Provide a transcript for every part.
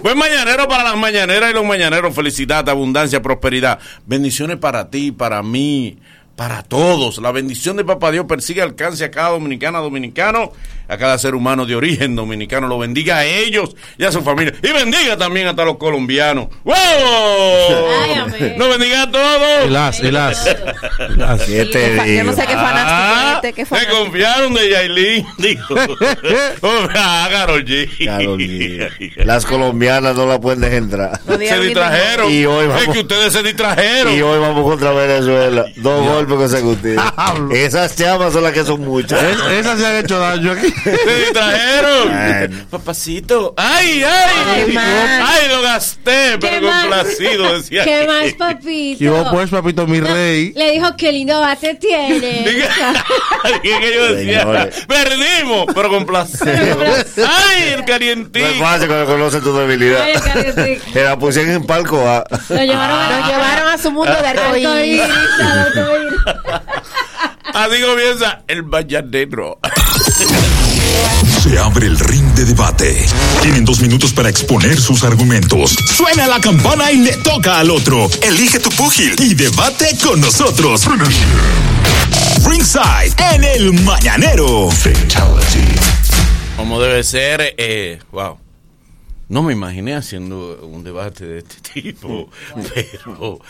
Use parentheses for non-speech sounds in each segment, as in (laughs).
Buen mañanero para las mañaneras y los mañaneros. Felicidad, abundancia, prosperidad. Bendiciones para ti, para mí, para todos. La bendición de Papá Dios persigue, alcance a cada dominicana, dominicano, a cada ser humano de origen dominicano. Lo bendiga a ellos y a su familia. Y bendiga también hasta los colombianos. ¡Wow! Nos bendiga a todos. Y las, y las. Siete Yo no sé qué fanático Ah, este, qué me fanático. confiaron de Yailin. (laughs) Dijo. (laughs) ah, Karol G. (laughs) Las colombianas no la pueden dejar entrar. Se distrajeron. Y hoy es que ustedes se distrajeron. Y hoy vamos contra Venezuela. Dos golpes consecutivos. Esas chamas son las que son muchas. Es- esas se han hecho daño aquí. Se distrajeron. Bueno. Papacito. Ay, ay. Qué. Ay, lo gasté, pero ¿Qué más? complacido, decía. ¿Qué más, papito? Y vos, pues, papito, mi rey. Le dijo que lindo bate tiene. (laughs) Diga diga que yo decía, perdimos, pero complacido. (laughs) Ay, el No es calientito. fácil cuando conocen tu debilidad. Ay, el. Te la pusieron en palco A. Lo llevaron a Lo llevaron a su mundo de arcoíris. arcoíris, al arcoíris. Así comienza (laughs) el vallanero. Se abre el ring de debate. Tienen dos minutos para exponer sus argumentos. Suena la campana y le toca al otro. Elige tu púgil y debate con nosotros. Ringside en el mañanero. Como debe ser, eh, wow. No me imaginé haciendo un debate de este (laughs) tipo, pero,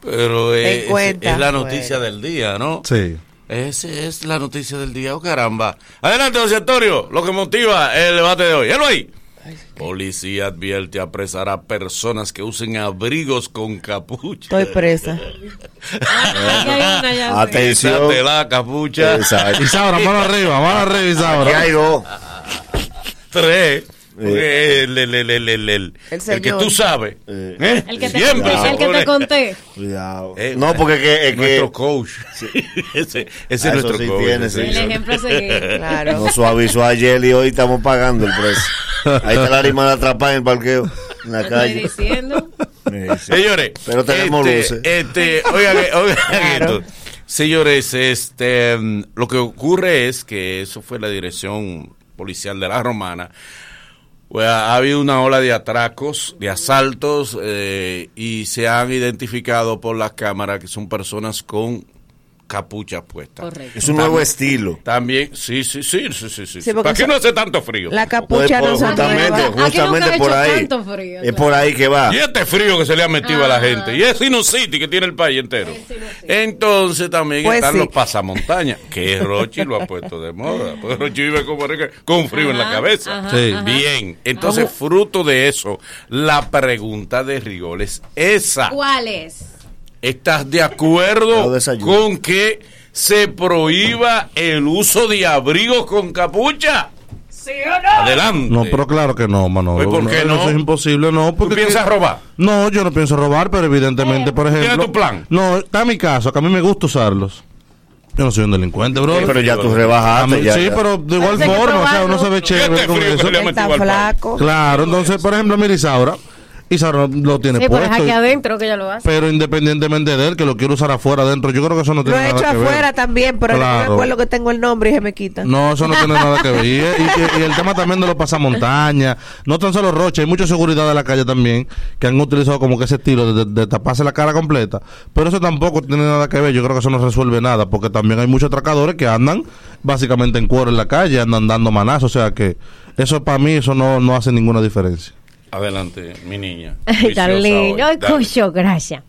pero Ten es, cuenta, es la noticia del día, ¿no? Sí. Esa es la noticia del día, oh caramba. Adelante, José Antonio, lo que motiva el debate de hoy. Hello ahí. Policía advierte apresar a personas que usen abrigos con capucha. Estoy presa. Aquí hay una ya sé. Atención. Quítate la capucha. Exacto. Isaura, mano arriba, mano arriba, Aquí Isaura. hay dos. Tres. Porque El, el, el, el, el, el- El el que tú sabes. Eh. ¿eh? El que te, Siempre el que te conté. Cuidado. Eh, no, porque es que, es que nuestro coach. (laughs) ese ese Ah, es eso nuestro sí coach. tiene, sí. El ejemplo a seguir. Claro. nos suavizó ayer y hoy estamos pagando el precio. Ahí está la animal atrapada en el parqueo, en la estoy calle. diciendo. Sí, sí. Señores, Pero tenemos este, luces. Este, oigan, oigan Claro. esto. Señores, este, lo que ocurre es que eso fue la dirección policial de la Romana. Pues, ha habido una ola de atracos, de asaltos, eh, y se han identificado por las cámaras que son personas con capuchas puestas. Correcto. Es un nuevo estilo. También, sí, sí, sí, sí, sí. sí. Sí, porque ¿Para qué no hace tanto frío? La capucha pues, no se justamente, nueva. Aquí nunca justamente por ahí. tanto frío, es por ahí que va. Y este frío que se le ha metido a la Ah. gente. Y es Sinocity que tiene el país entero. Entonces también Pues están sí. los pasamontañas, que Rochi lo ha puesto de moda. (laughs) Porque Rochi vive como rica, con frío en la cabeza. ajá, Sí. ajá. Bien, entonces fruto de eso, la pregunta de Rigol es esa. ¿Cuál es? ¿Estás de No acuerdo con que se prohíba el uso de abrigos con capucha? ¿Sí o no? Adelante. No, pero claro que no, mano. Oye, ¿por qué no? Eso es imposible, no. ¿Tú piensas que- robar? No, yo no pienso robar, pero evidentemente, por ¿tienes ejemplo. tu plan? No, está mi caso, que a mí me gusta usarlos. Yo no soy un delincuente, bro. Pero ya tú rebajaste. ya, sí, ya. pero de igual forma, o sea, uno se ve ¿Qué chévere con eso. Claro, entonces, por ejemplo, mira Isaura. Isaura lo tiene Sí, pero es puesto. aquí y- adentro que ella lo hace. pero independientemente de él, que lo quiero usar afuera, adentro, yo creo que eso no Lo tiene he nada hecho que ver. afuera también, pero no Claro. me acuerdo que tengo el nombre y se me quita. No, eso no tiene nada que ver. Y, y- y el tema también de los pasamontañas, no tan solo Rocha, hay mucha seguridad de la calle también que han utilizado como que ese estilo de, de taparse la cara completa. Pero eso tampoco tiene nada que ver. Yo creo que eso no resuelve nada, porque también hay muchos atracadores que andan básicamente en cuero en la calle, andan dando manazos. O sea que eso para mí, eso no, no hace ninguna diferencia. Adelante, mi niña. (laughs) Ay, tan lindo. coño, gracias.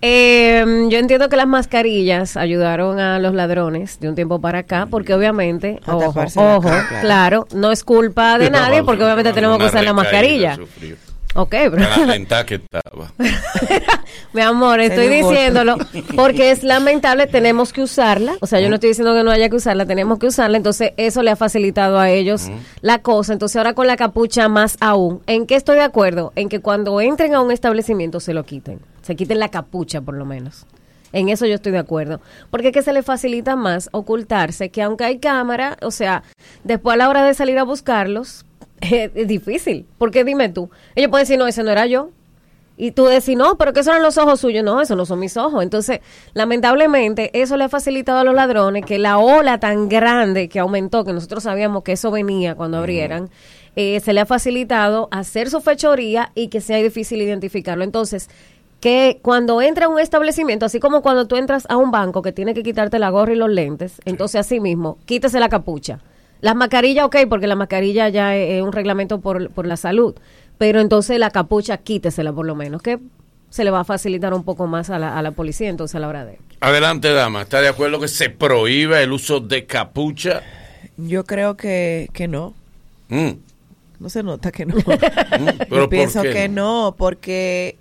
Eh, yo entiendo que las mascarillas ayudaron a los ladrones de un tiempo para acá, porque obviamente, A ojo, ojo, claro. claro, no es culpa de nadie, porque obviamente tenemos que usar la mascarilla. sufrió. Ok, pero atentada que estaba. (laughs) mi amor, estoy diciéndolo porque es lamentable, tenemos que usarla. O sea, yo no estoy diciendo que no haya que usarla, tenemos que usarla. Entonces, eso le ha facilitado a ellos la cosa. Entonces, ahora con la capucha más aún. ¿En qué estoy de acuerdo? En que cuando entren a un establecimiento se lo quiten. Se quiten la capucha, por lo menos. En eso yo estoy de acuerdo. Porque es que se le facilita más ocultarse, que aunque hay cámara, o sea, después a la hora de salir a buscarlos, (laughs) es, difícil. Porque dime tú, ellos pueden decir, no, ese no era yo. Y tú decís, no, pero que esos eran los ojos suyos. No, esos no son mis ojos. Entonces, lamentablemente, eso le ha facilitado a los ladrones que la ola tan grande que aumentó, que nosotros sabíamos que eso venía cuando abrieran, eh, se le ha facilitado hacer su fechoría y que sea difícil identificarlo. Entonces, que cuando entra a un establecimiento, así como cuando tú entras a un banco que tiene que quitarte la gorra y los lentes, entonces así mismo, quítese la capucha. Las mascarillas, ok, porque la mascarilla ya es, es un reglamento por, por la salud, pero entonces la capucha quítesela por lo menos, que se le va a facilitar un poco más a la, a la policía entonces a la hora de... Adelante, dama. ¿Está de acuerdo que se prohíba el uso de capucha? Yo creo que, que no. Mm. No se nota que no. (laughs) ¿Pero Yo por pienso qué que no, porque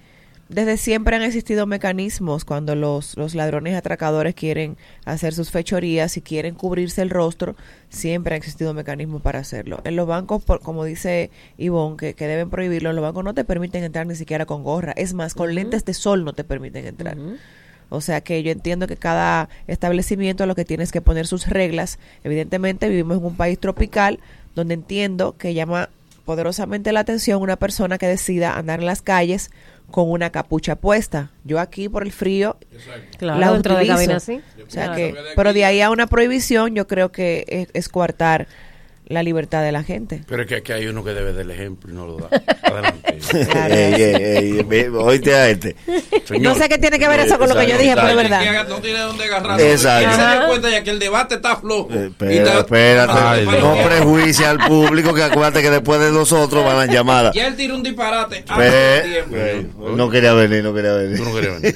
desde siempre han existido mecanismos cuando los, los ladrones atracadores quieren hacer sus fechorías y quieren cubrirse el rostro, siempre ha existido mecanismos para hacerlo. En los bancos, por- como dice Ivonne, que, que deben prohibirlo, en los bancos no te permiten entrar ni siquiera con gorra. Es más, con lentes de sol no te permiten entrar. O sea que yo entiendo que cada establecimiento lo que tiene es que poner sus reglas. Evidentemente vivimos en un país tropical donde entiendo que llama poderosamente la atención una persona que decida andar en las calles con una capucha puesta. Yo aquí por el frío Claro, la dentro de utilizo. cabina sí. O sea Claro. que, pero de ahí a una prohibición yo creo que es, es coartar la libertad de la gente. Pero es que aquí hay uno que debe del ejemplo y no lo da. Adelante. Claro. Ey, ey, ey, ve- oíste a este. Señor. No sé qué tiene que ver eso con lo que yo dije, pero es verdad. No tiene dónde agarrar. Exacto. Se dé cuenta ya que el debate está flojo. Eh, Y espérate, Ay, no Dios. prejuicia al público que acuérdate que después de nosotros van las llamadas. Ya él tira un disparate. ve, no quería venir, no quería venir. Tú no querías venir.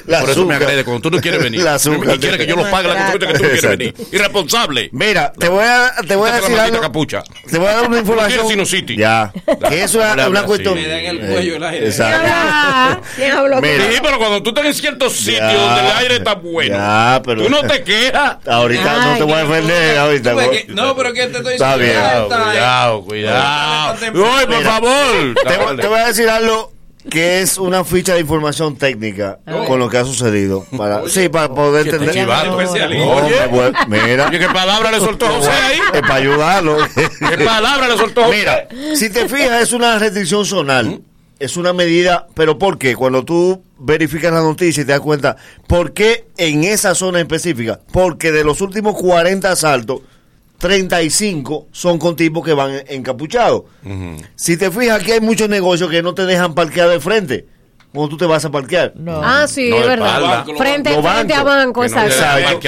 (laughs) La Por eso me agrede cuando tú no quieres venir. La azúcar. Y quieres que yo lo pague la que tú no quieres venir. Irresponsable. Mira, te voy a, te voy a decir algo. capucha. Te voy a dar una (laughs) información. sinusitis? Ya. Que es No le una, cuestión. Me da en el cuello el aire. Exacto. ¿Quién habló? Mira. Sí, pero cuando tú estás en ciertos sitios Ya. donde el aire está bueno, Ya, pero- tú no te quejas. Ahorita no Ay, te voy a defender. Ahorita. Que- no, pero que te estoy Está bien. Cuidado, eh. cuidado, Uy, por favor. Te voy a decir algo que es una ficha de información técnica con lo que ha sucedido. Para, sí, para poder entender. Oye. voy- mira. Oye, ¿qué palabra le soltó José ahí? Es para ayudarlo. (laughs) ¿Qué palabra le soltó José? Mira, si te fijas, es una restricción zonal. Es una medida, pero ¿por qué? Cuando tú verificas la noticia y te das cuenta, ¿por qué en esa zona específica? Porque de los últimos 40 asaltos, 35 son con tipos que van encapuchados. Si te fijas, aquí hay muchos negocios que no te dejan parquear de frente cuando tú te vas a parquear. No. Ah, sí, No, es verdad. Frente, a banco, Que no te exacto.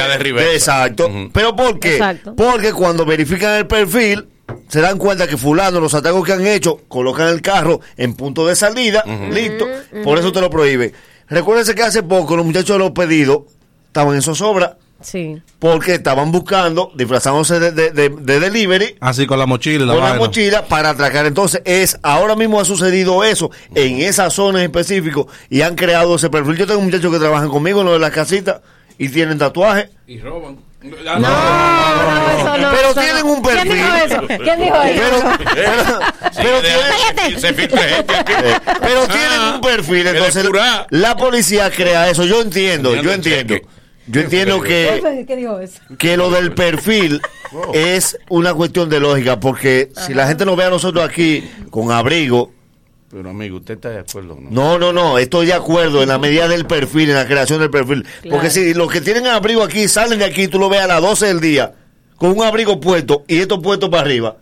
de. Exacto. Ujú. ¿Pero por qué? Exacto. Porque cuando verifican el perfil, se dan cuenta que fulano, los atacos que han hecho, colocan el carro en punto de salida, listo. Por eso te lo prohíben. Recuérdense que hace poco los muchachos de los pedidos estaban en zozobra Sí. porque estaban buscando, disfrazándose de, de- de- de delivery, Así con la mochila la con la mochila para atracar. Entonces, es ahora mismo ha sucedido eso en esa zona en específico y han creado ese perfil. Yo tengo muchachos que trabajan conmigo en lo de las casitas y tienen tatuajes. Y roban. No, no, eso no. Pero eso tienen no. un perfil. ¿Quién dijo eso? ¿Quién dijo eso? Pero, (laughs) pero, pero tienen, Se filtra gente aquí. (laughs) eh, pero tienen un perfil, entonces la policía crea eso. Yo entiendo, yo entiendo. Yo entiendo que, que lo del perfil es una cuestión de lógica, porque si la gente nos ve a nosotros aquí con abrigo, Pero amigo, ¿usted está de acuerdo o no? no, no, no, estoy de acuerdo en la medida del perfil, en la creación del perfil. Porque si los que tienen abrigo aquí salen de aquí, tú lo ves a las 12 del día, con un abrigo puesto y esto puesto para arriba,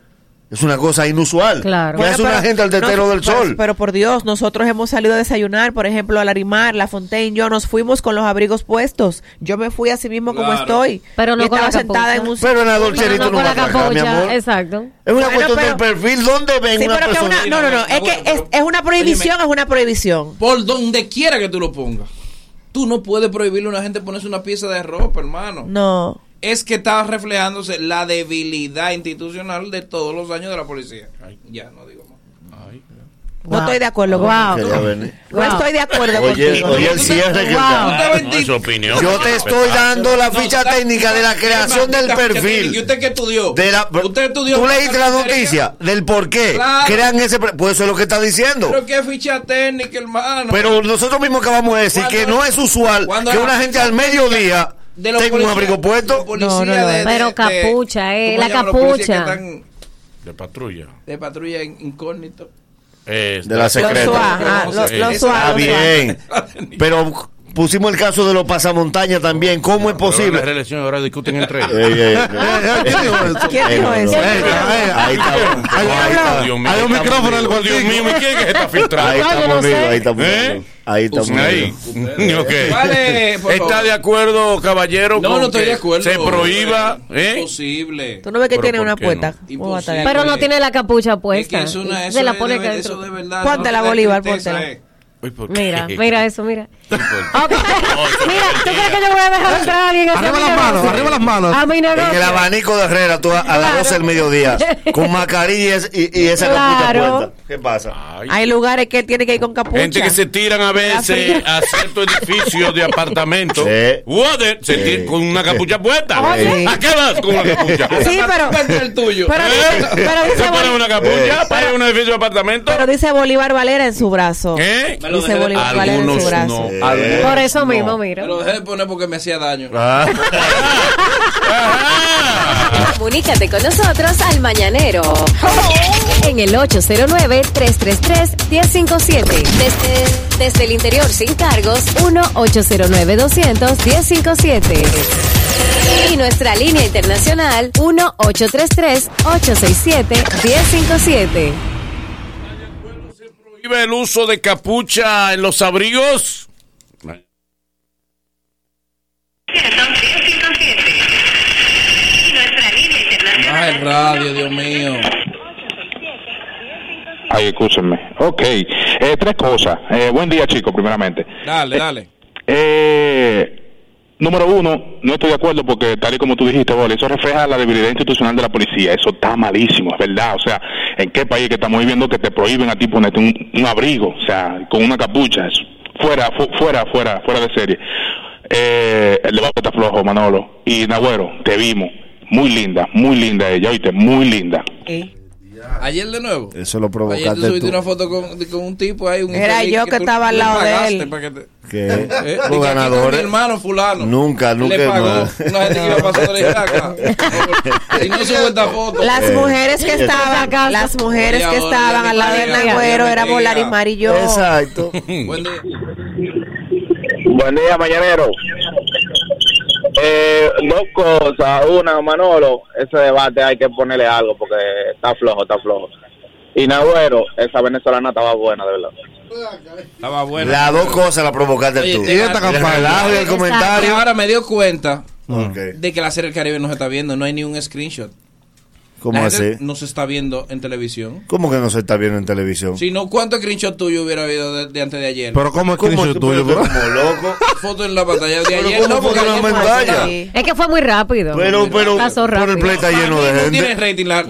es una cosa inusual. Claro. ¿Qué hace una gente al tetero no, del pero- sol? Pero por Dios, nosotros hemos salido a desayunar, por ejemplo, a Larimar, La Fontaine, yo nos fuimos con los abrigos puestos. Yo me fui así mismo como estoy. Pero no Y con la estaba sentada en un Pero en la Pero dolcerito no no a mi amor. Exacto. Es una Bueno, cuestión pero- del perfil. ¿Dónde ven Sí, una pero que persona? una, no, no, no, es que es, es una prohibición, es una prohibición. Por donde quiera que tú lo pongas. Tú no puedes prohibirle a una gente ponerse una pieza de ropa, hermano. No. Es que está reflejándose la debilidad institucional de todos los años de la policía. Ya, no digo más. No estoy de acuerdo Wow. Venir. No estoy de acuerdo Oye, contigo. oye el cierre que Wow. No es opinión. Yo te estoy dando la ficha técnica de la creación del técnica. ¿Y perfil. usted qué estudió? De la, ¿Usted estudió? Tú leíste la noticia del por qué Claro. crean ese. Pues eso es lo que está diciendo. Pero qué ficha técnica, hermano. Pero nosotros mismos acabamos de decir Cuando- que no es usual que una gente al mediodía de los tenga un policías- abrigo puesto. No, no, no. de- Pero de- capucha, eh, ¿cómo la capucha. De patrulla. de patrulla in- incógnito. Es De la Los secreta. Ah, los- los los SWAT. bien. Pero pusimos el caso de los pasamontañas también. ¿Cómo es posible? reelección ahora discuten entre ellos. (laughs) (laughs) ¿Quién dijo eso? ¿Quién dijo eso? Ahí está. Hay un micrófono Oh, Dios mío, ¿y quién que está filtrando? Ahí estamos ahí estamos. Ahí estamos Ahí. ¿Está de acuerdo, caballero? No, no estoy que de acuerdo. Se prohíba. Es ¿eh? Imposible. Tú no ves que tiene ¿por una qué puesta. no? ¿Cómo va a estar ahí? Pero no tiene la capucha Es puesta. que es una, eso Se la pone de, acá eso de verdad. Póntela, Bolívar, póntela. eh. Mira, mira eso, mira. ¿Por qué? (laughs) Mira, ¿tú crees que yo voy a dejar entrar a alguien Arriba las manos, negocio? arriba las manos. A mi En el abanico de Herrera, tú a, a las Claro. 12 del mediodía, (laughs) con mascarilla y, es- y- y esa Claro. capucha puesta. ¿Qué pasa? Ay. Hay lugares que tiene que ir con capucha. Gente que se tiran a veces a ciertos edificios de apartamentos. Sí. What? Se Sí. tiran con una capucha puesta. Oye. ¿A qué vas con una capucha? Sí, pero, el tuyo. pero, dice, pero, ¿Se dice pone Bol- una capucha para ir a un edificio de apartamento? pero dice Bolívar Valera en su brazo. ¿Eh? Me lo Dice Bolívar Valera en su brazo. Algunos Por eso no. mismo, Me mira. lo dejé de poner porque me hacía daño. Ah. (laughs) Comunícate con nosotros al Mañanero. En el 809-333-1057. Desde, desde el interior sin cargos, 1-809-200-1057. Y nuestra línea internacional, 1-833-867-1057. ¿Prohíbe el uso de capucha en los abrigos? Baja el radio, Dios mío. Ay, escúchenme. Ok, eh, tres cosas. Eh, buen día, chicos, primeramente. Dale, dale. Eh, número uno, no estoy de acuerdo porque, tal y como tú dijiste, Boli, eso refleja la debilidad institucional de la policía. Eso está malísimo, es verdad. O sea, ¿en qué país que estamos viviendo que te prohíben a ti ponerte un, un abrigo? O sea, con una capucha. Es fuera, fu- fuera, fuera, fuera de serie. Eh, el debate está flojo, Manolo. Y Nagüero, te vimos. Muy linda, muy linda ella, oíste, muy linda. Sí. Ayer de nuevo. Eso lo Ayer tú provocaste subiste tú. una foto con, con un tipo ahí. Un Era yo que tú estaba al lado de él. que te- (laughs) ¿Qué? Eh, que Los ganadores. Mi hermano fulano. Nunca, nunca. Le pagó. no. Una gente que iba pasando de (laughs) acá. Y no sube esta foto. Las Eh. mujeres que (laughs) estaban, las mujeres que estaban al lado de María, Nagüero éramos Laris Mar y yo. Exacto. Buen día. Buen día, mañanero. Eh, dos cosas. Una, Manolo, ese debate hay que ponerle algo porque está flojo, está flojo. Y Nagüero, esa venezolana estaba buena, de verdad. Estaba bueno. Las dos cosas las provocaste Oye, tú. Y esta El campaña. y el comentario. Ahora me dio cuenta de que la serie del Caribe no se está viendo. No hay ni un screenshot. ¿Cómo La gente así? No se está viendo en televisión. ¿Cómo que no se está viendo en televisión? Si no, ¿cuántos screenshots tuyo hubiera habido de, de antes de ayer? Pero ¿cómo es ¿Cómo screenshot tuyo, ser como loco? (laughs) Foto en la pantalla de Pero ayer. ¿cómo No, porque que la pantalla? Es que fue muy rápido. Pero, pero, Pasó pero el play está lleno de No gente. tiene rating la,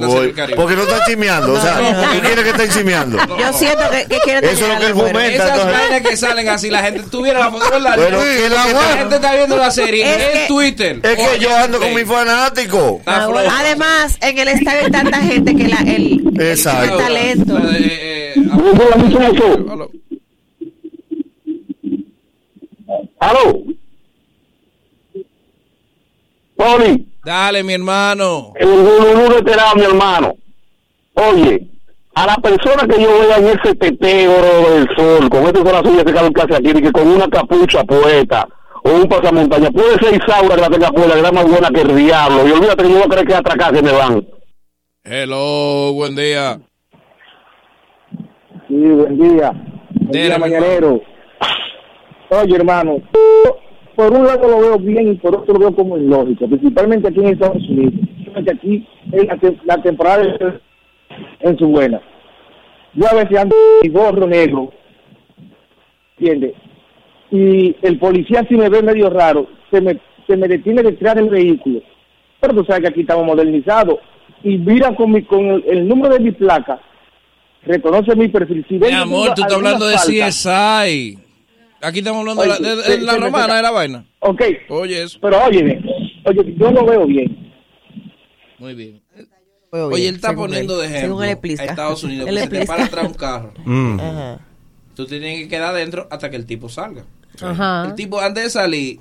porque no está chimeando. O sea, ¿tú quieres que esté chimeando? Yo siento que, que quieren Eso es lo tener que él fomenta. Esas vainas que salen así, la gente tuviera la foto. Pero, Sí, ¿qué es lo la, que la gente está viendo la serie Es en que- Twitter. Es que yo ando con mi fanático. Además, en el hay tanta gente que la, el, Exacto. el talento. Eh, eh, eh, aló. ¡Aló! Poli, Dale, mi hermano. el Gululú veterano, mi hermano. Oye, a la persona que yo vea en ese teteo del sol, con este corazón que se cae casi aquí, que con una capucha puesta, o un pasamontaña, puede ser Isaura que la tenga puesta, que era más buena que el diablo. Y olvídate que yo voy a creer que atracar que me van. Hello, buen día. Sí, buen día. Buen Dile, día, mañanero. Oye, hermano, por un lado lo veo bien y por otro lo veo como ilógico, principalmente aquí en Estados Unidos. Aquí la, te- la temporada es en su buena. Yo a veces ando mi gorro negro, ¿entiendes? Y el policía si me ve medio raro, se me, se me detiene detrás del vehículo. Pero tú sabes que aquí estamos modernizados. Y mira con, mi, con el, el número de mi placa, reconoce mi perfil. Si Mi amor, tú estás hablando de CSI. Aquí estamos hablando de la, de- de romana, de la vaina. Ok, Oye, eso. pero óyeme, oye, yo lo veo bien. Muy bien. Oye, bien, él está poniendo él. de ejemplo Según él a. Estados (laughs) Unidos. Él Que se te para atrás un carro. (laughs) Mm. Ajá. Tú tienes que quedar adentro hasta que el tipo salga. El tipo, antes de salir,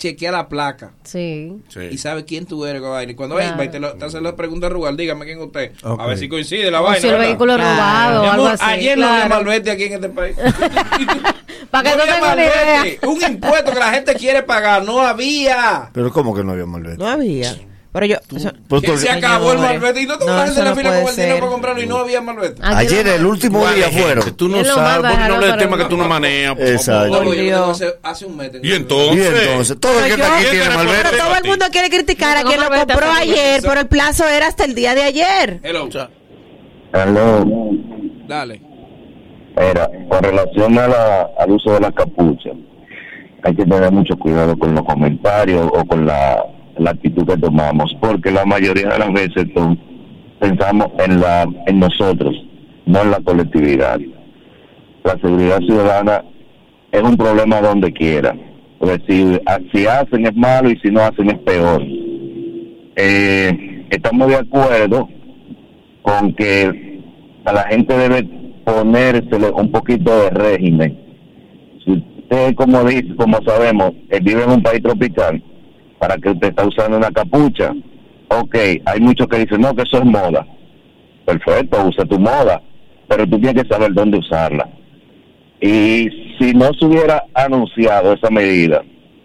chequea la placa. Sí. Y sabe quién tú eres, vaina. Y cuando Claro. va y te, lo, te hace la pregunta a Rugal, dígame quién es usted. A ver si coincide la O vaina. si el ¿verdad? vehículo es robado o algo así, Ayer no había claro. malvete aquí en este país. (laughs) Para que No idea. malvete. Un impuesto que la gente quiere pagar. No había. Pero ¿cómo que no había malvete? No había. Pero yo. eso- tú- se acabó el malvete y no tuvo No, la gente en la eso no fila con el dinero para comprarlo y no había malvete. Ayer, el último ¿Cuál día fueron. Tú no sabes, porque no de para tema que el- tú no manejas. por Exacto. hace, un mes. Y entonces. Y entonces, todo el que está aquí tiene Pero malvete. Pero todo el mundo quiere criticar a quien lo compró el ayer, pero el plazo era hasta el día de ayer. Hello. Aló. Dale. Mira, con relación a la, al uso de la capucha, hay que tener mucho cuidado con los comentarios o con la, la actitud que tomamos, porque la mayoría de las veces pensamos en, la, en nosotros, no en la colectividad. La seguridad ciudadana es un problema donde quiera. Porque si, si hacen es malo y si no hacen es peor. Eh, estamos de acuerdo con que a la gente debe ponérsele un poquito de régimen. Si usted, como dice, como sabemos, eh, vive en un país tropical, para que usted está usando una capucha, ok, hay muchos que dicen, no, que eso es moda. Perfecto, usa tu moda, pero tú tienes que saber dónde usarla. Y si no se hubiera anunciado esa medida,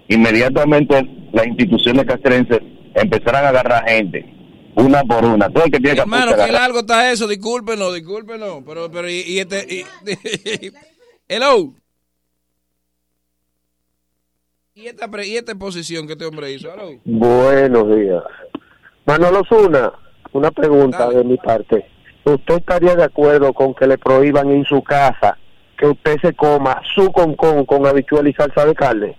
inmediatamente las instituciones castrenses empezarán a agarrar gente, una por una. Todo el que tiene Hermano, capucha qué largo está eso. Discúlpenlo, discúlpenlo. Pero, pero, y, y este. y- (laughs) Hello. ¿Y esta, pre- ¿Y esta posición que este hombre hizo? Buenos días. Manolo Zuna, una pregunta Dale. de mi parte. ¿Usted estaría de acuerdo con que le prohíban en su casa que usted se coma su concón con habichuela y salsa de carne?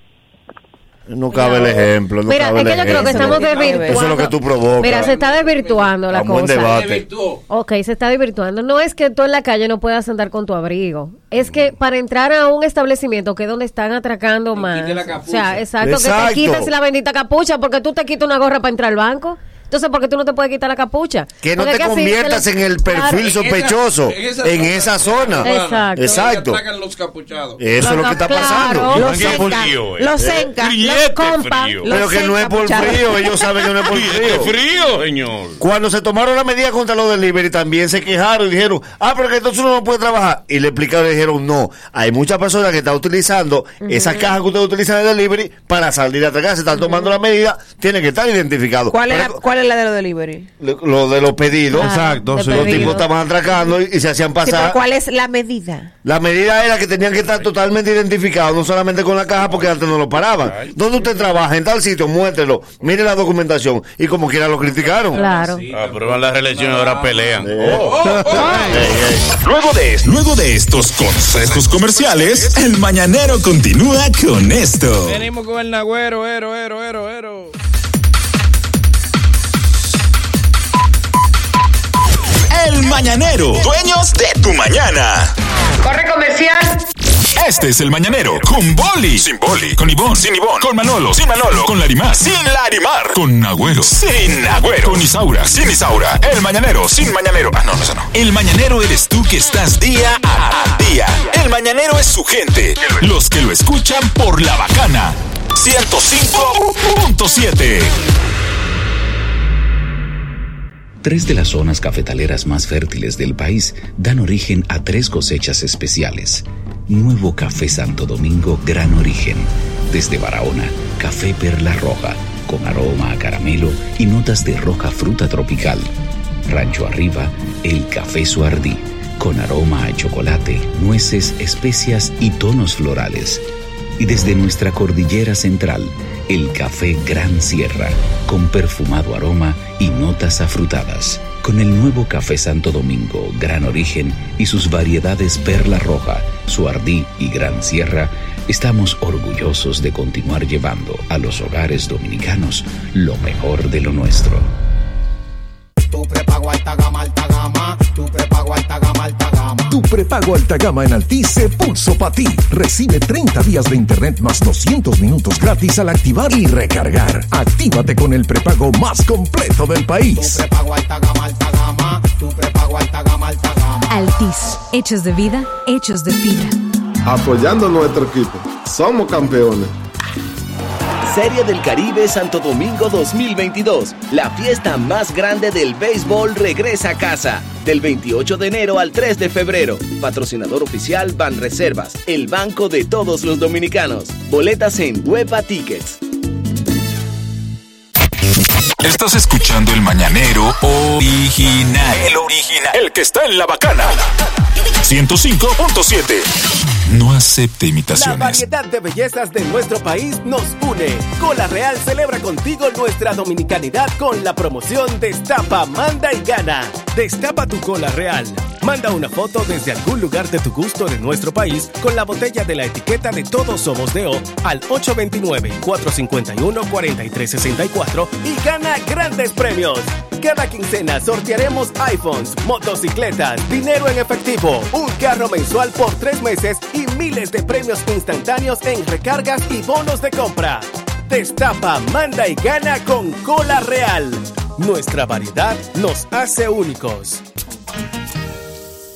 No cabe el ejemplo. No Mira, cabe es que yo creo que estamos desvirtuando. Eso es lo que tú provocas. Mira, se está desvirtuando la cosa. debate. Ok, se está desvirtuando. No es que tú en la calle no puedas andar con tu abrigo. Es que para entrar a un establecimiento que es donde están atracando más. O sea, exacto, que Exacto. te quites la bendita capucha porque tú te quitas una gorra para entrar al banco. Entonces, ¿por qué tú no te puedes quitar la capucha? Que no Porque te conviertas en el perfil Claro. En esa- sospechoso en esa zona. Exacto. Exacto. Atacan los capuchados. Eso es lo que está Claro. pasando. Los Qué enca, frío, eh. los enca, los Friete compa, frío. los Pero que no es por frío, ellos saben que no es por frío. frío, señor. Cuando se tomaron la medida contra los delivery también se quejaron y dijeron, ah, pero que entonces uno no puede trabajar. Y le explicaron y dijeron, no, hay muchas personas que están utilizando esa caja que ustedes utilizan en el delivery para salir a atracar. Se están tomando la medida, tienen que estar identificados. ¿Cuál es, la, Pero- ¿Cuál es la de los delivery? lo, lo de los pedidos, Claro, Exacto, de sí. los tipos estaban atracando y, y se hacían Sí, pero pasar. ¿cuál es la medida? La medida era que tenían que estar totalmente identificados, no solamente con la caja, porque antes no lo paraban. ¿Dónde usted trabaja? En tal sitio, muéstrelo. Mire la documentación. Y como quiera lo criticaron. Claro. Aprueban las reelecciones, ahora pelean. Oh, oh. (laughs) Luego de, luego de estos consejos comerciales, el mañanero continúa con esto. Venimos con el nagüero, ero, ero, ero, ero. El mañanero, dueños de tu mañana. Corre comercial. Este es el mañanero. Con Boli, sin Boli, con Ivón, sin Ivón, con Manolo, sin Manolo, con Larimar, sin Larimar, con Agüero, sin Agüero, con Isaura, sin Isaura, el mañanero, sin mañanero. Ah, no, no, eso no. El mañanero eres tú que estás día a día. El mañanero es su gente, los que lo escuchan por la bacana. 105.7 Tres de las zonas cafetaleras más fértiles del país dan origen a tres cosechas especiales. Nuevo Café Santo Domingo Gran Origen. Desde Barahona, Café Perla Roja, con aroma a caramelo y notas de roja fruta tropical. Rancho Arriba, el Café Suardí, con aroma a chocolate, nueces, especias y tonos florales. Y desde nuestra cordillera central, el café Gran Sierra, con perfumado aroma y notas afrutadas. Con el nuevo café Santo Domingo, Gran Origen y sus variedades Perla Roja, Suardí y Gran Sierra, estamos orgullosos de continuar llevando a los hogares dominicanos lo mejor de lo nuestro. Tu prepago alta gama. Tu prepago alta gama. Tu prepago alta gama en Altis se pulso para ti. Recibe 30 días de internet más 200 minutos gratis al activar y recargar. Actívate con el prepago más completo del país. Tu prepago alta gama, alta gama. Tu prepago alta gama, alta gama. Altis, hechos de vida, hechos de fibra. Apoyando a nuestro equipo. Somos campeones. Serie del Caribe Santo Domingo 2022. La fiesta más grande del béisbol regresa a casa. Del 28 de enero al 3 de febrero. Patrocinador oficial Banreservas, el banco de todos los dominicanos. Boletas en Huepa Tickets. Estás escuchando el mañanero original. El original. El que está en la bacana. 105.7. No acepte La imitaciones. variedad de bellezas de nuestro país nos une. Cola Real celebra contigo nuestra dominicanidad con la promoción Destapa, Manda y Gana. Destapa tu cola real. Manda una foto desde algún lugar de tu gusto de nuestro país con la botella de la etiqueta de Todos Somos de O al 829-451-4364 y gana grandes premios. Cada quincena sortearemos iPhones, motocicletas, dinero en efectivo, un carro mensual por tres meses y miles de premios instantáneos en recargas y bonos de compra. Destapa, manda y gana con Cola Real. Nuestra variedad nos hace únicos.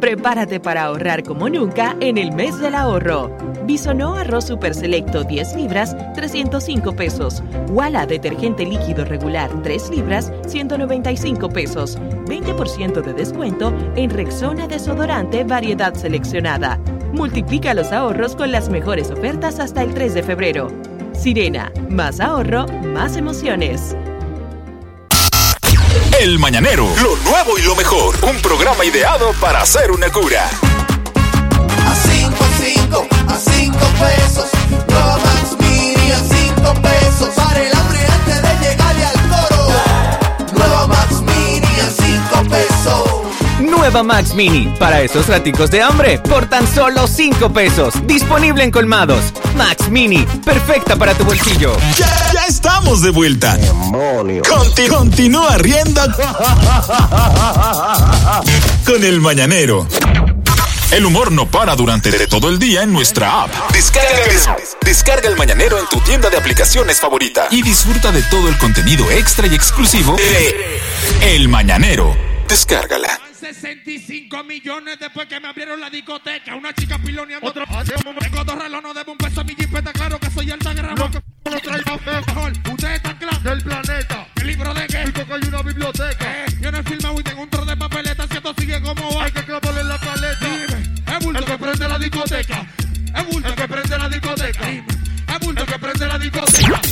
Prepárate para ahorrar como nunca en el mes del ahorro. Bisonó arroz super selecto 10 libras, 305 pesos. Wala detergente líquido regular 3 libras, 195 pesos. 20% de descuento en Rexona desodorante variedad seleccionada. Multiplica los ahorros con las mejores ofertas hasta el 3 de febrero. Sirena, más ahorro, más emociones. El Mañanero, lo nuevo y lo mejor. Un programa ideado para hacer una cura. A 5, 5, a 5 pesos. Nueva Max Mini a 5 pesos. Para el Nueva Max Mini, para esos raticos de hambre, por tan solo 5 pesos. Disponible en colmados. Max Mini, perfecta para tu bolsillo. Ya, ya estamos de vuelta. Conti- continúa riendo con el Mañanero. El humor no para durante todo el día en nuestra app. Descarga, des- descarga el Mañanero en tu tienda de aplicaciones favorita y disfruta de todo el contenido extra y exclusivo de El Mañanero. Descárgala. 65 millones después que me abrieron la discoteca. Una chica piloneando. Otro Tengo dos relojes, no debo un peso a mi jipeta. Claro que soy alta guerra. No, lo traigo mejor. Ustedes están claros. Del planeta. ¿El libro de qué? Digo que hay una biblioteca. Eh, yo no he filmado y tengo un trozo de papeleta. Si esto sigue como va. Hay que clavarle en la paleta. Dime. Es bulto el que prende la discoteca. Es bulto el que prende la discoteca. Dime. Es bulto el que prende la discoteca.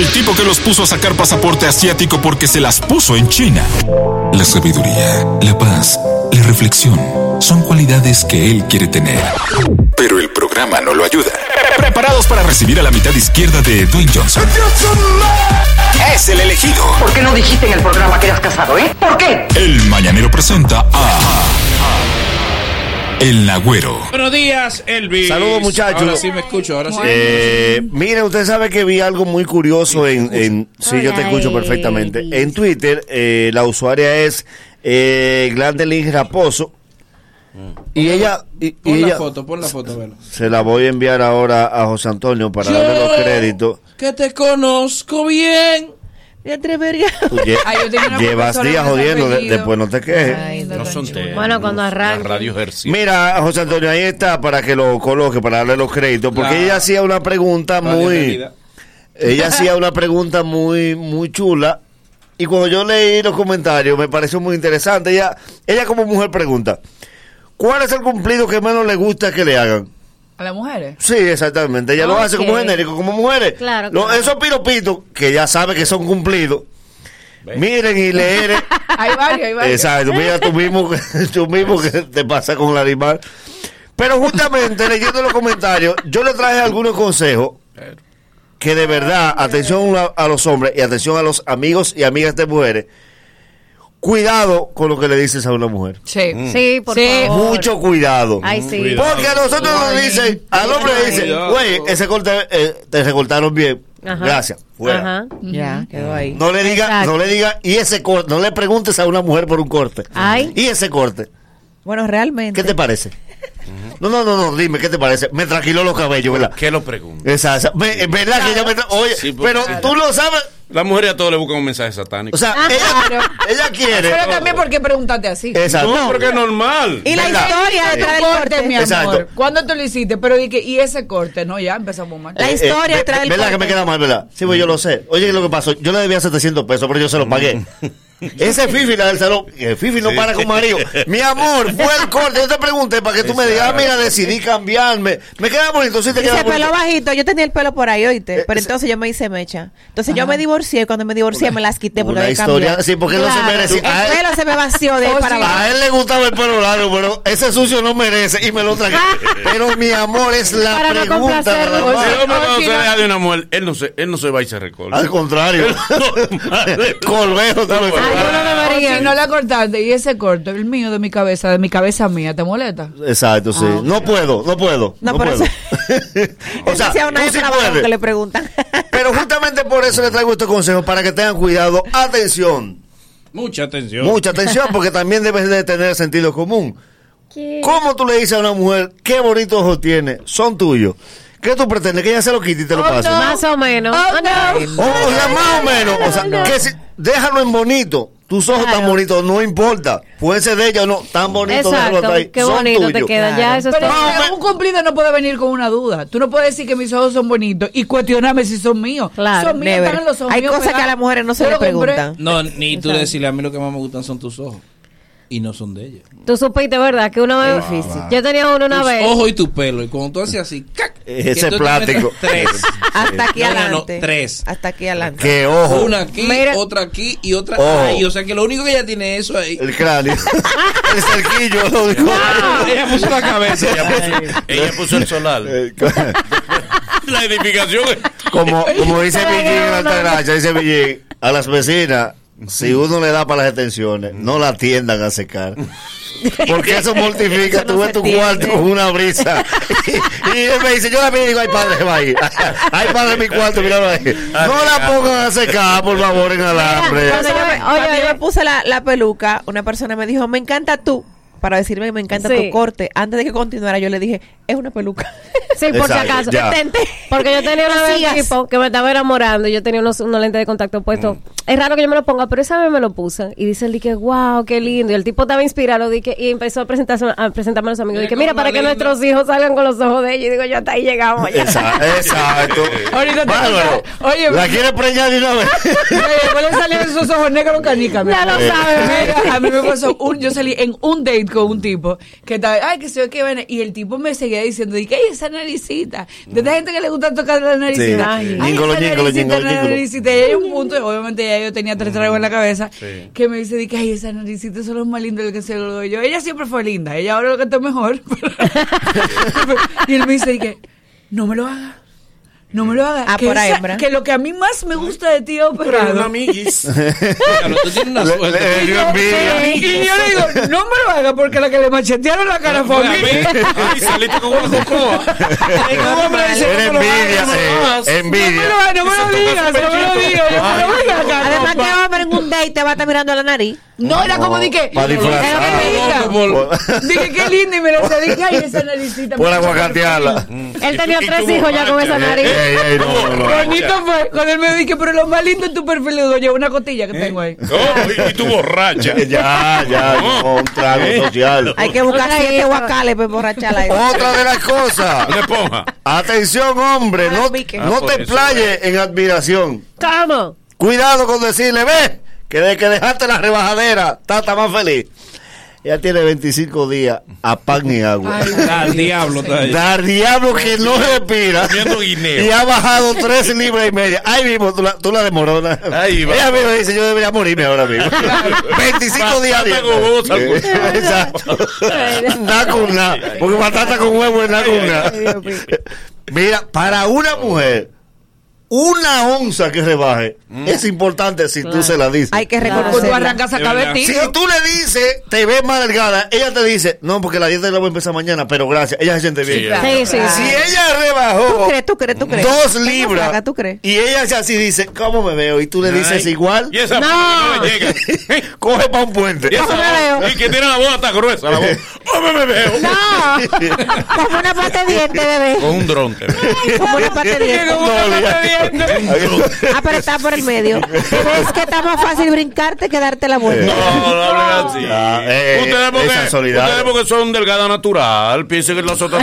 El tipo que los puso a sacar pasaporte asiático porque se las puso en China. La sabiduría, la paz, la reflexión son cualidades que él quiere tener. Pero el programa no lo ayuda. Preparados para recibir a la mitad izquierda de Dwayne Johnson. Es el elegido. ¿Por qué no dijiste en el programa que eras casado, eh? ¿Por qué? El mañanero presenta a. El Nagüero. Buenos días, Elvis. Saludos, muchachos. Ahora sí me escucho, ahora sí. Eh, mire, usted sabe que vi algo muy curioso en... en sí, yo te escucho perfectamente. En Twitter, eh, la usuaria es eh, Glandelin Raposo. Y ella... Y, y Pon la ella foto, pon la foto, velo. se la voy a enviar ahora a José Antonio para darle los créditos. Que te conozco bien. Me atrevería. Lle- (laughs) Ay, una llevas días jodiendo, de- después no te quejes. No son temas. Bueno, cuando arranque. Radio. Mira, José Antonio, ahí está para que lo coloque, para darle los créditos, porque La- ella hacía una pregunta muy... Ella (laughs) hacía una pregunta muy, muy chula. Y cuando yo leí los comentarios, me pareció muy interesante. Ella, ella como mujer pregunta, ¿cuál es el cumplido que menos le gusta que le hagan? ¿A las mujeres? Sí, exactamente. Ella lo hace como genérico, como mujeres. Claro, Lo- claro. esos piropitos, que ya sabe que son cumplidos, miren y leer. (laughs) Hay varios, hay varios. Exacto, mira tú mismo, (laughs) tú mismo que te pasa con el animal. Pero justamente leyendo los comentarios, yo le traje algunos consejos que de verdad, atención a, a los hombres y atención a los amigos y amigas de mujeres, cuidado con lo que le dices a una mujer. Sí. Sí, por Sí. favor. Mucho cuidado. Ay, sí. Cuidado. Porque a nosotros nos dicen, al hombre le dicen, güey, ese corte eh, te recortaron bien. Ajá. Gracias. Fuera. Ajá. Ya, quedó ahí. No le diga, Exacto. no le diga, y ese corte, no le preguntes a una mujer por un corte. Ay. Y ese corte, Bueno, realmente. ¿qué te parece? No, no, no, no, dime, ¿qué te parece? Me tranquiló los cabellos, ¿verdad? ¿Qué lo pregunto? Es verdad que ella me tra- Oye, Sí, pero tú lo sabes. La mujer a todos le buscan un mensaje satánico. O sea, Claro. ella, (laughs) ella quiere. Pero también, ¿por qué preguntaste así? Exacto. no, porque es normal. Y la ¿Verdad? historia detrás del corte, mi corte. amor. Exacto. ¿Cuándo tú lo hiciste? Pero di que, y ese corte, no, ya empezamos mal. La Eh, historia eh, detrás del ¿Verdad corte. que me queda mal, verdad? Sí, pues yo lo sé. Oye, lo que pasó, yo le debía 700 pesos, pero yo se los pagué. (laughs) Ese Fifi, la del salón, el Fifi no Sí. para con marido. Mi amor, fue el corte. Yo te pregunté para que tú me digas, ah, mira, decidí cambiarme. Me queda bonito, sí te queda bonito. pelo bajito, yo tenía el pelo por ahí, oíste. Eh, Pero entonces yo me hice mecha. Entonces yo me divorcié, cuando me divorcié me las quité porque había historia, cambiado. sí, porque él no se merece. El él- pelo se me vació de (laughs) Oh, para sí. abajo. A él le gustaba el pelo largo, pero ese sucio no merece y me lo tragué. (laughs) Pero mi amor, es la Para no pregunta. Si el hombre no, se no- deja de una mujer, él no se, él no se va y se recorta. Al contrario. Colbejo, tú lo Yo no la cortaste y ese corte, el mío de mi cabeza, de mi cabeza mía, ¿te molesta? Exacto, sí. No puedo, no puedo. No, No, puedo. (laughs) o o sea, sea, una tú sí puedes. que le preguntan. (laughs) Pero justamente por eso le traigo estos consejos para que tengan cuidado. Atención, Mucha atención. mucha atención, porque también debes de tener sentido común. ¿Cómo tú le dices a una mujer qué bonitos ojos tiene? Son tuyos. ¿Qué tú pretendes? Que ella se lo quite y te lo pase. Más o menos. Oh, Oh, no. O, o sea, más o menos. O sea, que si- déjalo en bonito. Tus ojos tan bonitos, no importa. Puede ser de ella o no, tan bonito, déjalo Exacto. hasta ahí. Qué Son bonito te tuyos. queda. Ya, eso Pero está. un cumplido no puede venir con una duda. Tú no puedes decir que mis ojos son bonitos y cuestionarme si son míos. Claro, son míos, están en los ojos Hay míos cosas que a las mujeres no se Yo le lo compré. preguntan. No, ni tú decirle a mí lo que más me gustan son tus ojos. Y no son de ella. Tú supiste, ¿verdad? Que una vez. Yo tenía uno una tus vez. ojos y tu pelo. Y cuando tú haces así, ¡cac! Ese tú te plástico. Tres. (laughs) Hasta aquí No, no, no, adelante. tres. Hasta aquí adelante. Que ojo. Una aquí, Mira. otra aquí y otra Ojo. ahí. O sea que lo único que ella tiene es eso ahí. El cráneo. (laughs) el cerquillo. Lo. Ella puso la cabeza. Ella puso, ella puso el solar. Eh, La edificación. como, como dice Villín en Altagracia, dice Villín, a las vecinas, si uno le da para las extensiones, no la tiendan a secar. (laughs) Porque eso mortifica, Eso no tú ves se tu tiende. cuarto con una brisa. (laughs) Y, y él me dice, yo la miro y digo, ay padre, va a (laughs) ir. Ay padre, mi cuarto, míralo ahí. No la pongan a secar, por favor, en alambre. Oye, yo me puse la, la peluca, una persona me dijo, me encanta tú. Para decirme que me encanta Sí. tu corte. Antes de que continuara, yo le dije, es una peluca. (laughs) Sí, por si Exacto, acaso. ya. Detente. Porque yo tenía una vez un tipo que me estaba enamorando y yo tenía unos, unos lentes de contacto puestos. Mm. Es raro que yo me lo ponga, pero esa vez me lo puse. Y dice el dije, wow, qué lindo. Y el tipo estaba inspirado dije, y empezó a, presentarse, a presentarme a los amigos. Mira Dije, mira, para que nuestros hijos salgan con los ojos de ella. Y digo, yo hasta ahí llegamos. Ya. Exacto. exacto. (laughs) Ahorita te. Oye, ¿La quiere preñar de una vez? (laughs) ¿Cuál le salieron esos ojos negros canica? Ya lo sabes. Mira, a mí me pasó, un, yo salí en un date con un tipo que estaba, ay, que se ve que viene, y el tipo me seguía diciendo, y que ay, esa naricita, de esta gente que le gusta tocar la naricita, Sí. ay, esa naricita, la ñíngolo. naricita, y hay un punto, obviamente ya yo tenía tres tragos en la cabeza, que me dice, di que ay, esa naricita son los más lindos del que se lo doy yo, ella siempre fue linda, ella ahora lo que está mejor, (laughs) y él me dice, di que, no me lo haga. No me lo haga. Ah, que, por esa- hembra. que lo que a mí más me gusta de ti es Pero operado. una amiguis. (laughs) Claro, tú tienes una Le- suerte. le dio envidia. Y yo le digo, no me lo haga porque la que le machetearon la cara fue a mí. Ay, saliste con una cocoa. ¿Cómo me dice, Era no me lo envidia, hagas? eh, No me envidia. lo hagas, no me lo digas, no me lo digas. Pero Además que hombre en un date te va a estar mirando la nariz. No, era como di que. Pa' disfrazar. era que me diga. Dije, qué lindo. Y me lo dije, ay, esa naricita. Por aguacatearla. Él tenía y tres hijos ya con esa borracha, nariz. Ey, ey, no, no, no. Bonito fue. Cuando él me dijo, pero lo más lindo es tu perfil. Le digo, oye, una costilla que tengo ahí. Oh, y, y tú borracha. (laughs) Ya, ya, no, un trago social. Hay que buscar siete guacales para emborracharla. Otra de las cosas. Una esponja. Atención, hombre, no, Ah, no te eso. playes en admiración. ¿Cómo? Cuidado con decirle, ve, que de que dejaste la rebajadera, está más feliz. Ya tiene 25 días a pan y agua. Al diablo está. Dar diablo que no respira. Y ha bajado tres libras y media. Ahí mismo, tú la, tú la demoronas. Ahí va. Ella mismo dice, yo debería morirme ahora mismo. (laughs) 25 días. Salvo. Exacto. Nada con nada. Porque batata con huevo es nada con nada. Mira, para una mujer, una onza que rebaje, es importante si tú se la dices. Hay que reconocerlo. tú arrancas a. Si tú le dices, te ves más delgada, ella te dice, no, porque la dieta la voy a empezar mañana, pero gracias, ella se siente bien. Sí, sí, Si ella ¿Tú rebajó crees, tú crees, tú crees? dos libras ¿Tú crees? y ella hace así dice, ¿cómo me veo? Y tú le dices Ay. igual, Y esa No. no le llega. (laughs) coge para un puente. Y, esa ¿Cómo me veo? y que tiene la voz hasta gruesa. La. (laughs) ¿Cómo me veo? No, (laughs) como una pata de diente, bebé. Con un dron. Como una pata de diente. Ah, pero está por el medio. ¿Ves que está más fácil brincarte que darte la vuelta? No, no hablen. Ah, eh, ustedes, porque, son delgada natural, piensen que.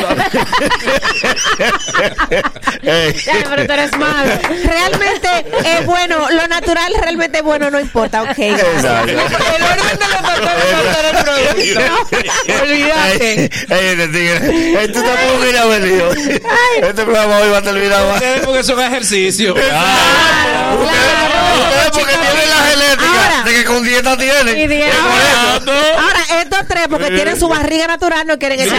Ey. Ya, pero tú eres malo. Realmente es bueno, lo natural realmente es bueno, no importa, ok. El orden de los el producto. Olvídate. Este. Este programa hoy va a terminar. Ustedes porque son ejercicio. Ustedes porque tienen la genética Ahora. de que con dieta tienen. Ahora, estos tres, porque tienen su barriga natural, no quieren echar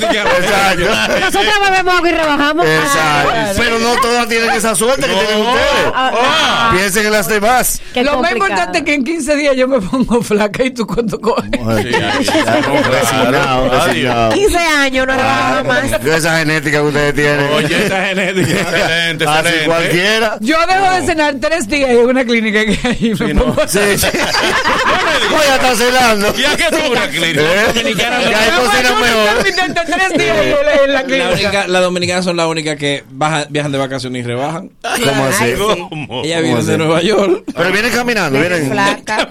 Exacto. (laughs) Nosotros bebemos agua y rebajamos. Exacto. Pero no todas tienen esa suerte que tienen ustedes. Ah, Piensen en las demás. Qué Lo más importante es que en 15 días yo me pongo flaca y tú cuánto coges. Resignado, resignado. 15 años, no rebajamos más. De esa genética que ustedes tienen. Oye, esa genética. (laughs) Excelente, Así excelente. cualquiera. Yo dejo de cenar tres días en una clínica que hay. Me pongo Sí, sí. (laughs) Voy a estar cenando. ¿Y a qué tú una clínica? ¿Eh? Dominicana. Ya hay cocina mejor. tres días en la clínica. única- las dominicanas son las únicas que baja- viajan de vacaciones y rebajan. ¿Cómo así? Sí. ¿Cómo? Ella ¿Cómo viene así? de Nueva York. Pero vienen caminando, vienen. Flaca.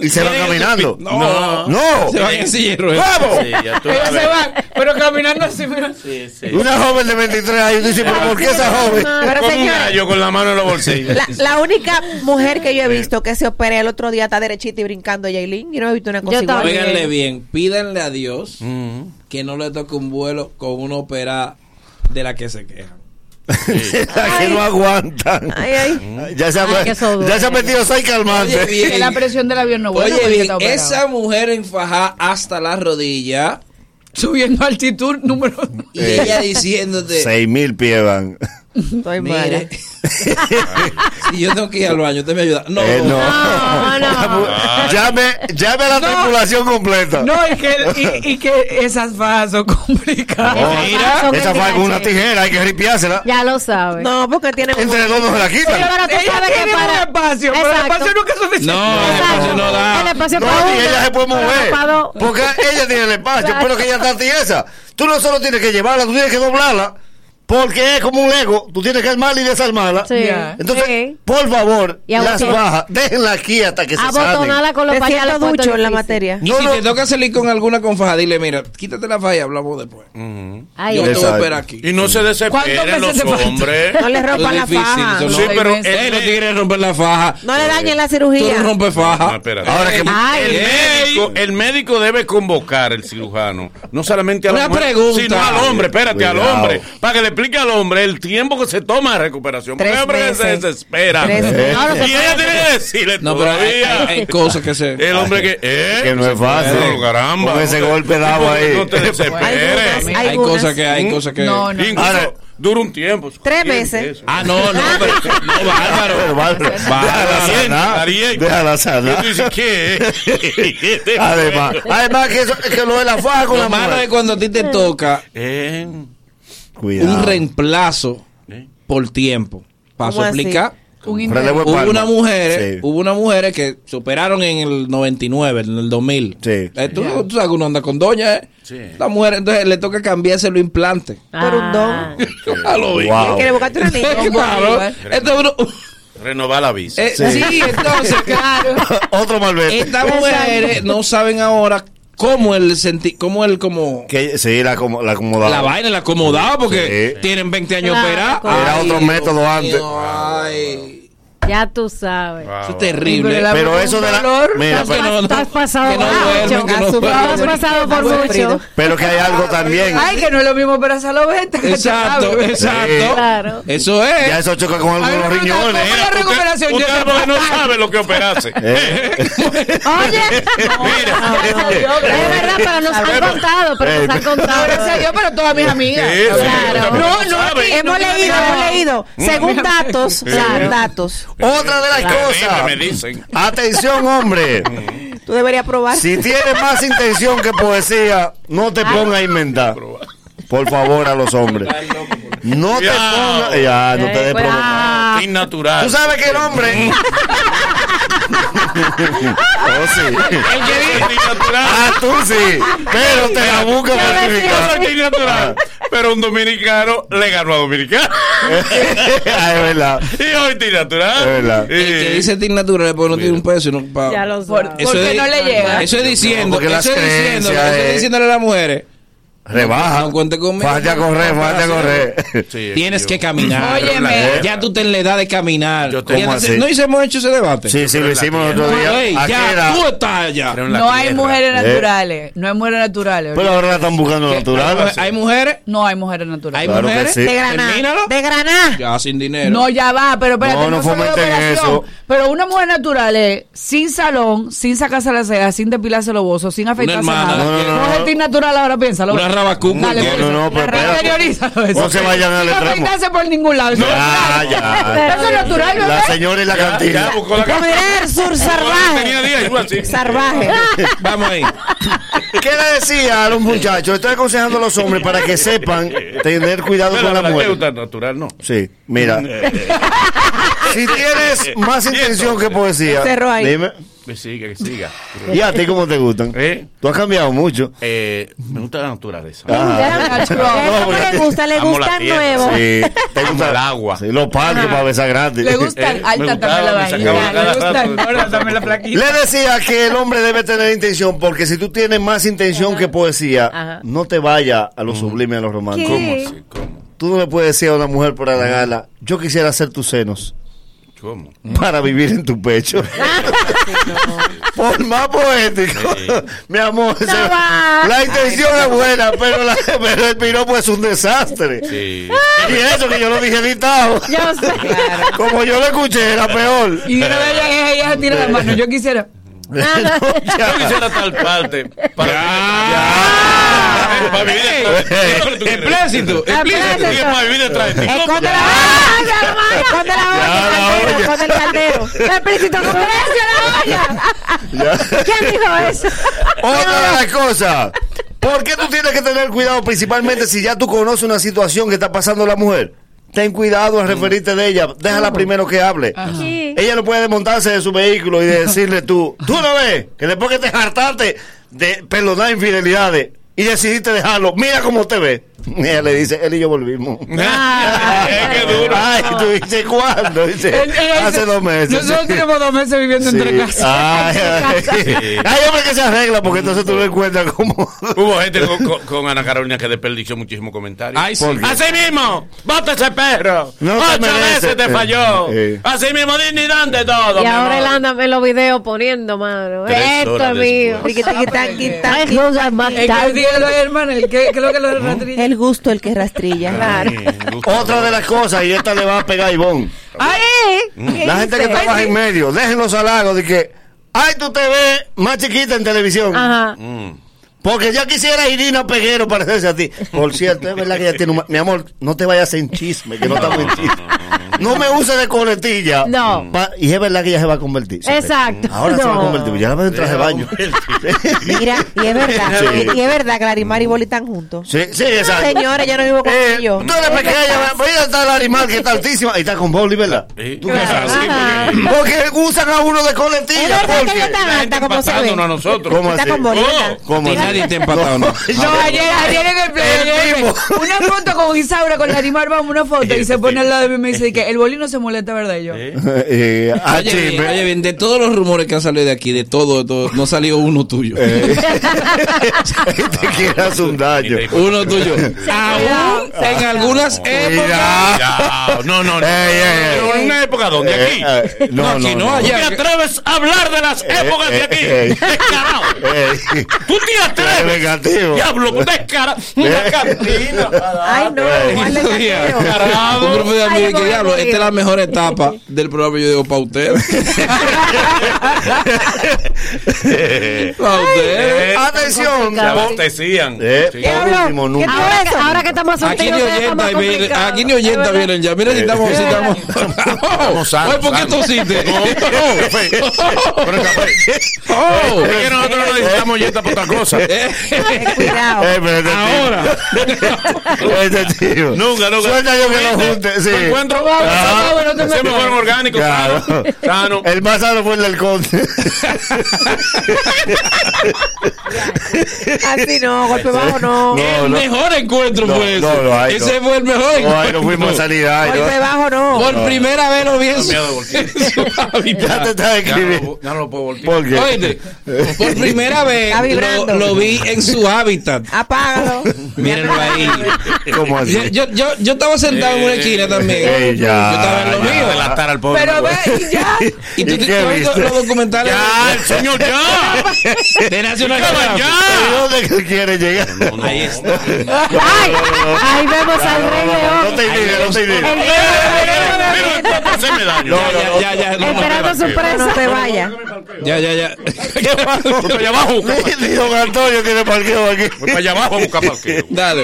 Y se van caminando. No. No. Se van en silla. ¡Vamos! Sí, ya tú Ellos se van, pero caminando así, mira. Sí, sí. Una joven de 23 años dice, pero ¿por qué esa joven? Pero Como un señores, gallo con la mano en los bolsillos. la, la única (laughs) mujer que yo he visto que se opera el otro día está derechita y brincando, Yailin, y no he visto una cosa Yo igual. Óiganle bien, pídanle a Dios Mm. que no le toque un vuelo con una ópera de la que se quejan. (laughs) que no aguantan. Ay, ay. Ya se, ha, Ay, ya se ha metido seis Oye, calmantes. bien. Que la presión del avión no. Oye, bien, esa mujer enfajada hasta la rodilla Subiendo altitud número y ella diciéndote, Seis mil pies van. Estoy mire, (laughs) si yo tengo que ir al baño, usted me ayuda. No, Eh, no. No, no. (laughs) Llame, llame a la No. tripulación completa. No, y que, y, y que esas fajas son complicadas. No, Mira. Esa fue con una tijera, hay que ripiársela. Ya lo sabes. No, porque tiene Entre dos no se la quitan. Pero tú Ella sabes que tiene un para... espacio, pero el espacio nunca es suficiente. No, el espacio no da. El espacio No, para ella se puede mover. Para. Porque ella tiene el espacio, pero que ella está tiesa. Tú no solo tienes que llevarla, tú tienes que doblarla. Porque es como un Lego, tú tienes que armarla y desarmarla. Sí. Entonces, por favor, las bajas, déjenla aquí hasta que se. Abotonada con los pañales ducho en la materia. Y No, si no. te toca salir con alguna con faja, dile, mira, quítate la faja y hablamos después. Ay, Yo ay. te voy a esperar aquí. Y no se ¿Cuántos desesperen los hombres. (laughs) No le rompan la faja. Sí, no- pero el, los tigres rompen la faja. No le dañen la Tú cirugía. no rompes No, faja. espérate. Ahora que el, médico, el médico debe convocar el cirujano, no solamente a la Una mujer, pregunta. sino al hombre, espérate, al hombre, para que le explique al hombre el tiempo que se toma de recuperación. Porque hombre se meses. desespera. Tres. No, no se y ella puede. tiene que decirle No, pero hay, todavía. hay- hay cosas que se. el hombre que, eh, que no es fácil. No, caramba. Con ese no golpe dado ahí. No te desesperes. Hay cosas que hay cosas que. No, no. Incluso Ahora- dura un tiempo. Tres ¿Quién meses. es eso? Ah, no, no, pero, no, bárbaro. Pero, Bárbara, Déjala sanar. Déjala Y sanar. tú dices, ¿qué? Además, además que, eso, que lo de la faja con la Lo malo es cuando a ti te toca Eh, Cuidado. un reemplazo ¿Eh? por tiempo. Paso ¿Cómo a explicar. Un Hubo una mujer, Sí. hubo una mujer que se operaron en el 99, en el 2000. Sí. Eh, tú, tú sabes que uno anda con doña, ¿eh? Sí. La mujer, entonces le toca cambiarse los implantes. Por un Ah. don. (laughs) A lo. Wow. ¿Quieres buscarte una (laughs) niña? Claro. Entonces uno- renovar la visa. eh, sí. entonces, (laughs) claro. Otro malvete. Estas mujeres no saben ahora cómo el senti cómo el como Que, sí, la, como, la acomodaba. la vaina, la acomodada, porque Sí. tienen 20 años Claro, operados. Era otro método antes. mío, ay. Ya tú sabes. Eso es terrible. Pero eso de la. Mira, Estás- pero, estás pasado que no por duermen, mucho. que no Has pasado por mucho. pero que hay algo también. Ay, que no es lo mismo para Saloveta. que Exacto, Chávez. exacto. Claro. Eso es. Ya eso choca con algunos riñones. ¿cómo la recuperación? Usted porque no sabe lo que operase. Eh. Oye, es verdad, pero nos han contado, pero nos han contado. Gracias a Dios, pero todas mis amigas. Claro. usted No, no, hemos leído, hemos leído. Según datos, datos. Otra de las cosas. Me dicen. Atención, hombre. (laughs) Tú deberías probar. Si tienes más intención que poesía, no te pongas a inventar. Por favor, a los hombres. No te pongas. Ya, no te des provocar. Sin natural. Tú sabes que el hombre. (laughs) oh, sí. El que dice (laughs) sin natural. Ah, tú sí. Pero te la busca natural. Pero un dominicano le ganó a dominicano. (laughs) Ah, es verdad. Y hoy sin natural. Es verdad. El que dice Team Natural después no tiene un peso. No, pa- Ya lo Por- sabes. porque es- no le llega. Eso es diciendo, porque las eso es diciendo, eso es eh. diciéndole a las mujeres. Rebaja. No cuente conmigo. Fájate a correr, fájate a correr. Sí, (laughs) Tienes yo- que caminar. Óyeme. Ya tú ten la edad de caminar. Yo tengo no- así. no hicimos hecho ese debate. Sí, sí, lo hicimos el otro día. Ey, ¿A qué ya, edad? tú estás la No hay tierra. mujeres Eh. naturales. No hay mujeres naturales. Pero ahora la están buscando natural. Hay mujeres, No hay mujeres naturales. hay mujeres. sí. De Granada. De Granada. Ya sin dinero. No, ya va, pero espérate, No, no fomenten operación. eso. Pero una mujer natural es sin salón, sin sacarse la ceja, sin depilarse los bozos, sin afeitarse nada. No, no, no, no. natural ahora, piénsalo. Una rabacuca. Dale, No, piensa. no, no, pero espérate. Eso. No se vayan al extremo. afeitarse por ningún lado. eso es Ya, natural. ya. Eso es natural, La señora y la cantina. el sur salvaje. 10, igual así. Salvaje. (laughs) Vamos ahí. ¿Qué le decía a los muchachos? Estoy aconsejando a los hombres para que sepan tener cuidado Pero con la la mujer. natural, no. Sí, mira. (laughs) Si tienes más intención que poesía, Cerró ahí. dime. Que siga, que siga. (laughs) ¿Y a ti cómo te gustan? ¿Eh? Tú has cambiado mucho. Eh, me gusta la naturaleza. Ah. ¿Cómo le gusta? Le Amo la gustan tierra, nuevos. Sí, (laughs) te gusta el agua. Sí, los parques para besar gratis. Le gustan Eh, alta gustaba, también la Le también la flaquita. Le decía que el hombre debe tener intención, porque si tú tienes más intención que poesía, Ajá. no te vayas a lo sublime, a lo romántico. ¿Cómo así? ¿Cómo? Tú no le puedes decir a una mujer por la gala, yo quisiera hacer tus senos ¿Cómo? para vivir en tu pecho. (laughs) Por más poético. Mi amor, se- la intención es buena, pero, la- pero el piropo es un desastre. Sí. Y eso que yo lo dije editado. (laughs) Yo sé. (laughs) Como yo lo escuché, era peor. Y una ellas, ella, ella tira la mano. Yo quisiera. Yo quisiera tal parte para para vivir detrás de ti. Explícito, explícito. Para vivir detrás de ti. Esconde la olla. El caldero. (laughs) La olla? ¿Quién dijo eso? Otra de las cosas. ¿Por qué tú tienes que tener cuidado principalmente si ya tú conoces una situación que está pasando la mujer? Ten cuidado al referirte de ella. Déjala primero que hable. Sí. Ella no puede desmontarse de su vehículo y decirle tú, tú no ves que después que te hartaste de perdonar infidelidades y decidiste dejarlo, mira cómo te ve. Y ella le dice, él y yo volvimos. (laughs) Es que duro. Ay, tú dices, ¿cuándo? Dice, Él- ella hace dos meses. Nosotros tenemos dos meses viviendo Sí. entre casas. Ay, ay, ay, hombre, que se arregla porque entonces tú lo encuentras como. Hubo gente con, con- con Ana Carolina que desperdició muchísimos comentarios. Ay, sí. ¿Por qué? Así mismo, bota ese perro. No Ocho merece. veces te Eh, falló. eh. Así mismo, dignidad ante todo. Y ahora él anda en los videos poniendo, mano. Tres Esto es mío. Ay, cosas más tarde. Dígalo, hermano, el que, que es lo que lo rastrilla. El gusto, el que rastrilla. Claro. Otra de las cosas, y esta le va a pegar a Ivonne. ¡Ay! La gente que trabaja en medio, dejen los halagos de que, ay, tú te ves más chiquita en televisión. Ajá. Mm. Porque ya quisiera Irina Peguero parecerse a ti. Por cierto, es verdad que ella tiene un... Mi amor, no te vayas en chisme, que no estamos en chisme. No me uses de coletilla. No. Pa- y es verdad que ella se va a convertir. Exacto. Ahora se va a No. convertir. Ya la veo en traje de baño. (laughs) Mira, y es verdad. Sí. Y es verdad que Larimar y Boli están juntos. Sí, sí, exacto. Señores, yo no vivo con Eh, ellos. tú eres pequeña, mira está el animal que está altísima y está con Boli, ¿verdad? Sí. ¿Tú? Ajá. Porque usan a uno de Es coletilla. verdad que porque- ella está alta como se ve. A nosotros. ¿Cómo Está así? con Boli, Oh, ¿verdad? ¿Cómo Y así? nadie te ha empatado, ¿no? No, ayer, ayer en el play, una foto con Isaura, con Larimar, vamos, una foto, y se pone al lado de mí y me dice que Oye, el boli no se molesta, ¿verdad? Yo. (laughs) Eh, ah, Oye, bien, oye, bien, de todos los rumores que han salido de aquí, de todo, de todo no ha salido uno tuyo. Eh. (laughs) Te quieras un daño. (laughs) Uno tuyo. Aún en algunas épocas. Ya, no, no, no. Ey, ey, ey. Pero en una época donde Eh, aquí. eh, No, aquí no, ¿Tú allá. te atreves a hablar de las épocas de aquí? eh, eh. Descarado. Tú te atreves. vengativo. Diablo, descarado. Una cantina. Ay, no, ¿cuál Estos es días, Descarado. Un grupo de amigos Ay, que no, diablo, no, esta es la mejor etapa (laughs) del programa. Yo digo, para ustedes. (laughs) Para ustedes. Atención. Se abastecían. Eh, Sí. por. Ahora que, ahora que estamos Aquí ni solteros, oyenta aquí ni oyenta vienen ya. Mira si estamos, si estamos. (laughs) Sanos, Oye, ¿por qué tosiste? Pero el café. Oh. Es que nosotros no necesitamos yeta para otra cosa. Cuidado. Eh, este Ahora. Nunca, nunca. Suelta yo que lo junte. Sí. Encuentro Ah, Siempre fueron orgánicos. Claro. sano, Sano. El más sano fue el del conde. (laughs) Así no, golpe bajo no. el no. mejor encuentro No, fue ese. no, no, ese no. fue el mejor No, encuentro. ahí no fuimos a salir. Ay, no. Golpe bajo no. Por primera vez lo vi en (laughs) Ya te hábitat. estás Ya no, escribiendo. ya no lo puedo voltear. ¿Por qué? Oíste, por primera vez lo, lo vi en su hábitat. Apágalo. Mírenlo ahí. ¿Cómo así? Yo, yo, yo estaba sentado en una esquina también. Ey, ya, yo estaba en lo mío. Delatar al pobre. Pero ve, y ya. Y tú ¿Y te qué ves viste? los documentales Ya, el señor, ya. de National Ya, Geographic. ya. ¿Y dónde quiere llegar? Ahí está. Ay, ahí vemos al Rey León. No te inhibe, no te Mira, esto hacerme daño. Ya, ya, ya. esperando su No te vayas. Ya, ya, ya. Voy para allá abajo. Don Antonio tiene parqueo aquí. Voy para allá abajo a buscar parqueo. Dale.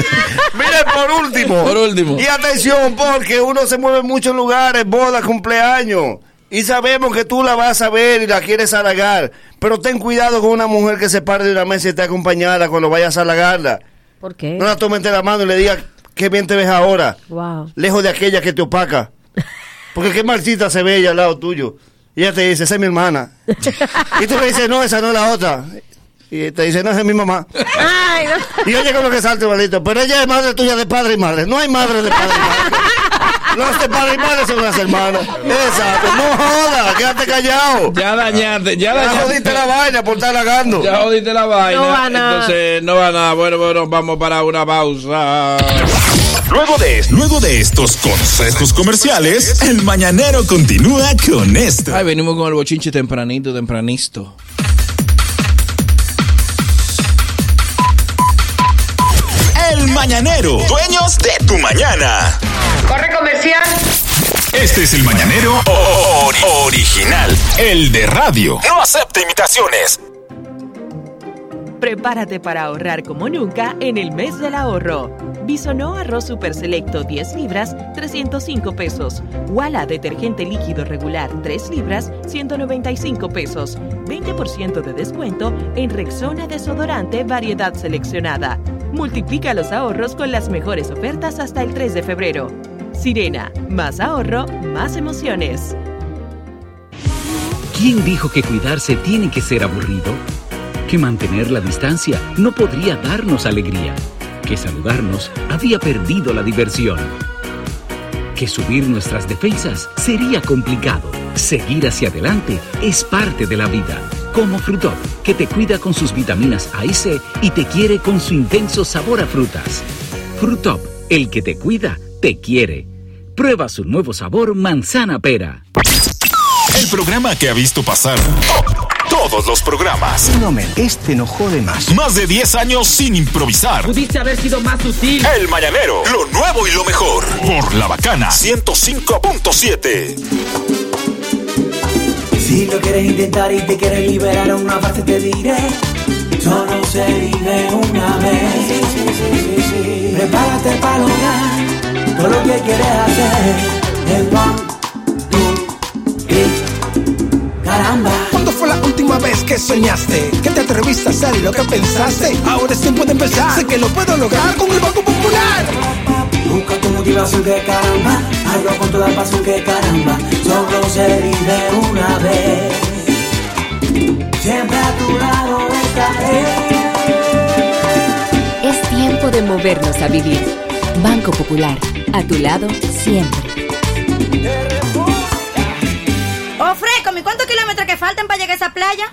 Mire, por último. Por último. Y atención, porque uno se mueve en muchos lugares, bodas, cumpleaños. Y sabemos que tú la vas a ver y la quieres halagar. Pero ten cuidado con una mujer que se pare de una mesa y esté acompañada cuando vayas a halagarla. ¿Por qué? No la tomes de la mano y le digas qué bien te ves ahora. Wow. Lejos de aquella que te opaca. (laughs) Porque qué marcita se ve ella al lado tuyo. Y ella te dice, esa es mi hermana. (laughs) y tú le dices, no, esa no es la otra. Y te dice, no, esa es mi mamá. Ay, no. Y oye con lo que salte, maldito. Pero ella es madre tuya de padre y madre. No hay madre de padre y madre. Los de padre y madre son las hermanas. Exacto. No jodas, quédate callado. Ya dañaste, ya Ya dañaste. jodiste la vaina por estar halagando. Ya jodiste la vaina. No va nada. Entonces, no va nada. Bueno, bueno, vamos para una pausa. Luego de, luego de estos consejos comerciales, el mañanero continúa con esto. Ay, venimos con el bochinche tempranito, tempranito. El mañanero, dueños de tu mañana. Corre comercial. Este es el mañanero ori- original, el de radio. No acepta imitaciones. Prepárate para ahorrar como nunca en el mes del ahorro. Bisonó arroz super selecto 10 libras, 305 pesos. Wala detergente líquido regular 3 libras, 195 pesos. 20% de descuento en Rexona desodorante variedad seleccionada. Multiplica los ahorros con las mejores ofertas hasta el 3 de febrero. Sirena, más ahorro, más emociones. ¿Quién dijo que cuidarse tiene que ser aburrido? Que mantener la distancia no podría darnos alegría. Que saludarnos había perdido la diversión. Que subir nuestras defensas sería complicado. Seguir hacia adelante es parte de la vida. Como Frutop, que te cuida con sus vitaminas A y C y te quiere con su intenso sabor a frutas. Frutop, el que te cuida, te quiere. Prueba su nuevo sabor manzana pera. El programa que ha visto pasar to- todos los programas. No, men, este no jode más. Más de 10 años sin improvisar. Pudiste haber sido más sutil. El Mañanero, lo nuevo y lo mejor. Por La Bacana 105.7. Si lo quieres intentar y te quieres liberar una parte te diré Solo se vive una vez Prepárate para lograr todo lo que quieres hacer El one, two, three, caramba ¿Cuándo fue la última vez que soñaste? Que te atreviste a hacer lo que pensaste. Ahora es tiempo de empezar. Sé que lo puedo lograr con el Banco Popular. Busca tu motivación que caramba Hazlo con toda pasión que caramba Solo se vive una vez Siempre a tu lado estaré Es tiempo de movernos a vivir. Banco Popular, a tu lado siempre. Oh, ¿y cuántos kilómetros que faltan para llegar a esa playa?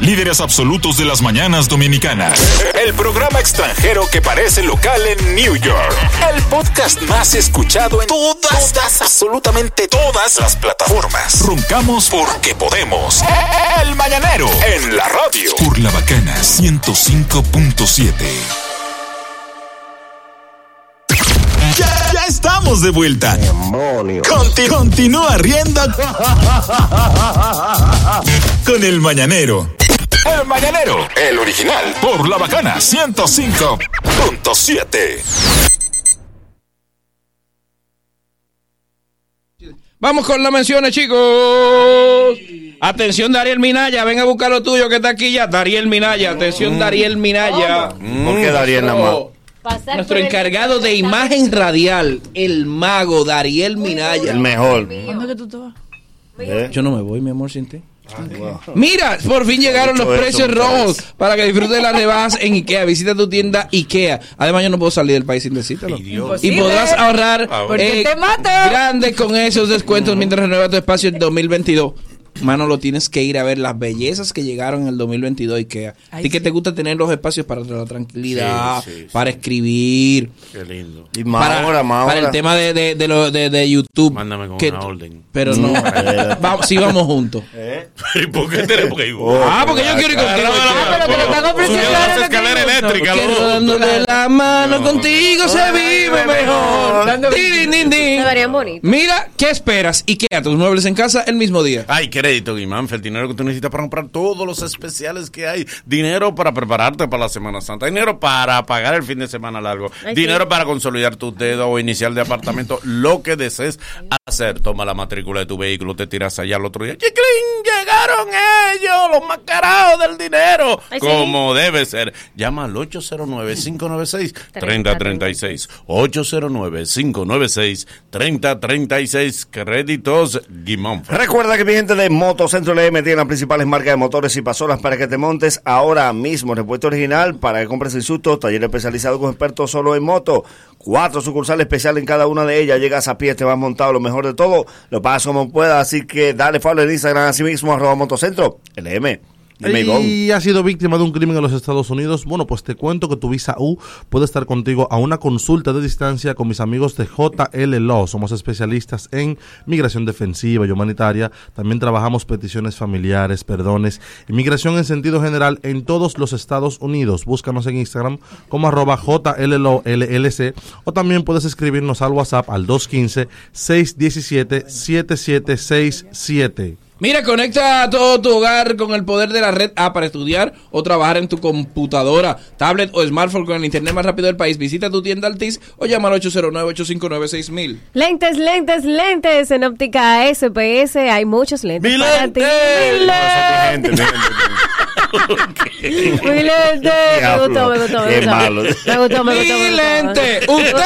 Líderes absolutos de las mañanas dominicanas. El programa extranjero que parece local en New York. El podcast más escuchado en todas, todas, absolutamente todas las plataformas. Roncamos porque podemos. El mañanero en la radio. Por la bacana 105.7. Ya, ya estamos de vuelta. Conti- continúa riendo (laughs) con el mañanero. El mañanero, el original, por la bacana 105.7. Vamos con las menciones, chicos. Atención, Dariel Minaya, ven a buscar lo tuyo que está aquí ya. Dariel Minaya, atención, Dariel Minaya. ¿Por qué Dariel nada más? Nuestro, nuestro encargado de imagen radial, el mago Dariel Minaya. El mejor. ¿Cuándo que tú te vas? Yo no me voy, mi amor, sin ti. Mira, por fin llegaron los precios rojos para que disfrutes de las rebajas en IKEA. Visita tu tienda IKEA. Además, yo no puedo salir del país sin decírtelo. Y podrás ahorrar Porque eh, te grandes con esos descuentos mientras renuevas tu espacio en 2022. Mano, lo tienes que ir a ver las bellezas que llegaron en el 2022 IKEA. A Ay, ti que sí. te gusta tener los espacios para la tranquilidad, Sí, sí, sí. para escribir, Qué lindo. Y más para, ahora, más para el ahora. tema de, de, de, lo- de- de YouTube. Mándame con que una orden. Pero no, (laughs) vamos, sí vamos juntos. (laughs) ¿Y por qué tenemos que ir? Ah, porque yo quiero ir contigo. Ah, pero te lo están ofreciendo las que escaleras eléctricas, Que loco. dándole la mano contigo se vive mejor. Mira, ¿qué esperas? Y queda tus muebles en casa el mismo día. Hay crédito, Guimánfer, el dinero que tú necesitas para comprar todos los especiales que hay. Dinero para prepararte para la Semana Santa. Dinero para pagar el fin de semana largo. Ay, dinero sí. para consolidar tu dedo o inicial de apartamento. Lo que desees hacer. Toma la matrícula de tu vehículo, te tiras allá al otro día. ¡Chiclín! Llegaron ellos, los más carados del dinero. Ay, sí. como debe ser. Llama al 809-596-3036. 809-596-3036. Créditos Guimánfer. Recuerda que mi gente de Motocentro LM tiene las principales marcas de motores y pasolas para que te montes ahora mismo. Repuesto original para que compres sin susto. Taller especializado con expertos solo en moto. Cuatro sucursales especiales en cada una de ellas. Llegas a pie, te vas montado. Lo mejor de todo, lo pagas como puedas. Así que dale follow en Instagram así mismo, arroba Motocentro LM. Y ha sido víctima de un crimen en los Estados Unidos, bueno, pues te cuento que tu visa U puede estar contigo a una consulta de distancia con mis amigos de JL Law. Somos especialistas en migración defensiva y humanitaria. También trabajamos peticiones familiares, perdones, inmigración en sentido general en todos los Estados Unidos. Búscanos en Instagram como arroba JLLO LLC o también puedes escribirnos al WhatsApp al 215-617-7767. Mira, conecta todo tu hogar con el poder de la red A para estudiar o trabajar en tu computadora, tablet o smartphone con el internet más rápido del país. Visita tu tienda Altis o llama al 809-859-6000. Lentes, lentes, lentes en óptica SPS. Hay muchos lentes ¡Mi para lente! ¡Mi mi lente! mi. (laughs) ¡Mi lente! (laughs) Me gustó, me gustó, me qué gustó. malo. Me gustó, me gustó. me ¡Mi gustó. lente! ¡Usted!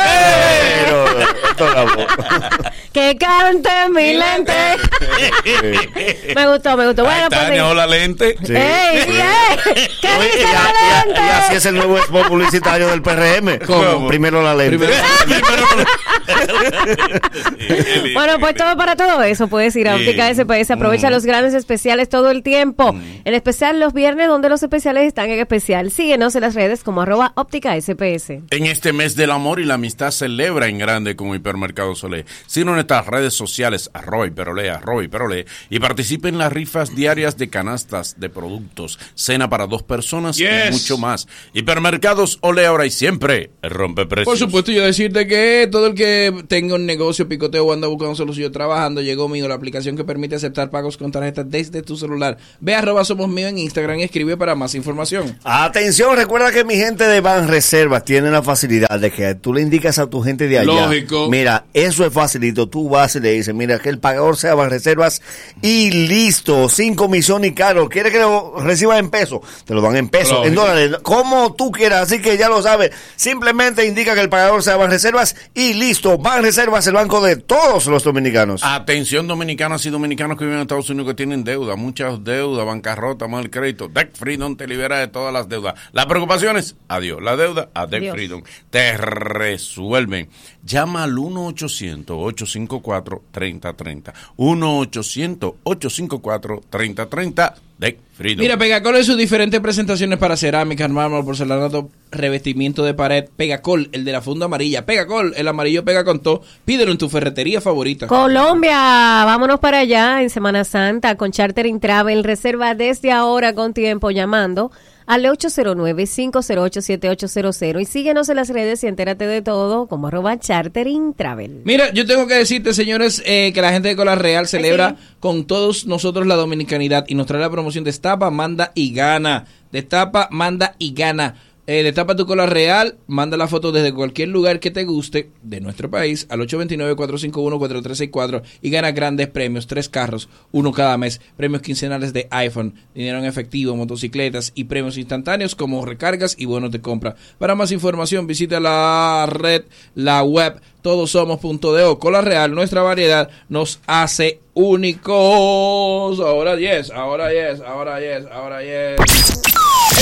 Que cante mi lente. (laughs) Me gustó, me gustó. Bueno, pues. Tania, hola lente. Sí. ¡Ey! ey, ¿Qué Oye, y, dice a- y a- la y lente? así es el nuevo spot publicitario del PRM. ¿Cómo? Primero la lente. Primero- (laughs) (laughs) Bueno, pues todo para todo eso. Puedes ir a Sí. Óptica SPS. Aprovecha los grandes especiales todo el tiempo. En especial los viernes, donde los especiales están en especial. Síguenos en las redes como arroba óptica SPS. En este mes del amor y la amistad celebra en grande con Hipermercado Solé. Sigue en nuestras redes sociales, arroba hiperolé, arroba hiperolé, y participe en las rifas diarias de canastas de productos, cena para dos personas y mucho más. Hipermercados Ole ahora y siempre rompe precios. Por supuesto, yo decirte que todo el que tenga un negocio, picoteo o anda buscando solución trabajando, llegó mío la aplicación que permite aceptar pagos con tarjetas desde tu celular. Ve arroba somos mío en Instagram y escribe para más información. Atención, recuerda que mi gente de Ban Reservas tiene la facilidad de que tú le indicas a tu gente de allá. Lógico. Mira, eso es facilito. Tú vas y le dices, mira, que el pagador sea Ban Reservas y listo. Sin comisión ni caro. ¿Quiere que lo reciba en pesos? Te lo dan en pesos, Lógico. en dólares, como tú quieras. Así que ya lo sabes. Simplemente indica que el pagador sea Ban Reservas y listo. Ban Reservas, el banco de todos los dominicanos. Atención dominicanos y dominicanos que viven en Estados Unidos que tienen deuda, muchas deudas, bancarrota, mal crédito. Debt Freedom te libera de todas las deudas. Las preocupaciones, adiós. La deuda, a Debt. Freedom. Te resuelven. Llama al 1-800-854-3030. 1-800-854-3030. Debt Freedom. Mira, Pegacol en sus diferentes presentaciones para cerámica, mármol, porcelanato, revestimiento de pared. Pegacol, el de la funda amarilla. Pegacol, el amarillo pega con todo. Pídelo en tu ferretería favorita. Colombia, vámonos para allá en Semana Santa con Chartering Travel. Reserva desde ahora con tiempo llamando al 809-508-7800 y síguenos en las redes y entérate de todo como arroba Chartering Travel. Mira, yo tengo que decirte, señores, eh, que la gente de Cola Real celebra con todos nosotros la dominicanidad y nos trae la promoción Destapa, manda y gana. Destapa, manda y gana. Eh, destapa tu cola real, manda la foto desde cualquier lugar que te guste de nuestro país al 829-451-4364 y gana grandes premios, tres carros, uno cada mes, premios quincenales de iPhone, dinero en efectivo, motocicletas y premios instantáneos como recargas y bonos de compra. Para más información visita la red, la web todosomos.do. Cola Real, nuestra variedad nos hace únicos. Ahora yes, ahora yes, ahora yes, ahora yes.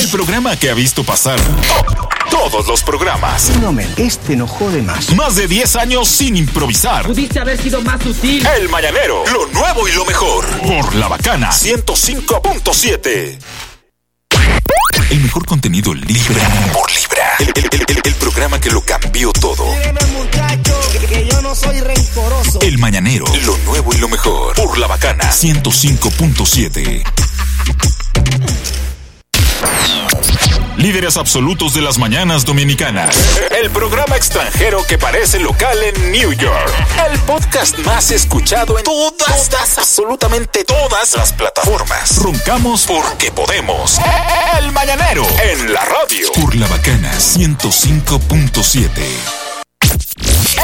El programa que ha visto pasar todos los programas. No me, este no jode más. Más de 10 años sin improvisar. Pudiste haber sido más sutil. El Mañanero, lo nuevo y lo mejor. Por La Bacana 105.7. El mejor contenido libra por libra. El, el- el- el- el programa que lo cambió todo. que yo no soy rencoroso. El Mañanero, lo nuevo y lo mejor. Por La Bacana 105.7. Líderes absolutos de las mañanas dominicanas. El programa extranjero que parece local en New York. El podcast más escuchado en todas, las, absolutamente todas las plataformas. Roncamos porque podemos. El Mañanero en la radio. Por La Bacana 105.7.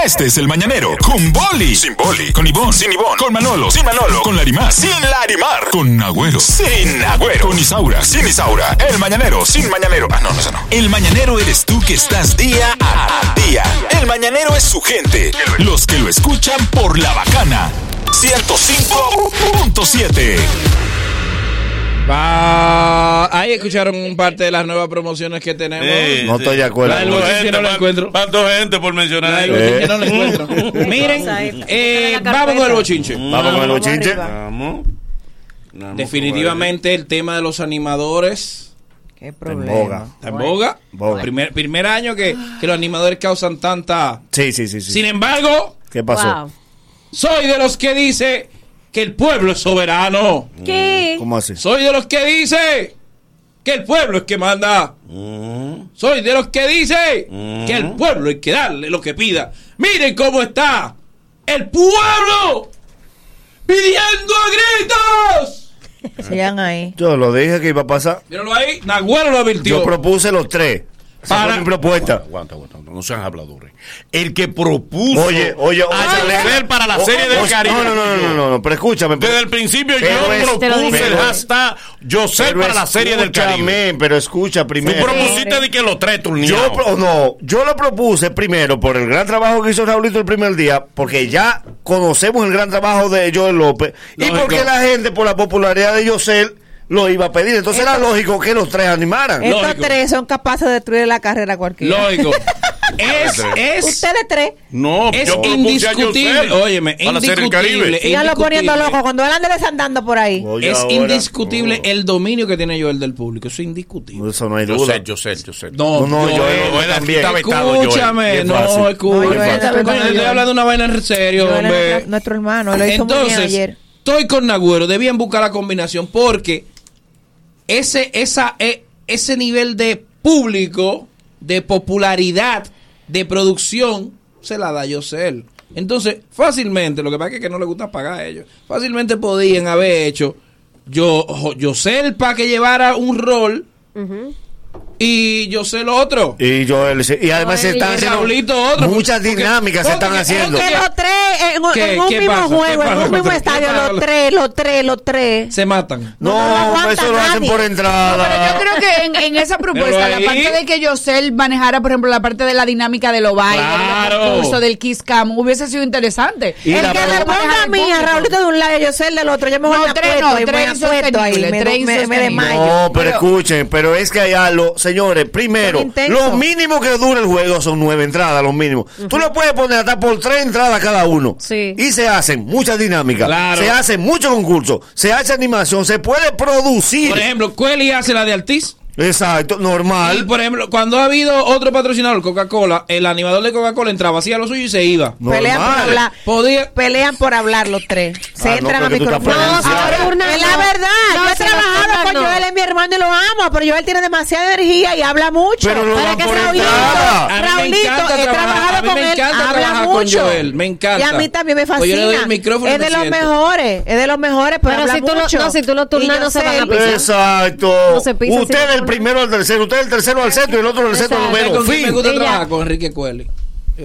Este es el Mañanero. Con Boli, sin Boli, con Ivón, sin Ivón, con Manolo, sin Manolo, con Larimar, sin Larimar, con Agüero, sin Agüero, con Isaura, sin Isaura, el Mañanero, sin Mañanero. Ah, no, no, eso no. El Mañanero eres tú que estás día a día. El Mañanero es su gente, los que lo escuchan por La Bacana. 105.7. Ahí escucharon parte de las nuevas promociones que tenemos. Sí, No sí. estoy de acuerdo. La del Falta bochinche no la encuentro. Falta gente por mencionar. La del no la encuentro. (laughs) Miren, eh, vamos con el bochinche. Vamos con el bochinche. Vamos. Vamos Definitivamente el tema de los animadores Qué En problema. boga. está en boga. Boga. Primer, primer año que, que los animadores causan tanta. Sí, sí, sí. sí. Sin embargo, ¿Qué pasó? Wow. soy de los que dice que el pueblo es soberano. ¿Qué? ¿Cómo así? Soy de los que dice que el pueblo es que manda. Soy de los que dice que el pueblo hay que darle lo que pida. Miren cómo está el pueblo pidiendo a gritos. Sigan ahí. Yo lo dije que iba a pasar. Míralo ahí, Nahuel lo advirtió. Yo propuse los tres. Para- mi propuesta. Aguanta, aguanta, aguanta, no sean habladores. El que propuso Oye, oye, oye. para la O- serie o- del o- Caribe. No, no, no, no, no, no, pero escúchame. Desde el principio yo lo propuse el hashtag yo sé pero para la serie del Caribe. Pero escucha Tú primero. propusiste de que los tres Yo, no, yo lo propuse primero por el gran trabajo que hizo Raulito el primer día, porque ya conocemos el gran trabajo de Joel López, y porque la gente, por la popularidad de Yosel, lo iba a pedir. Entonces era lógico que los tres animaran. Estos Lógico. tres son capaces de destruir la carrera a cualquiera. Lógico. (laughs) es, es, Ustedes tres. no, es yo indiscutible. Óyeme, indiscutible. Caribe. Síganlo poniendo loco cuando él ande desandando por ahí. Oye, Es ahora- indiscutible el dominio que tiene Joel del público. Eso es indiscutible. Eso no hay Yo duda. sé, yo sé, yo sé. No, No, no, yo- Joel, también. Escúchame, no, escúchame. Estoy hablando de una vaina en serio, hombre. nuestro- nuestro hermano, lo hizo muy bien Entonces, ayer. estoy con Nagüero. Debían buscar la combinación porque ese, eh, ese nivel de público, de popularidad, de producción, se la da Yosel. Entonces, fácilmente, lo que pasa es que no le gusta pagar a ellos, fácilmente podían haber hecho yo, Yosel para que llevara un rol y yo sé lo otro. Y yo y además se están y haciendo Raulito otro, muchas porque- dinámicas se porque- están haciendo. Que los tres, en, un- ¿Qué? en un ¿Qué mismo juego, en un mismo ¿Qué estadio, los tres, los tres, los tres. Se matan. No, No, no eso lo hacen por entrada. Pero yo creo que en, en esa propuesta, la parte de que Yosel manejara, por ejemplo, la parte de la dinámica de los bailes, Claro. del concurso, del Kiss Cam, hubiese sido interesante. Y el la que me ponga a mí, a Raulito de un lado y yo sé el del otro, yo me voy No, a tres no, tres ahí, insostenible, me, tres me, me insostenible. desmayo. No, pero, Pero- escuchen, pero es que allá, lo, señores, primero, lo mínimo que dura el juego son nueve entradas, los mínimos. Tú lo puedes poner hasta por tres entradas cada uno. Sí. Y se hacen muchas dinámicas, Claro. se hacen muchos concursos, se hace animación, se puede producir. Por ejemplo, Quelly hace la de Altiz. Exacto, Y normal. por ejemplo, cuando ha habido otro patrocinador, Coca-Cola, el animador de Coca-Cola entraba, hacía lo suyo y se iba. Pelean por Normal. hablar. Podía. Pelean por hablar los tres. Se Ah, no, entran pero a micrófono. No, pero es turna la no. verdad. No, yo he trabajado con no. Joel, es mi hermano y lo amo, pero Joel tiene demasiada energía y habla mucho. Pero lo Para que por Raulito, Raulito, encanta he trabajar- trabajado con me él, encanta habla con mucho. Joel, me encanta. Y a mí también me Pues yo le doy fascina. el micrófono y es de los mejores, es de los mejores, pero, habla si tú mucho. no, si tú lo turnas, Y no se van a pisar. Exacto. No se pisa, primero al tercero, usted es el tercero al centro y el otro al centro al Exacto. ¿Sabes noveno. quién me Fin. gusta trabajar? Con Enrique Quelly.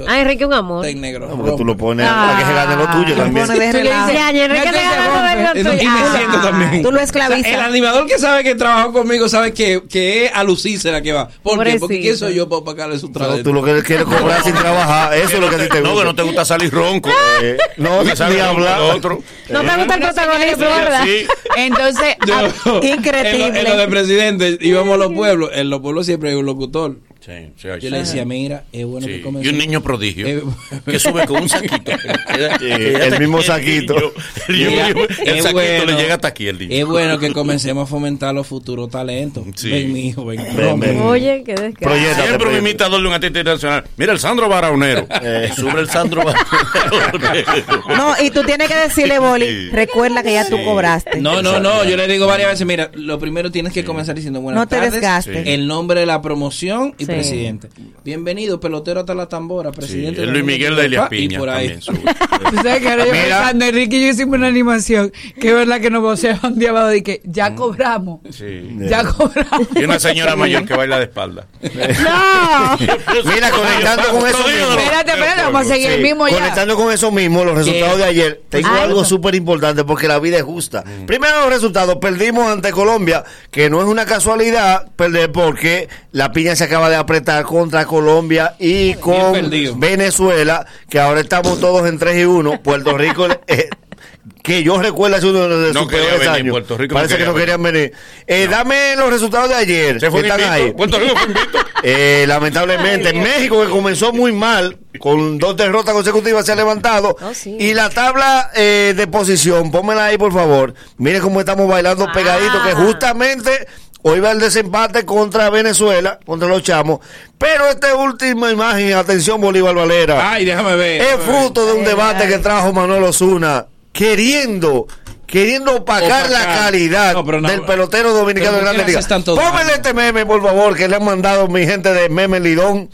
Ah, Enrique, un amor. Está en negro. No, porque tú lo pones Ah, para que se gane lo tuyo también. Tú le dices, Ya, Enrique no le gana lo tuyo. y me siento también. Tú lo O sea, esclavizas. el animador que sabe que trabajó conmigo sabe que, que es a lucirse la que va. ¿Por qué? Porque. ¿quién soy yo para pagarle su No, trabajo? tú lo que quieres cobrar sin trabajar, eso es lo que a ti te No, que gusta. no te gusta salir ronco. Eh, no, Que ni hablar. otro. No te gusta el protagonismo, ¿verdad? Sí. Entonces, (laughs) ah, Increíble. En lo, en lo de presidente, íbamos a los pueblos. En los pueblos siempre hay un locutor. Sí, sí, Yo sí. le decía, mira, es bueno Sí. que comenzó. Y un niño prodigio Eh, (laughs) que sube con un saquito. (laughs) El mismo saquito. El, niño- Mira, el es saquito bueno. le llega hasta aquí el niño. Es bueno que comencemos a fomentar los futuros talentos. Sí. Ven, mi hijo, ven. Ven, ven. Oye, qué. Proyectate, Siempre un proyectate. imitador de un artista internacional. Mira el Sandro Baraonero. (laughs) Eh. Sube el Sandro Baraonero. No, y tú tienes que decirle, Boli, Sí. recuerda que ya tú cobraste. No, no, no, yo le digo varias veces, mira, lo primero tienes que comenzar diciendo buenas No te tardes, desgastes. el nombre de la promoción y. presidente. Bienvenido, pelotero hasta la tambora, Sí, presidente. el de Luis la Miguel de Elias República, y Piña por ahí. (laughs) tú sabes que ahora yo Mira. pensando, Enrique y yo hicimos una animación, que es verdad que nos voceaba un día abajo de que ya cobramos, Sí. ya cobramos. Y una señora mayor que baila de espalda. (laughs) ¡No! (laughs) Mira, conectando con eso mismo. Espérate, espérate, vamos a seguir el Sí, mismo ya. Conectando con eso mismo, los resultados de ayer, tengo algo súper importante porque la vida es justa. Mm. Primero los resultados, perdimos ante Colombia, que no es una casualidad perder porque la piña se acaba de apretar contra Colombia y con perdido. Venezuela, que ahora estamos todos en 3 y 1. Puerto (laughs) Rico, eh, que yo recuerdo hace uno de No sus quería peores venir, años. Puerto Rico no Parece que no querían venir. Eh, Dame los resultados de ayer. Se fue que están invicto. ahí. Puerto Rico fue invicto. (laughs) Eh, lamentablemente, México que comenzó muy mal, con dos derrotas consecutivas, se ha levantado. Oh, sí. Y la tabla eh, de posición, pónmela ahí, por favor. Mire cómo estamos bailando pegaditos, que justamente hoy va el desempate contra Venezuela, contra los chamos. Pero esta última imagen, atención, Bolívar Valera, Ay, déjame ver. es déjame ver. fruto de un debate que trajo Manuel Osuna, queriendo. Queriendo opacar la Opacar. calidad No, pero no. del pelotero dominicano de ¿por qué Grande le Liga. haces tanto Póngale daño? este meme, por favor, que le han mandado mi gente de Meme Lidón.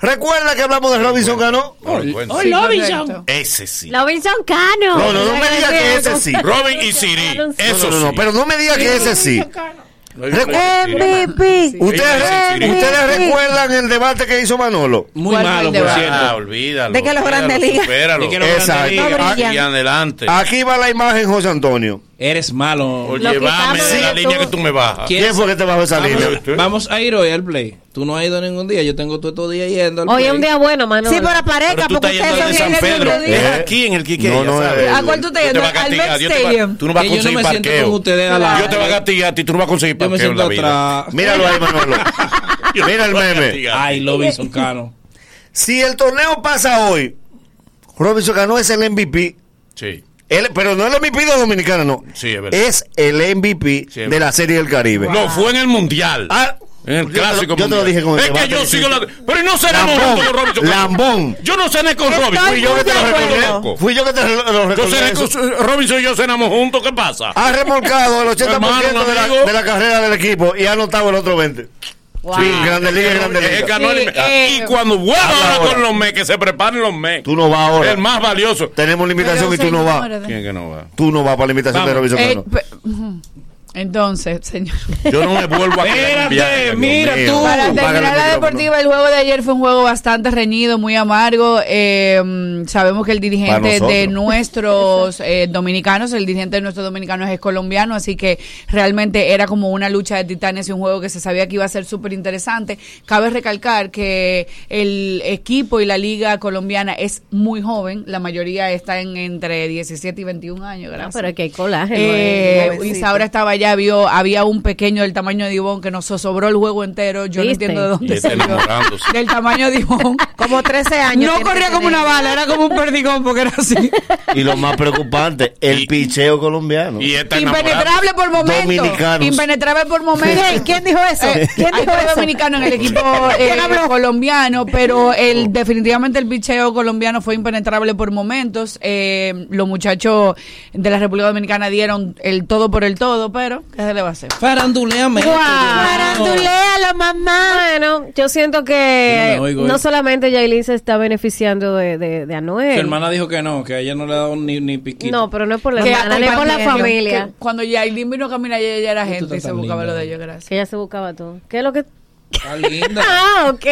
¿Recuerda que hablamos de Robinson? No. Sí, correcto. Ese sí. Robinson Cano. No, no, no me diga que ese sí. Robin y Siri. No, Eso no, no, sí. pero no me diga que ese sí. MVP. ¿Ustedes. ¿Ustedes recuerdan el debate que hizo Manolo? Muy ¿Cuál fue malo, por cierto. Ah, olvídalo. De que los Grandes Ligas- Exacto. Aquí va la imagen, José Antonio. Eres malo. Oye, bájame de la línea que tú me bajas. ¿Quién ¿Quién fue que te bajó esa línea? Vamos, a ir hoy al play. Tú no has ido ningún día. Yo tengo todo estos días yendo al Hoy play. es un día bueno, mano. Sí, pero aparezca, Pero tú porque estás yendo de son San Pedro. Es aquí en el Quique. No, no, eh, ¿A cuál tú te Yo te yendo? voy a Al castigar. Met yo te voy a- Stadium. Tú no vas a Que yo no conseguir me siento parqueo. con ustedes a la- Yo te voy a castigar a ti. Tú no vas a conseguir Yo me parqueo en siento la vida. atrás. (laughs) Míralo ahí, Manolo. (laughs) Mira el meme. Ay, Robinson Cano. Si el torneo pasa hoy, Robinson Cano es el MVP. Sí. Él- pero no el MVP de Dominicana, no. Sí, es verdad. Es el MVP Sí, es de la. Serie del Caribe. No, fue en el Mundial. Ah, En el yo te lo- clásico yo te lo dije con el Es que yo sigo la. Pero no juntos con Robinson. Lambón. Yo no cené con Robinson. Fui yo que te lo recordé. Fui yo que te lo Yo cené con Robinson y yo cenamos juntos. ¿Qué pasa? Ha remolcado el 80% Hermano, de la, de la carrera del equipo y ha anotado el otro 20. Sí, Grande Liga, Grande Liga. Anuel- Sí, eh, y cuando vuelva habla ahora con los MEC, que se preparen los MEC. Tú no vas ahora. El más valioso. Tenemos la invitación y tú no vas. ¿Quién que no va? Tú no vas para la invitación de. Robinson Eh, Cano. Entonces, señor. (laughs) Yo no me vuelvo a viaje, Dios mío. Para Págale terminar la deportiva, el juego de ayer fue un juego bastante reñido, muy amargo. Eh, sabemos que el Para dirigente de nuestros eh, dominicanos, el dirigente de nuestros dominicanos es colombiano, así que realmente era como una lucha de titanes y un juego que se sabía que iba a ser súper interesante. Cabe recalcar que el equipo y la liga colombiana es muy joven, la mayoría está en entre 17 y 21 años. Gracias. pero que hay colágeno. Eh, ahí. Isaura estaba vio, había un pequeño del tamaño de Ivón que nos zozobró el juego entero. Yo no entiendo de dónde salió. Del tamaño de Ivón. (laughs) Como 13 años. No corría como una bala, era como un perdigón porque era así. Y lo más preocupante, el picheo colombiano. Y está Impenetrable por momentos. Dominicanos. Impenetrable por momentos. ¿Quién? ¿Quién dijo eso? Eh, ¿Quién hay dijo eso? dominicanos en el equipo eh, colombiano, pero el definitivamente el picheo colombiano fue impenetrable por momentos. Eh, los muchachos de la República Dominicana dieron el todo por el todo, pero ¿qué se le va a hacer? Faranduleame. Farandulealo, mamá. Bueno, yo siento que no oigo, no eh. solamente Yailin se está beneficiando de, de, de Anuel. Su hermana dijo que no, que a ella no le ha dado ni, ni piquito. No, pero no es por la Que hermana, es por la familia. que Cuando Yailin vino a caminar, ella ya era gente y se buscaba linda. lo de ellos, gracias. Que ella se buscaba todo. ¿Qué es lo que...? Está linda. (laughs) Ah, ok.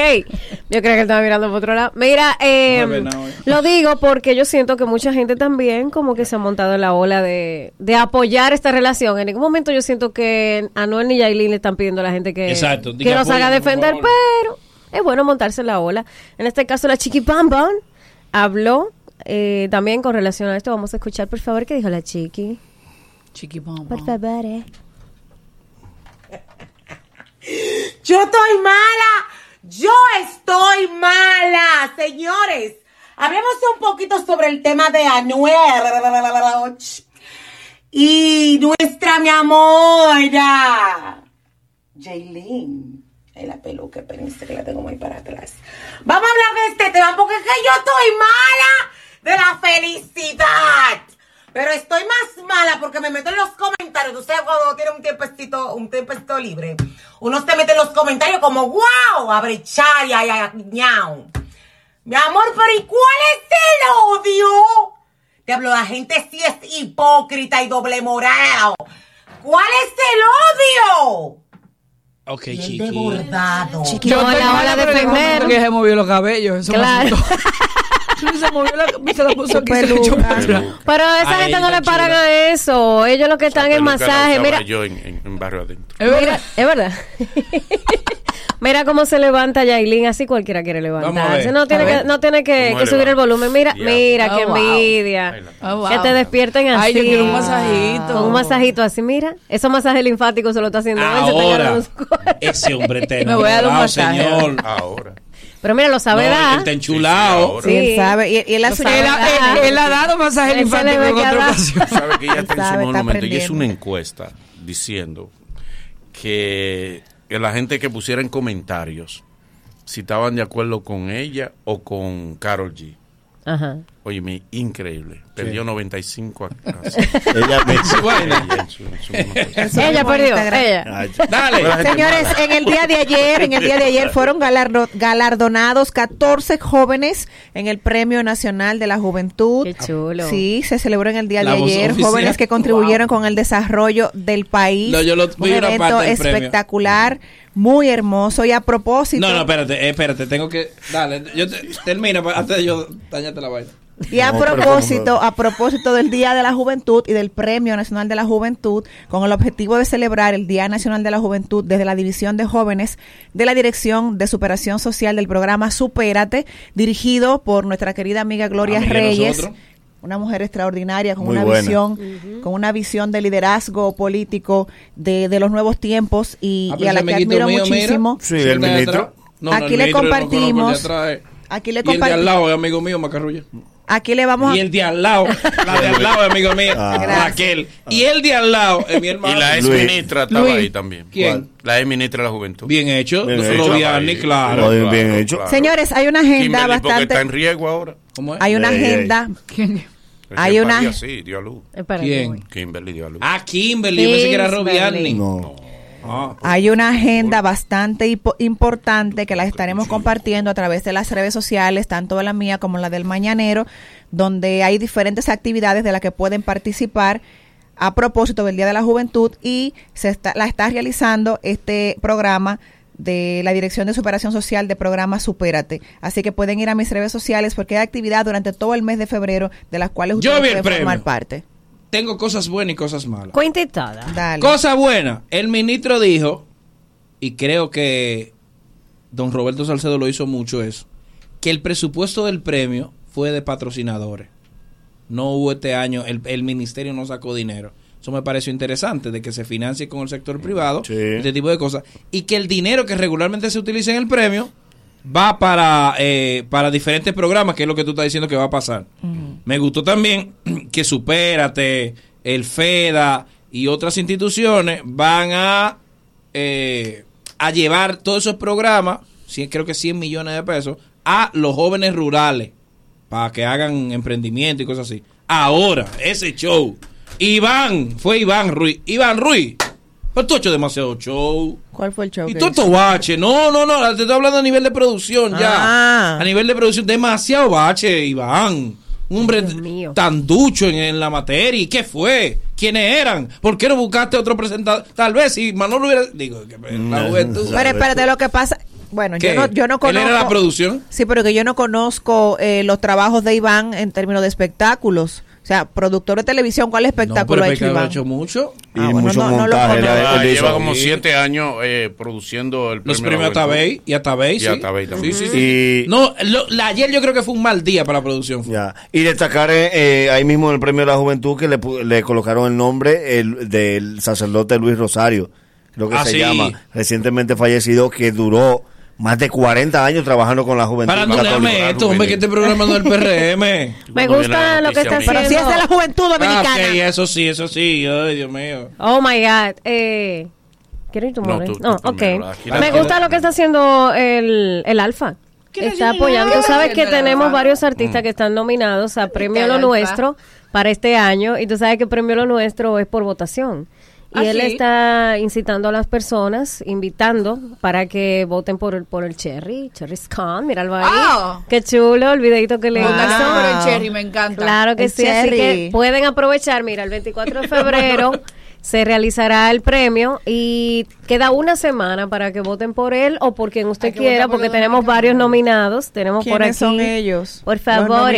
Yo creo que estaba mirando por otro lado. Mira, eh, No lo digo porque yo siento que mucha gente también como que se ha montado en la ola de, de apoyar esta relación. En ningún momento yo siento que Anuel ni Yailin le están pidiendo a la gente que, Exacto, que los haga por defender, pero es bueno montarse en la ola. En este caso, la Chiqui Pam Pam habló eh, también con relación a esto. Vamos a escuchar, por favor, qué dijo la Chiqui. Chiqui pam, Por pam. favor, eh. Yo estoy mala. Yo estoy mala, señores. Hablemos un poquito sobre el tema de Anuel. Y nuestra mi amora. Jaylin. Ay, la peluca, espérense que la tengo muy para atrás. Vamos a hablar de este tema porque es que yo estoy mala de la felicidad. Pero estoy más mala porque me meto en los comentarios. Usted cuando tiene un tiempecito, un tiempecito libre, uno se mete en los comentarios como, wow, a brechar y a, ñau. Mi amor, pero ¿y cuál es el odio? Diablo, la gente sí es hipócrita y doble moral. ¿Cuál es el odio? Ok, chiqui. Yo No, la ola de momento que se movió los cabellos. Eso Claro. (laughs) (laughs) se movió la puso aquí, se la echó para atrás. Pero a esa Ay, gente no le paran chula. a eso. Ellos lo que están en masaje. Mira, yo en, en- en barrio adentro. Es verdad. Mira, es verdad. (laughs) Mira cómo se levanta Yailin, así cualquiera quiere levantarse. No tiene que, no tiene que, ¿Cómo que se subir el volumen. Mira, mira, Oh, qué wow. envidia. Oh, wow. Que te despierten así. Ay, yo quiero un masajito. Con un masajito así, mira. Esos masajes linfáticos se lo está haciendo él, se está Ahora, ese hombre (laughs) está Me voy a dar un masaje. señor. Ahora. Pero mira, lo sabe No, dar. él está enchulado. Sí, sí. Sí, él sabe. Y, y él ha Él, él- él ha dado masaje ve en que otra ocasión. sabe que ya está en sabe, su monumento y es una encuesta diciendo que, que la gente que pusiera en comentarios si estaban de acuerdo con ella o con Carol G. Ajá. Oye, increíble. Perdió 95 a, a- (laughs) Ella. Ella perdió. Ella. Dale. Señores, en el día de ayer, en el día de ayer fueron galardo- galardonados 14 jóvenes en el Premio Nacional de la Juventud. Qué chulo. Sí, se celebró en el día La de ayer. oficial. Jóvenes que contribuyeron con el desarrollo del país. No, yo lo- Un evento parte del premio. espectacular, muy hermoso. Y a propósito, No, no, espérate, eh, espérate, tengo que. Dale, yo te, termina pa- antes de yo dañarte la vaina. Y a No, propósito, a propósito del Día de la Juventud y del Premio Nacional de la Juventud, con el objetivo de celebrar el Día Nacional de la Juventud desde la División de Jóvenes de la Dirección de Superación Social del programa Supérate, dirigido por nuestra querida amiga Gloria Amiga de Reyes. nosotros. Una mujer extraordinaria con Muy una buena. visión, con una visión de liderazgo político de, de los nuevos tiempos y, Ah, y a la que admiro mío, mira. muchísimo. Sí, el ministro. no, Aquí el le ministro no compartimos- atrás Aquí le Y el de al compartimos. lado es amigo mío, Macarrulla. Aquí le vamos a Y el de al lado, la de al lado amigo mío, Ah. Raquel. Y el de al lado es mi Y hermano. la ex Luis. ministra estaba Luis. ahí también. ¿Quién? La ex ministra de la Juventud. Bien hecho, Bien hecho. Ahí. claro. Bien, bien hecho. Señores, hay una agenda Kimberly, bastante. está en riesgo ahora. ¿Cómo es? Hay una Ey, ey. agenda. ¿Quién? Hay una- Sí, dio a luz. ¿Quién? Kimberly dio a luz. Ah, Kimberly, yo pensé que era. Robiani. No. Ah, Hay una agenda bastante importante que la estaremos compartiendo a través de las redes sociales, tanto la mía como la del Mañanero, donde hay diferentes actividades de las que pueden participar a propósito del Día de la Juventud y se está, la está realizando este programa de la Dirección de Superación Social de programa Supérate. Así que pueden ir a mis redes sociales porque hay actividad durante todo el mes de febrero de las cuales ustedes pueden formar parte. Tengo cosas buenas y cosas malas. Cuenta y toda. Dale. Cosa buena, el ministro dijo, y creo que don Roberto Salcedo lo hizo mucho eso, que el presupuesto del premio fue de patrocinadores. No hubo este año, el, el ministerio no sacó dinero. Eso me pareció interesante, de que se financie con el sector privado, este tipo de cosas. Y que el dinero que regularmente se utiliza en el premio va para, eh, para diferentes programas, que es lo que tú estás diciendo que va a pasar. Me gustó también (clears throat) que Supérate, el FEDA y otras instituciones van a, eh, a llevar todos esos programas, creo que 100 millones de pesos, a los jóvenes rurales para que hagan emprendimiento y cosas así. Ahora, ese show. Iván, fue Iván Ruiz. Iván Ruiz, pero tú has hecho demasiado show. ¿Cuál fue el show? Y que todo bache. No, no, no. Te estoy hablando a nivel de producción ya. Ah. A nivel de producción. Demasiado bache, Iván. Un hombre tan ducho en, en la materia. ¿Y qué fue? ¿Quiénes eran? ¿Por qué no buscaste otro presentador? Tal vez si Manolo hubiera. Digo, que la juventud. Pero espérate, lo que pasa. Bueno, ¿Qué? yo no, yo no ¿Él conozco. era la producción? Sí, pero que yo no conozco eh, los trabajos de Iván en términos de espectáculos. O sea, productor de televisión, ¿cuál espectáculo ha hecho Iván? ha hecho mucho. Y Ah, bueno, mucho no- no lo montaje. él- Ah, lleva como siete años eh, produciendo el Los premio premios Atabey y Atabey, Y sí. Atabey también. Sí, sí, sí. Y- No, lo- la- ayer yo creo que fue un mal día para la producción. Ya. Y destacar eh, eh, ahí mismo en el Premio de la Juventud que le, pu- le colocaron el nombre el, del sacerdote Luis Rosario, creo que Ah, se sí. llama, recientemente fallecido, que duró más de 40 años trabajando con la juventud. Para no católica. leerme esto, hombre, que este programa no es el PRM. (laughs) Me gusta lo que está Pero si haciendo. es de la juventud dominicana. Ah, ok, eso sí, eso sí. Ay, Dios mío. Oh my God. Eh, ¿Quieres ir tú, No, More? tú- tú No, primero, ok. la- Me gusta lo que está haciendo el, el Alfa. Está apoyando. Tú sabes que tenemos varios artistas que están nominados a Premio Lo? Nuestro para este año. Y tú sabes que Premio Lo Nuestro es por votación. Y ¿Ah, él sí? está incitando a las personas, invitando para que voten por el, por el Cherry, Cherry Scon, míralo ahí. Ah. Qué chulo el videito que le hizo. Votación por el cherry, me encanta. Claro que El sí, así que pueden aprovechar. Mira, el 24 de febrero (laughs) se realizará el premio y queda una semana para que voten por él o por quien usted quiera, por porque tenemos varios nominados. Tenemos por aquí. ¿Quiénes son ellos? Por favor.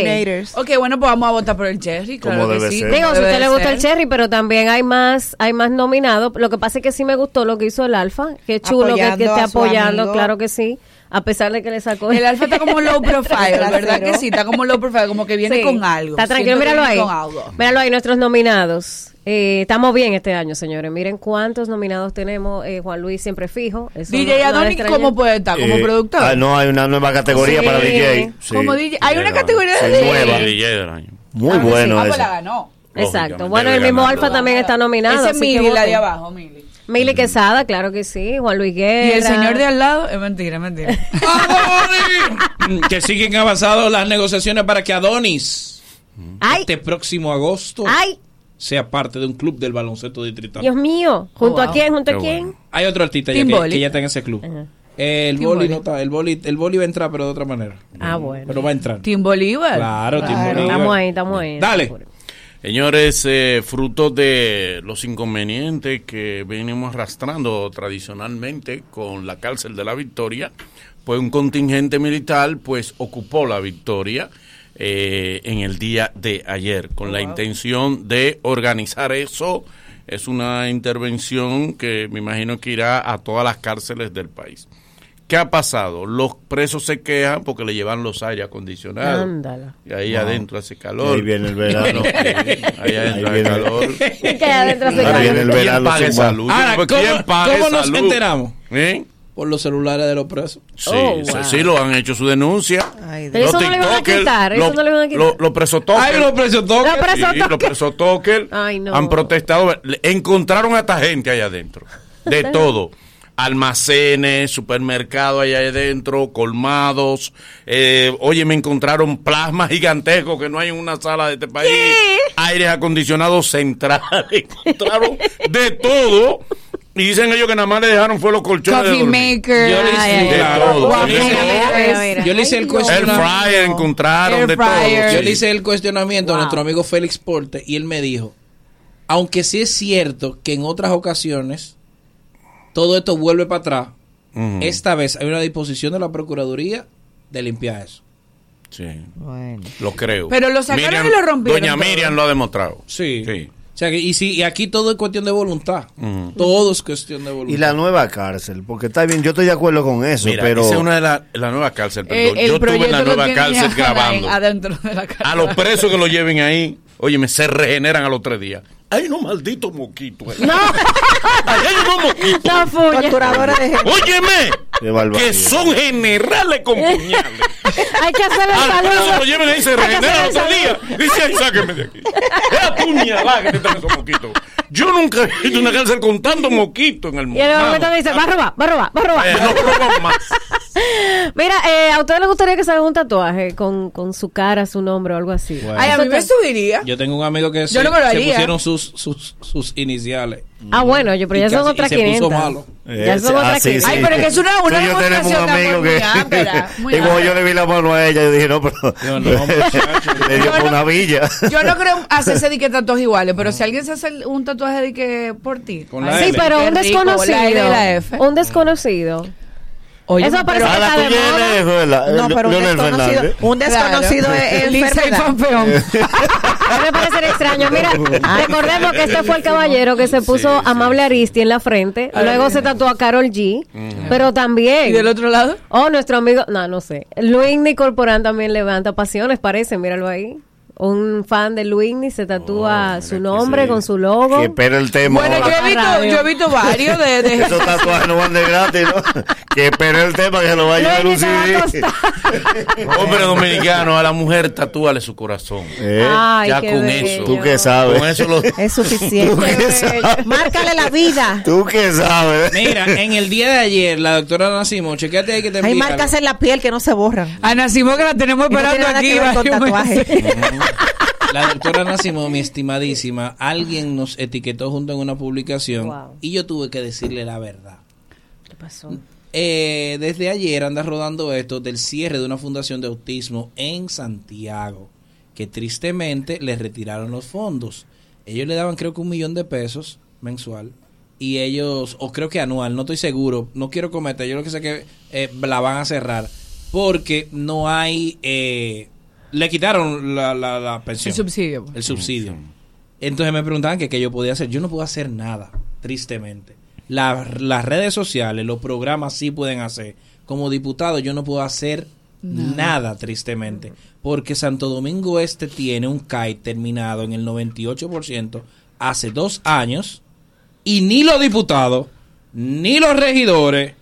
Ok, bueno, pues vamos a votar por el cherry. Claro Como que debe sí. ser. Digo, si usted le gusta el cherry, pero también hay más, hay más nominados. Lo que pasa es que sí me gustó lo que hizo el Alfa, que chulo que, que Apoyando esté apoyando, amigo. claro que sí, a pesar de que le sacó El alfa está como (laughs) low profile, Trasero. ¿verdad que sí? Está como low profile, como que viene Sí, con algo. Está tranquilo, míralo ahí. viene con algo. Míralo ahí, nuestros nominados. Eh, estamos bien este año, señores. Miren cuántos nominados tenemos. Eh, Juan Luis siempre fijo. Eso DJ no- Adonis. ¿cómo puede estar? ¿Como Eh, productor? ah, no, hay una nueva categoría Sí. para DJ. sí. Como DJ. Hay una categoría de DJ. nueva. DJ del año. Muy Ah, sí. bueno Ah, pues la ganó. Exacto. Bueno, el mismo. Alfa también está nominado. Ese es Mili, la de abajo, Mili. Mili Quesada, claro que sí. Juan Luis Guerra. Y el señor de al lado, es mentira, es mentira. (laughs) (laughs) (laughs) Que siguen avanzadas las negociaciones para que Adonis Ay. este próximo agosto Ay, sea parte de un club del baloncesto distrital. Dios mío. ¿Junto Oh, a wow. quién? ¿Junto a quién? bueno. Hay otro artista ya Team que, ya está en ese club. Eh, el Team boli Boli. no está, el boli, el boli va a entrar pero de otra manera. Ah, bueno. Pero va a entrar. Team Bolívar. Claro, Team Claro. Bolívar. Estamos ahí, estamos ahí. Dale. Señores, eh, fruto de los inconvenientes que venimos arrastrando tradicionalmente con la cárcel de la Victoria, pues un contingente militar pues ocupó la Victoria eh, en el día de ayer con la intención de organizar eso. Es una intervención que me imagino que irá a todas las cárceles del país. ¿Qué ha pasado? Los presos se quejan porque le llevan los aire acondicionados. Ándala. Y ahí Wow. adentro hace calor. Ahí viene el verano. (laughs) Ahí adentro (laughs) Ahí hace calor. Que adentro hace calor. viene el ¿Quién verano. paga sin esa más. luz? Ahora, ¿Quién ¿cómo, paga cómo esa nos luz? enteramos? ¿Eh? Por los celulares de los presos. Sí, Oh, sí, wow. sí, lo han hecho su denuncia. Ay, Pero Los eso no le iban a quitar, eso lo- no le iban a quitar. lo- Los presos toques. Ay, los presos toques. Los presos Sí, los presos toques Ay, no. han protestado. Encontraron a esta gente allá adentro. De todo. Almacenes, supermercados allá adentro, colmados. Eh, oye, me encontraron plasmas gigantescos que no hay en una sala de este país. Aires acondicionados centrales. (laughs) Encontraron de todo. Y dicen ellos que nada más le dejaron fue los colchones de Coffee dormir. maker. Yo le hice, Ay, De todo. yo le hice- Mira, mira. yo le hice el El cuestionamiento. fryer encontraron Air de todo. fryer. Yo le hice el cuestionamiento a nuestro amigo Félix Porte y él me dijo, aunque sí es cierto que en otras ocasiones todo esto vuelve para atrás, esta vez hay una disposición de la Procuraduría de limpiar eso. Sí, Bueno. lo creo. Pero lo sacaron y lo rompieron Doña todo. Miriam lo ha demostrado. Sí. Sí. O sea, que, y, sí, y aquí todo es cuestión de voluntad. Ujú. Todo es cuestión de voluntad. Y la nueva cárcel, porque está bien, yo estoy de acuerdo con eso, Mira, pero esa es una de las la nueva cárcel, perdón. El, el Yo estuve en la nueva cárcel grabando. adentro de la cárcel. A los presos que lo lleven ahí, óyeme, se regeneran a los tres días. Hay unos malditos moquitos. ahí. No, Ahí hay unos moquitos. (laughs) no de gente. Óyeme, que son generales con puñales. (laughs) Hay que hacerle el Al preso lo saludo. lleven ahí, se al otro el día. Dice, ay, sáquenme de aquí. Es a puñalada que te están esos moquitos. Yo nunca he visto una cárcel con tanto moquito en el mundo. Y en el momento dice, va a robar, va a robar, va a robar. Eh, no roban más. (laughs) Mira, eh, ¿a ustedes les gustaría que se hagan un tatuaje con, con su cara, su nombre o algo así? Bueno. Ay, a mí me subiría. Yo tengo un amigo que Yo se, no me lo se haría. pusieron sus, sus, sus iniciales. Ah, bueno, yo, pero ya son otras se puso 500. malo. Ya Eh, son ah, otras sí, 500. sí. Ay, pero es que es una, una y yo tenemos un amigo que. muy (laughs) ápera, muy y como yo le vi la mano a ella, yo dije, no, pero. Yo no, (laughs) muchacho. le dio Yo por no- una villa. Yo no creo hacerse de que tatuajes iguales, pero si alguien se hace un tatuaje de que por ti. Con la Sí, L. pero Qué un rico, la L y desconocido. la F. Un desconocido. Oye, Eso parece que A la está de moda. No, pero un Leonel desconocido, Fernández. un desconocido Claro. es, es Lisa y enfermedad. Fanfeón. (laughs) (laughs) A mí me parece extraño. Mira, (laughs) recordemos que este fue el caballero que se puso Sí, sí, Amable Aristi en la frente. Luego se tatuó a Carol G. Pero también. ¿Y del otro lado? Oh, nuestro amigo. No, no sé. Luigny Corporán también levanta pasiones, parece. Míralo ahí. Un fan de Luigny se tatúa su nombre sí. con su logo. Que espera el tema. Bueno, yo he visto, yo he visto varios de, de- Esos tatuajes no van de gratis, ¿no? (laughs) que espere el tema que se lo vaya a llevar un va a CD. (laughs) Hombre dominicano, a la mujer tatúale su corazón. Eh, Ay, ya qué con bello. eso. Tú qué sabes. Con eso lo... Es suficiente. (laughs) Tú qué sabes. Márcale la vida. Tú qué sabes. Mira, en el día de ayer, la doctora Nacimo, chequete ahí que te Hay marcas en la piel que no se borran. Ana Simón que la tenemos no esperando aquí. que con tatuaje. La doctora Nacimo, mi estimadísima, alguien nos etiquetó junto en una publicación Wow. y yo tuve que decirle la verdad. ¿Qué pasó? Eh, desde ayer anda rodando esto del cierre de una fundación de autismo en Santiago, que tristemente le retiraron los fondos. Ellos le daban creo que un millón de pesos mensual y ellos, o creo que anual, no estoy seguro, no quiero cometer, yo lo que sé que eh, la van a cerrar porque no hay, eh, le quitaron la, la, la pensión. El subsidio. El subsidio. Entonces me preguntaban que qué yo podía hacer. Yo no puedo hacer nada, tristemente. La- las redes sociales, los programas sí pueden hacer. Como diputado yo no puedo hacer nada, tristemente. Porque Santo Domingo Este tiene un CAI terminado en el 98% hace dos años y ni los diputados, ni los regidores,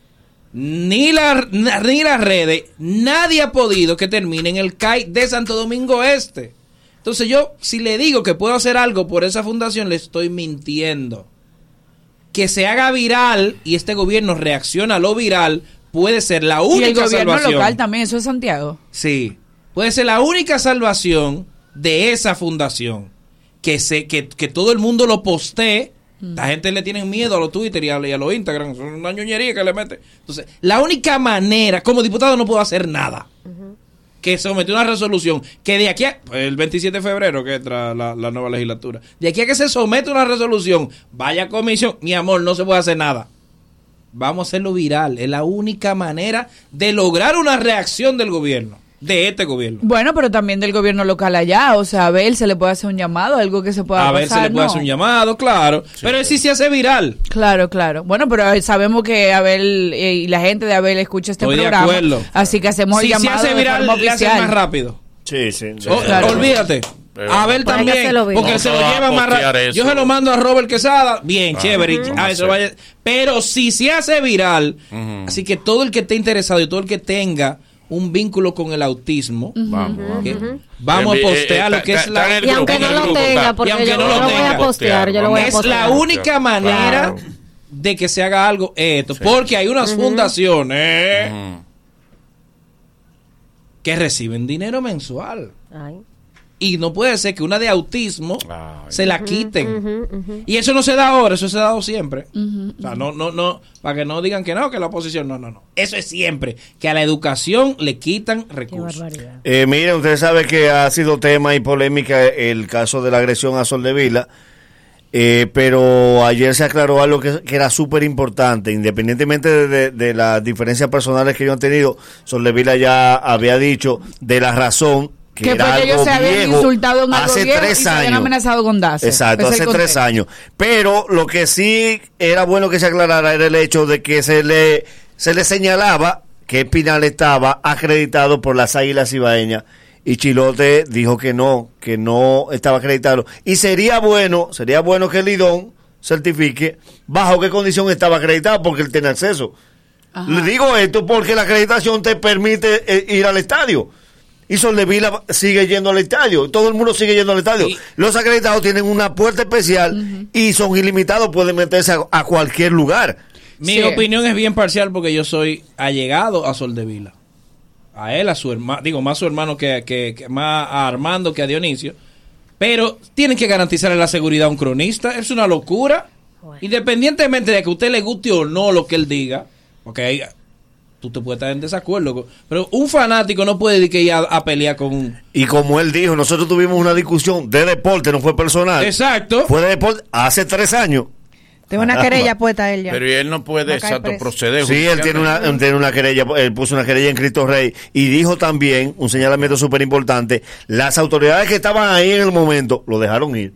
ni, la, ni las redes, nadie ha podido que termine en el CAI de Santo Domingo Este. Entonces yo, si le digo que puedo hacer algo por esa fundación, le estoy mintiendo. Que se haga viral y este gobierno reacciona a lo viral puede ser la Y única el gobierno salvación. local también, eso es Santiago. Sí, puede ser la única salvación de esa fundación. Que, se, que, que todo el mundo lo postee. La gente le tiene miedo a los Twitter y a, los Instagram. Son una ñoñería que le mete. Entonces, la única manera, como diputado no puedo hacer nada. Que sometió una resolución que de aquí a el 27 de febrero que entra la, la nueva legislatura, de aquí a que se somete una resolución, vaya comisión, mi amor, no se puede hacer nada. Vamos a hacerlo viral. Es la única manera de lograr una reacción del gobierno, de este gobierno. Bueno, pero también del gobierno local allá. O sea, a ver, se le puede hacer un llamado, algo que se pueda A ver, pasar, se le puede ¿no? hacer un llamado, claro. pero si se hace viral. Claro, claro. Bueno, pero eh, sabemos que Abel eh, y la gente de Abel escucha este Estoy de programa. acuerdo. Así que hacemos Si el se llamado hace de viral, forma le oficial. más rápido. Sí, sí. O- Claro. Olvídate. A ver Pues hay que también, porque No se lo se lleva más rápido. eso. Yo se lo mando a Robert Quesada, bien, Ah, chévere. a se hacer. vaya- Pero si se hace viral, así que todo el que esté interesado y todo el que tenga un vínculo con el autismo, Vamos, que- vamos. vamos a Eh, eh, postear lo que es la... Y aunque no lo tenga, porque yo no lo, lo voy a postear, yo lo voy a es postear. la única manera Claro. de que se haga algo esto, porque hay unas fundaciones que reciben dinero mensual. Ay. Y no puede ser que una de autismo se la quiten. Y eso no se da ahora, eso se ha dado siempre. O sea, no, no, no, para que no digan que no, que la oposición, no, no, no. Eso es siempre, que a la educación le quitan recursos. Eh, miren, usted sabe que ha sido tema y polémica el caso de la agresión a Sol de Vila, eh, pero ayer se aclaró algo que, que era súper importante, independientemente de, de- de las diferencias personales que ellos han tenido, Sol de Vila ya había dicho de la razón que, Que era que ellos algo se habían viejo insultado en algo hace viejo y tres se habían años. amenazado con DASO. Exacto, hace el tres años. Pero lo que sí era bueno que se aclarara era el hecho de que se le, se le señalaba que Espinal estaba acreditado por las Águilas Ibaeñas y Chilote dijo que no, que no estaba acreditado. Y sería bueno, sería bueno que Lidón certifique bajo qué condición estaba acreditado porque él tiene acceso. Le digo esto porque la acreditación te permite eh, ir al estadio. Y Soldevila sigue yendo al estadio. Todo el mundo sigue yendo al estadio. Los acreditados tienen una puerta especial y son ilimitados, pueden meterse a, a cualquier lugar. Mi opinión es bien parcial porque yo soy allegado a Sol de Vila. A él, a su hermano, digo, más a su hermano que, que- que- más a Armando que a Dionisio. Pero tienen que garantizarle la seguridad a un cronista. Es una locura. Independientemente de que a usted le guste o no lo que él diga, porque ahí tú te puedes estar en desacuerdo. Pero un fanático no puede ir a, a pelear con un... Y como él dijo, nosotros tuvimos una discusión de deporte, no fue personal. Exacto. Fue de deporte hace tres años. Tengo una querella (laughs) puesta él ya. Pero él no puede, No exacto, preso. proceder. Sí, él tiene una, él tiene una querella, él puso una querella en Cristo Rey y dijo también, un señalamiento súper importante, las autoridades que estaban ahí en el momento lo dejaron ir.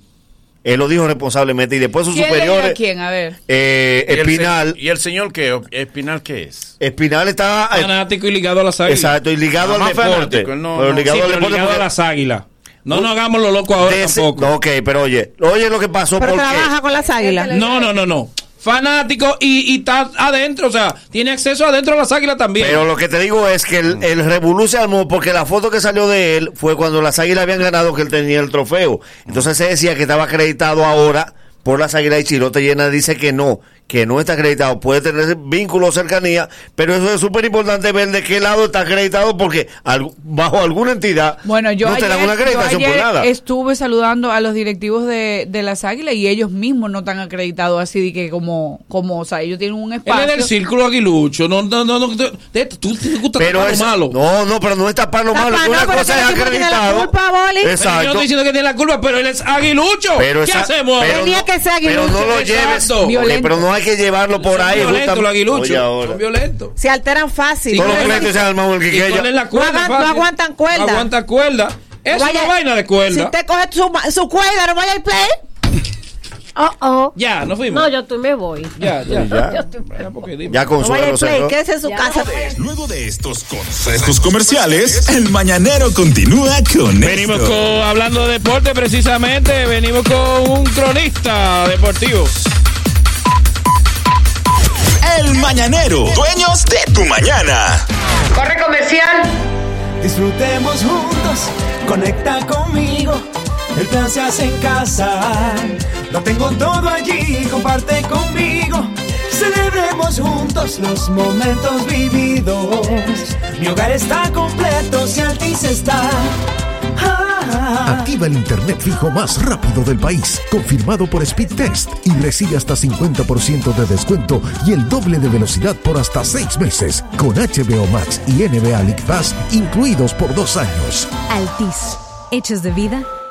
Él lo dijo responsablemente y después sus ¿Quién a superiores, quién? A ver. eh, ¿Y el Espinal, se- ¿Y el señor qué? ¿Espinal qué es? Espinal está... Fanático y ligado a las águilas. Exacto, y ligado Nada al deporte. fanático, él no- pero ligado Sí, al pero deporte ligado a las águilas. No nos hagamos lo loco ahora tampoco. no, ok, pero oye, oye lo que pasó Pero porque... trabaja con las águilas. No, no, no, no. Fanático y, y está adentro, o sea, tiene acceso adentro a las águilas también. Pero lo que te digo es que el, el revolú se armó porque la foto que salió de él fue cuando las águilas habían ganado que él tenía el trofeo. Entonces se decía que estaba acreditado ahora por las águilas y Chilote Llena dice que no, que no está acreditado. Puede tener vínculo o cercanía, pero eso es súper importante ver de qué lado está acreditado porque al- bajo alguna entidad Bueno, yo no te ayer, dan una yo acreditación por ayer nada. estuve saludando a los directivos de, de las águilas y ellos mismos no están acreditados así de que como, como, o sea, ellos tienen un Él espacio. es del círculo aguilucho. No, no, no, no. te- te- tú te gusta Pero tapar lo es, malo. no, no, pero no es tapar lo malo. No, una pero cosa que es el tiene la acreditado. culpa. Pero yo no Exacto. estoy diciendo que tiene la culpa, pero él es aguilucho. Pero ¿Qué esa- hacemos? pero Tenía no- que ser Pero no lo aguilucho. lleves. Exacto. pero no hay que llevarlo por Son ahí. violentos los aguiluchos. Son violentos. Se alteran fácil. Todos los ¿Y pleitos se. No aguantan cuerda. No aguanta cuerda. Es Vaya- una vaina de Si cuerda. usted coge su, su cuerda, no vaya al play. Oh, oh. Ya, nos fuimos. No, yo tú me voy. Ya, ya. Ya. Ya. Ya No play. Quédese en su Ya casa. Luego de estos consejos comerciales, el mañanero continúa con Venimos esto. con, hablando de deporte precisamente, venimos con un cronista deportivo. El mañanero, dueños de tu mañana. Corre comercial. Disfrutemos juntos, conecta conmigo. El plan se hace en casa. Lo tengo todo allí, comparte conmigo. Celebremos juntos los momentos vividos. Mi hogar está completo si Altis está. El internet fijo más rápido del país, confirmado por Speed Test y recibe hasta 50% de descuento y el doble de velocidad por hasta 6 meses, con HBO Max y NBA League Pass incluidos por dos años. Altis. Hechos de vida,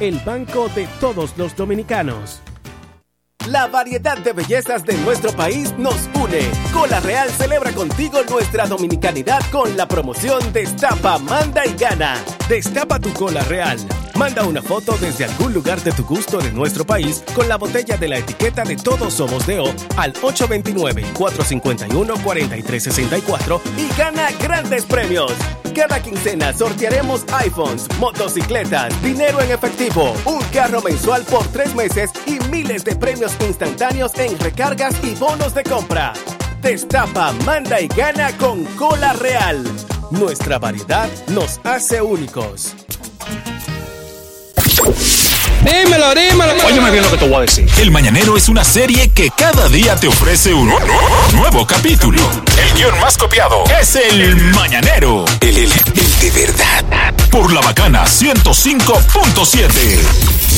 el banco de todos los dominicanos. La variedad de bellezas de nuestro país nos une. Cola Real celebra contigo nuestra dominicanidad con la promoción Destapa, Manda y Gana. Destapa tu Cola Real. Manda una foto desde algún lugar de tu gusto de nuestro país con la botella de la etiqueta de Todos Somos de O al 829-451-4364 y gana grandes premios. Cada quincena sortearemos iPhones, motocicletas, dinero en efectivo, un carro mensual por tres meses y miles de premios instantáneos en recargas y bonos de compra. Destapa, manda y gana con Cola Real. Nuestra variedad nos hace únicos. Dímelo, dímelo. Óyeme bien lo que te voy a decir. El Mañanero es una serie que cada día te ofrece un nuevo capítulo. El guion más copiado es El Mañanero. El, el, el de verdad. Por la bacana 105.7.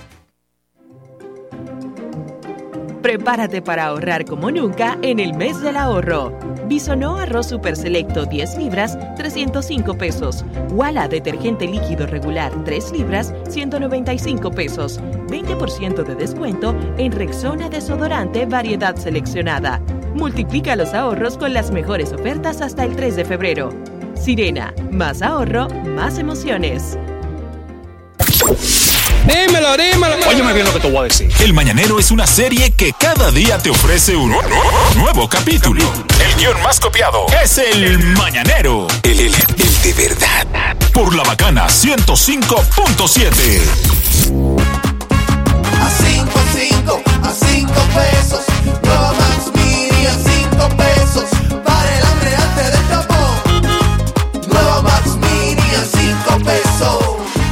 Prepárate para ahorrar como nunca en el mes del ahorro. Bisonó arroz super selecto 10 libras, 305 pesos. Wala detergente líquido regular 3 libras, 195 pesos. 20% de descuento en Rexona desodorante variedad seleccionada. Multiplica los ahorros con las mejores ofertas hasta el 3 de febrero. Sirena, más ahorro, más emociones. Dímelo, dímelo. Óyeme bien lo que te voy a decir. El Mañanero es una serie que cada día te ofrece un nuevo capítulo. El guion más copiado es El Mañanero. El, el, el de verdad. Por la bacana 105.7. A 5, 5, a 5 pesos. Nueva Max Mini a 5 pesos.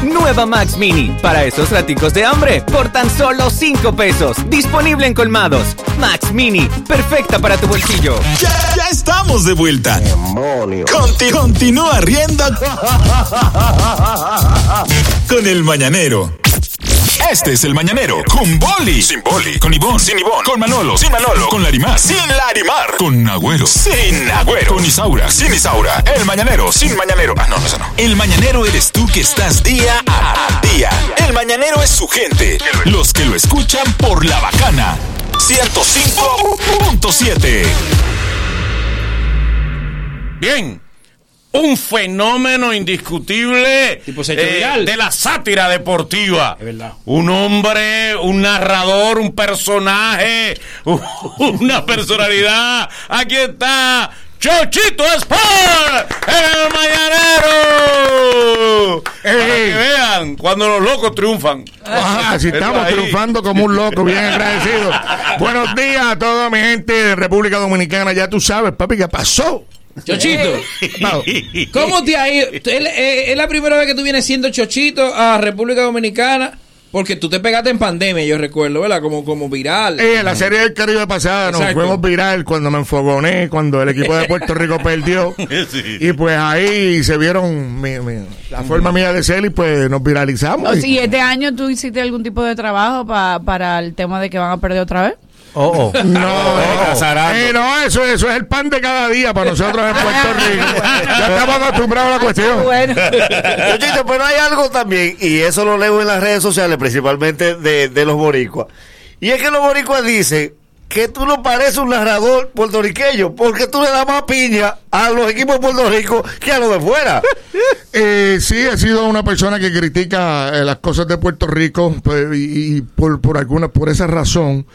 Nueva Max Mini, para esos raticos de hambre, por tan solo 5 pesos. Disponible en colmados. Max Mini, perfecta para tu bolsillo. Ya, ya estamos de vuelta. Conti- continúa riendo (laughs) con el Mañanero. Este es el Mañanero. Con Boli, sin Boli, con Ivón, sin Ivón, con Manolo, sin Manolo, con Larimar, sin Larimar, con Agüero, sin Agüero, con Isaura, sin Isaura, el Mañanero, sin Mañanero. Ah, no, no, eso no. El Mañanero eres tú que estás día a día. El Mañanero es su gente, los que lo escuchan por la bacana. 105.7. Bien. Un fenómeno indiscutible hecho eh, de la sátira deportiva. Es verdad. Un hombre, un narrador, un personaje, (laughs) una personalidad. Aquí está Chochito Sport en el Mañanero. Para que vean cuando los locos triunfan. Ah, si estamos ahí. triunfando como un loco, bien agradecido. (laughs) Buenos días a toda mi gente de República Dominicana. Ya tú sabes, papi, ¿qué pasó? Chochito. ¿cómo te ha ido? ¿Es, es la primera vez que tú vienes siendo Chochito a República Dominicana? Porque tú te pegaste en pandemia, yo recuerdo, ¿verdad? Como, como viral. Eh, la serie del Caribe pasada nos fuimos viral cuando me enfogoné, cuando el equipo de Puerto Rico (laughs) perdió. Y pues ahí se vieron mi- mi- la forma mía de ser y pues nos viralizamos. O sea, ¿Y este año tú hiciste algún tipo de trabajo pa- para el tema de que van a perder otra vez? Oh, oh. (laughs) No, eh, no, eso, eso es el pan de cada día para nosotros en Puerto (laughs) Rico. Ya estamos acostumbrados a la cuestión. Chochito, pero hay algo también, y eso lo leo en las redes sociales, principalmente de, de los boricuas. Y es que los boricuas dicen que tú no pareces un narrador puertorriqueño, porque tú le das más piña a los equipos de Puerto Rico que a los de fuera. (laughs) Eh, sí, he sido una persona que critica eh, las cosas de Puerto Rico pues, y, y por, por alguna, por esa razón,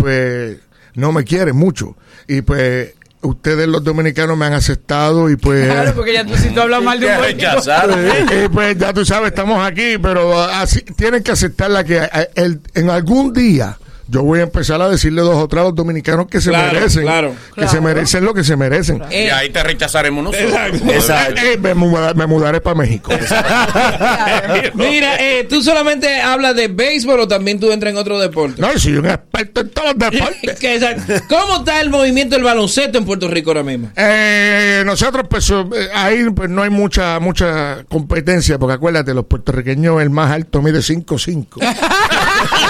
pues no me quieren mucho. Y pues ustedes los dominicanos me han aceptado y pues... Claro, porque ya tú si tú hablas mal de un (laughs) Eh, pues ya tú sabes, estamos aquí, pero así tienen que aceptar la que eh, el- en algún día yo voy a empezar a decirle dos o tres a los dominicanos que se Claro, merecen, claro. que se merecen lo que se merecen. Y ahí te rechazaremos nosotros. Eh, me, muda- me mudaré para México. (laughs) Mira, eh, tú solamente hablas de béisbol o también tú entras en otro deporte. No, soy un experto en todos los deportes. (laughs) Exacto. ¿Cómo está el movimiento del baloncesto en Puerto Rico ahora mismo? Eh, nosotros, pues, eh, ahí pues, no hay mucha mucha competencia, porque acuérdate, los puertorriqueños, el más alto mide 5'5". (laughs)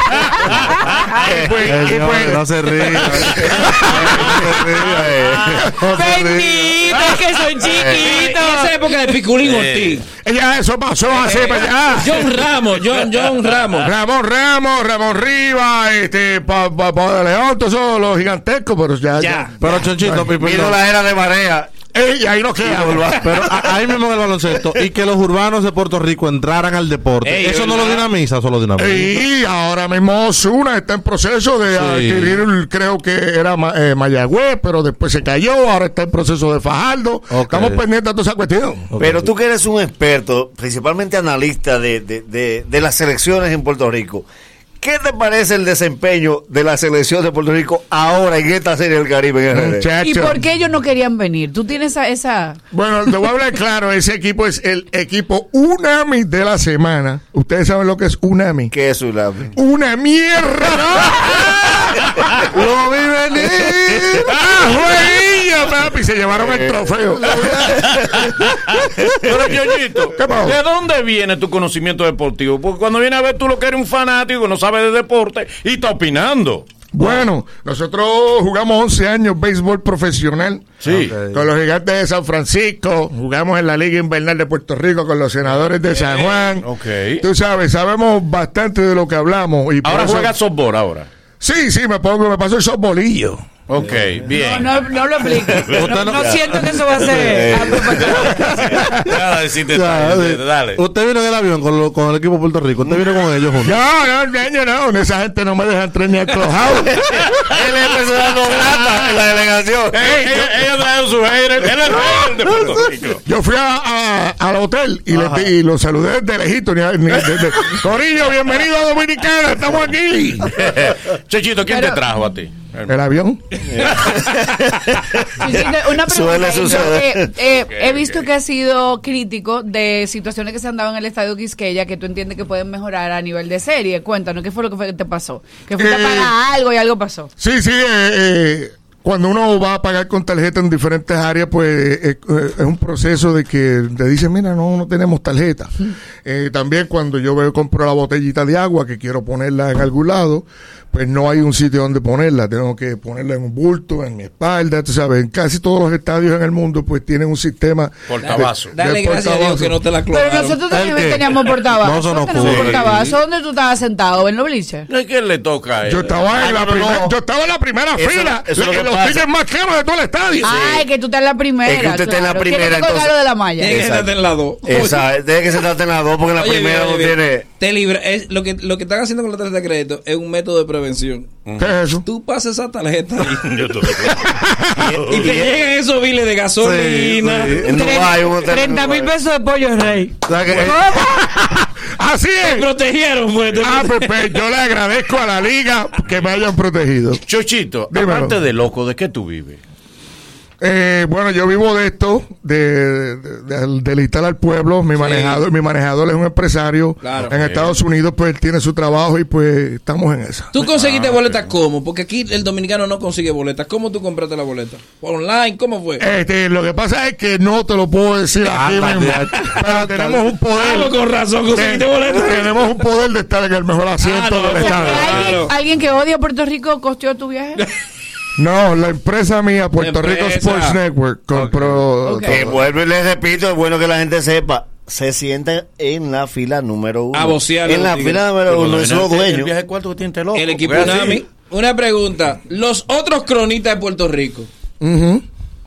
Pues- pues- no se ríe. Bendito, es que son chiquitos. En esa época de Piculín Ortiz. Ya eso pasó así Eh, para allá. John Ramos, John, John Ramos. Ramón Ramos, Ramón Rivas, este, pa, pa, pa de León, todos los gigantescos, pero ya. ya. Pero Chonchito, Vino perdón. la era de marea. Ey, ahí no queda. Pero ahí mismo en el baloncesto. Y que los urbanos de Puerto Rico entraran al deporte. Ey, ¿Eso no lo dinamiza solo dinamiza? Y ahora mismo Osuna está en proceso de Sí. adquirir, creo que era eh, Mayagüez, pero después se cayó, ahora está en proceso de Fajardo. Estamos pendientes de toda esa cuestión. Pero tú que eres un experto, principalmente analista de, de, de, de las selecciones en Puerto Rico, ¿qué te parece el desempeño de la selección de Puerto Rico ahora en esta serie del Caribe? En RD? Muchacho. ¿Y por qué ellos no querían venir? Tú tienes esa... esa... Bueno, te voy a hablar claro, ese equipo es el equipo Unami de la semana. Ustedes saben lo que es Unami. ¿Qué es Unami? Una mierda. (laughs) Lo vi venir. (laughs) ¡Ah, papi! Se llevaron el trofeo. (laughs) Pero, Yoyito. ¿de dónde viene tu conocimiento deportivo? Porque cuando viene a ver tú lo que eres un fanático, no sabes de deporte y está opinando. Bueno, nosotros jugamos 11 años béisbol profesional. Sí. Con los gigantes de San Francisco, jugamos en la Liga Invernal de Puerto Rico con los senadores de San Juan. Ok. Tú sabes, sabemos bastante de lo que hablamos. Y Ahora eso- juega softball ahora. Sí, sí, me pongo, me paso el softbolillo. Ok, bien. No, no, (laughs) no lo expliques. No, no siento que eso va a ser... Nada, decirte Ya, dale. Usted vino en el avión con, lo- con el equipo de Puerto Rico. Usted vino con ellos juntos. No, no, no, no, no, esa gente no me deja entrar ni al (laughs) clubhouse. Él empezó dando grata en la delegación. Ellos ellos traen su aire. Él es de Puerto Rico. Yo fui a- a- al hotel y, le, y lo saludé de lejito. Ni, a- ni- de- de- (laughs) Corillo, bienvenido a Dominicana, estamos aquí. Chechito, ¿quién Pero- te trajo a ti? El avión. (laughs) Una Suele pregunta. suceder. eh, eh, he visto que has sido crítico de situaciones que se han dado en el estadio Quisqueya que tú entiendes que pueden mejorar a nivel de serie. Cuéntanos, ¿qué fue lo que, fue que te pasó? Que fuiste Eh, a pagar algo y algo pasó. Sí, sí, eh, eh, cuando uno va a pagar con tarjeta en diferentes áreas, pues eh, eh, es un proceso de que te dicen, mira, no, no tenemos tarjeta. Eh, también cuando yo veo compro la botellita de agua que quiero ponerla en algún lado, pues no hay un sitio donde ponerla, tengo que ponerla en un bulto, en mi espalda, tú sabes, en casi todos los estadios en el mundo pues tienen un sistema Portavasos. de- de Dale gracias a Dios que no te la Pero clonaron. nosotros también teníamos portavasos. No, eso no Tenemos ocurre. portavasos. ¿Dónde tú estabas sentado? ¿En los bleachers? No es que le toca a él. Yo estaba en la no, primera, yo estaba en la primera Eso- fila, eso lo en los pasa. tickets más caros de todo el estadio. Ay, que tú estás en la primera. Es que usted está en la claro. primera, Tienes que colgarlo entonces- de la malla. Tiene que Exacto. estar en la dos. Esa, tiene que sentarte en la dos porque en la Oye, primera no tiene. Te libra, es, lo, que, lo que están haciendo con la tarjeta de crédito es un método de prevención. ¿Qué es eso? Tú pasas esa tarjeta ahí, (laughs) Yo te- y te (laughs) llegan esos biles de gasolina. Sí, hotel en 30 mil pesos de pollo rey. O sea que- (laughs) Así Te es. protegieron, pues. te Ah, prote- pues, pues, yo le agradezco a la liga que me hayan protegido. Chochito, Dímelo. aparte de loco, ¿de qué tú vives? Eh, bueno, yo vivo de esto, de, de, al pueblo. Mi manejador, mi manejador es un empresario Claro. en Sí. Estados Unidos, pues él tiene su trabajo y pues estamos en esa. ¿Tú conseguiste Ah, boletas cómo? Porque aquí el dominicano no consigue boletas. ¿Cómo tú compraste la boleta? ¿Online? ¿Cómo fue? Este, lo que pasa es que no te lo puedo decir aquí Ah, mismo, ya. pero tenemos un poder. Ah, con razón conseguiste boletas. Tenemos un poder de estar en el mejor asiento Ah, no, del no, estado. Claro. ¿Alguien, alguien que odia Puerto Rico costeó tu viaje? (laughs) No, la empresa mía, Puerto Rico. Sports Network, compró. Ok. Que todo. vuelvo y les repito, es bueno que la gente sepa. Se sienta en la fila número uno. A vocear En la fila número Pero uno, no, son los el- viaje cuarto que tiene este loco. el equipo es. Unami. Una pregunta. Los otros cronistas de Puerto Rico.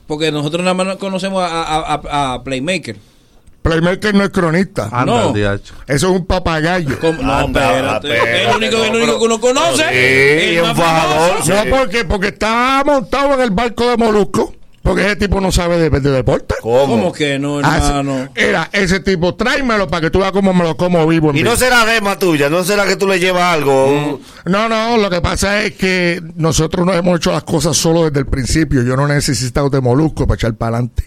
Porque nosotros nada más conocemos a, a- a- a Playmaker. Playmaker no es cronista. Anda, No. Eso es un papagayo. ¿Cómo? No, Anda, espérate. espérate, el único, el no, único que uno conoce. Sí, el y un fajador. famoso. No, porque, porque está montado en el barco de Molusco. Porque ese tipo no sabe de, de deporte. ¿Cómo? ¿Cómo que no, Ah, sí. hermano? Era ese tipo, tráemelo para que tú veas cómo me lo como vivo. en Y no será dema tuya, no será que tú le llevas algo. No, no, lo que pasa es que nosotros no hemos hecho las cosas solo desde el principio. Yo no he necesitado de Molusco para echar para adelante.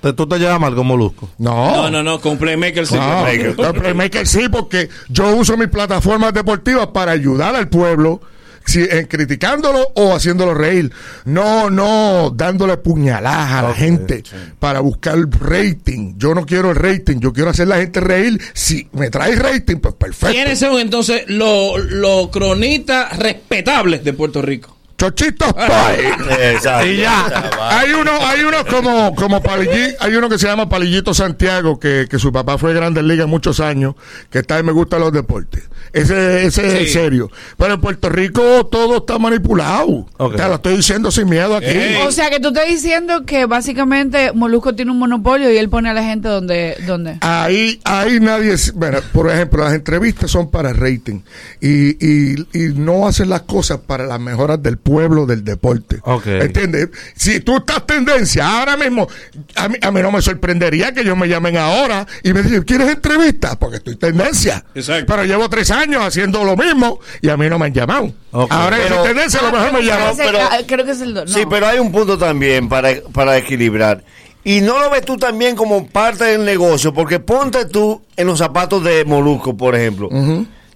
Te- ¿Tú te llevas mal con Molusco? No. No, no, no, con Playmaker sí. No, no, Playmaker sí, porque yo uso mis plataformas deportivas para ayudar al pueblo. si- en criticándolo o haciéndolo reír. No, no dándole puñaladas a la gente para buscar rating. Yo no quiero el rating, yo quiero hacer la gente reír. Si me trae rating, pues perfecto. ¿Quiénes son entonces los los cronistas respetables de Puerto Rico? Chochitos. (laughs) Exacto. Y ya. Hay uno, hay uno como, como Palillí- hay uno que se llama Palillito Santiago, que, que su papá fue Grandes Ligas muchos años, que está en Me Gustan los Deportes. Ese, ese es Sí. serio. Pero en Puerto Rico todo está manipulado. Te lo estoy diciendo sin miedo aquí. O sea, que tú estás diciendo que básicamente Molusco tiene un monopolio y él pone a la gente donde... donde. Ahí, ahí nadie, es- bueno, por ejemplo, las entrevistas son para rating y, y, y no hacen las cosas para las mejoras del pueblo del deporte. ¿Entiendes? Si tú estás tendencia ahora mismo, a mí, a mí no me sorprendería que ellos me llamen ahora y me digan, ¿quieres entrevistas? Porque estoy tendencia. Pero llevo tres años haciendo lo mismo y a mí no me han llamado. Ahora Pero- tendencia a lo mejor me llaman. Ah, creo que es el... No. Sí, pero hay un punto también para, para equilibrar. Y no lo ves tú también como parte del negocio, porque ponte tú en los zapatos de Molusco, por ejemplo.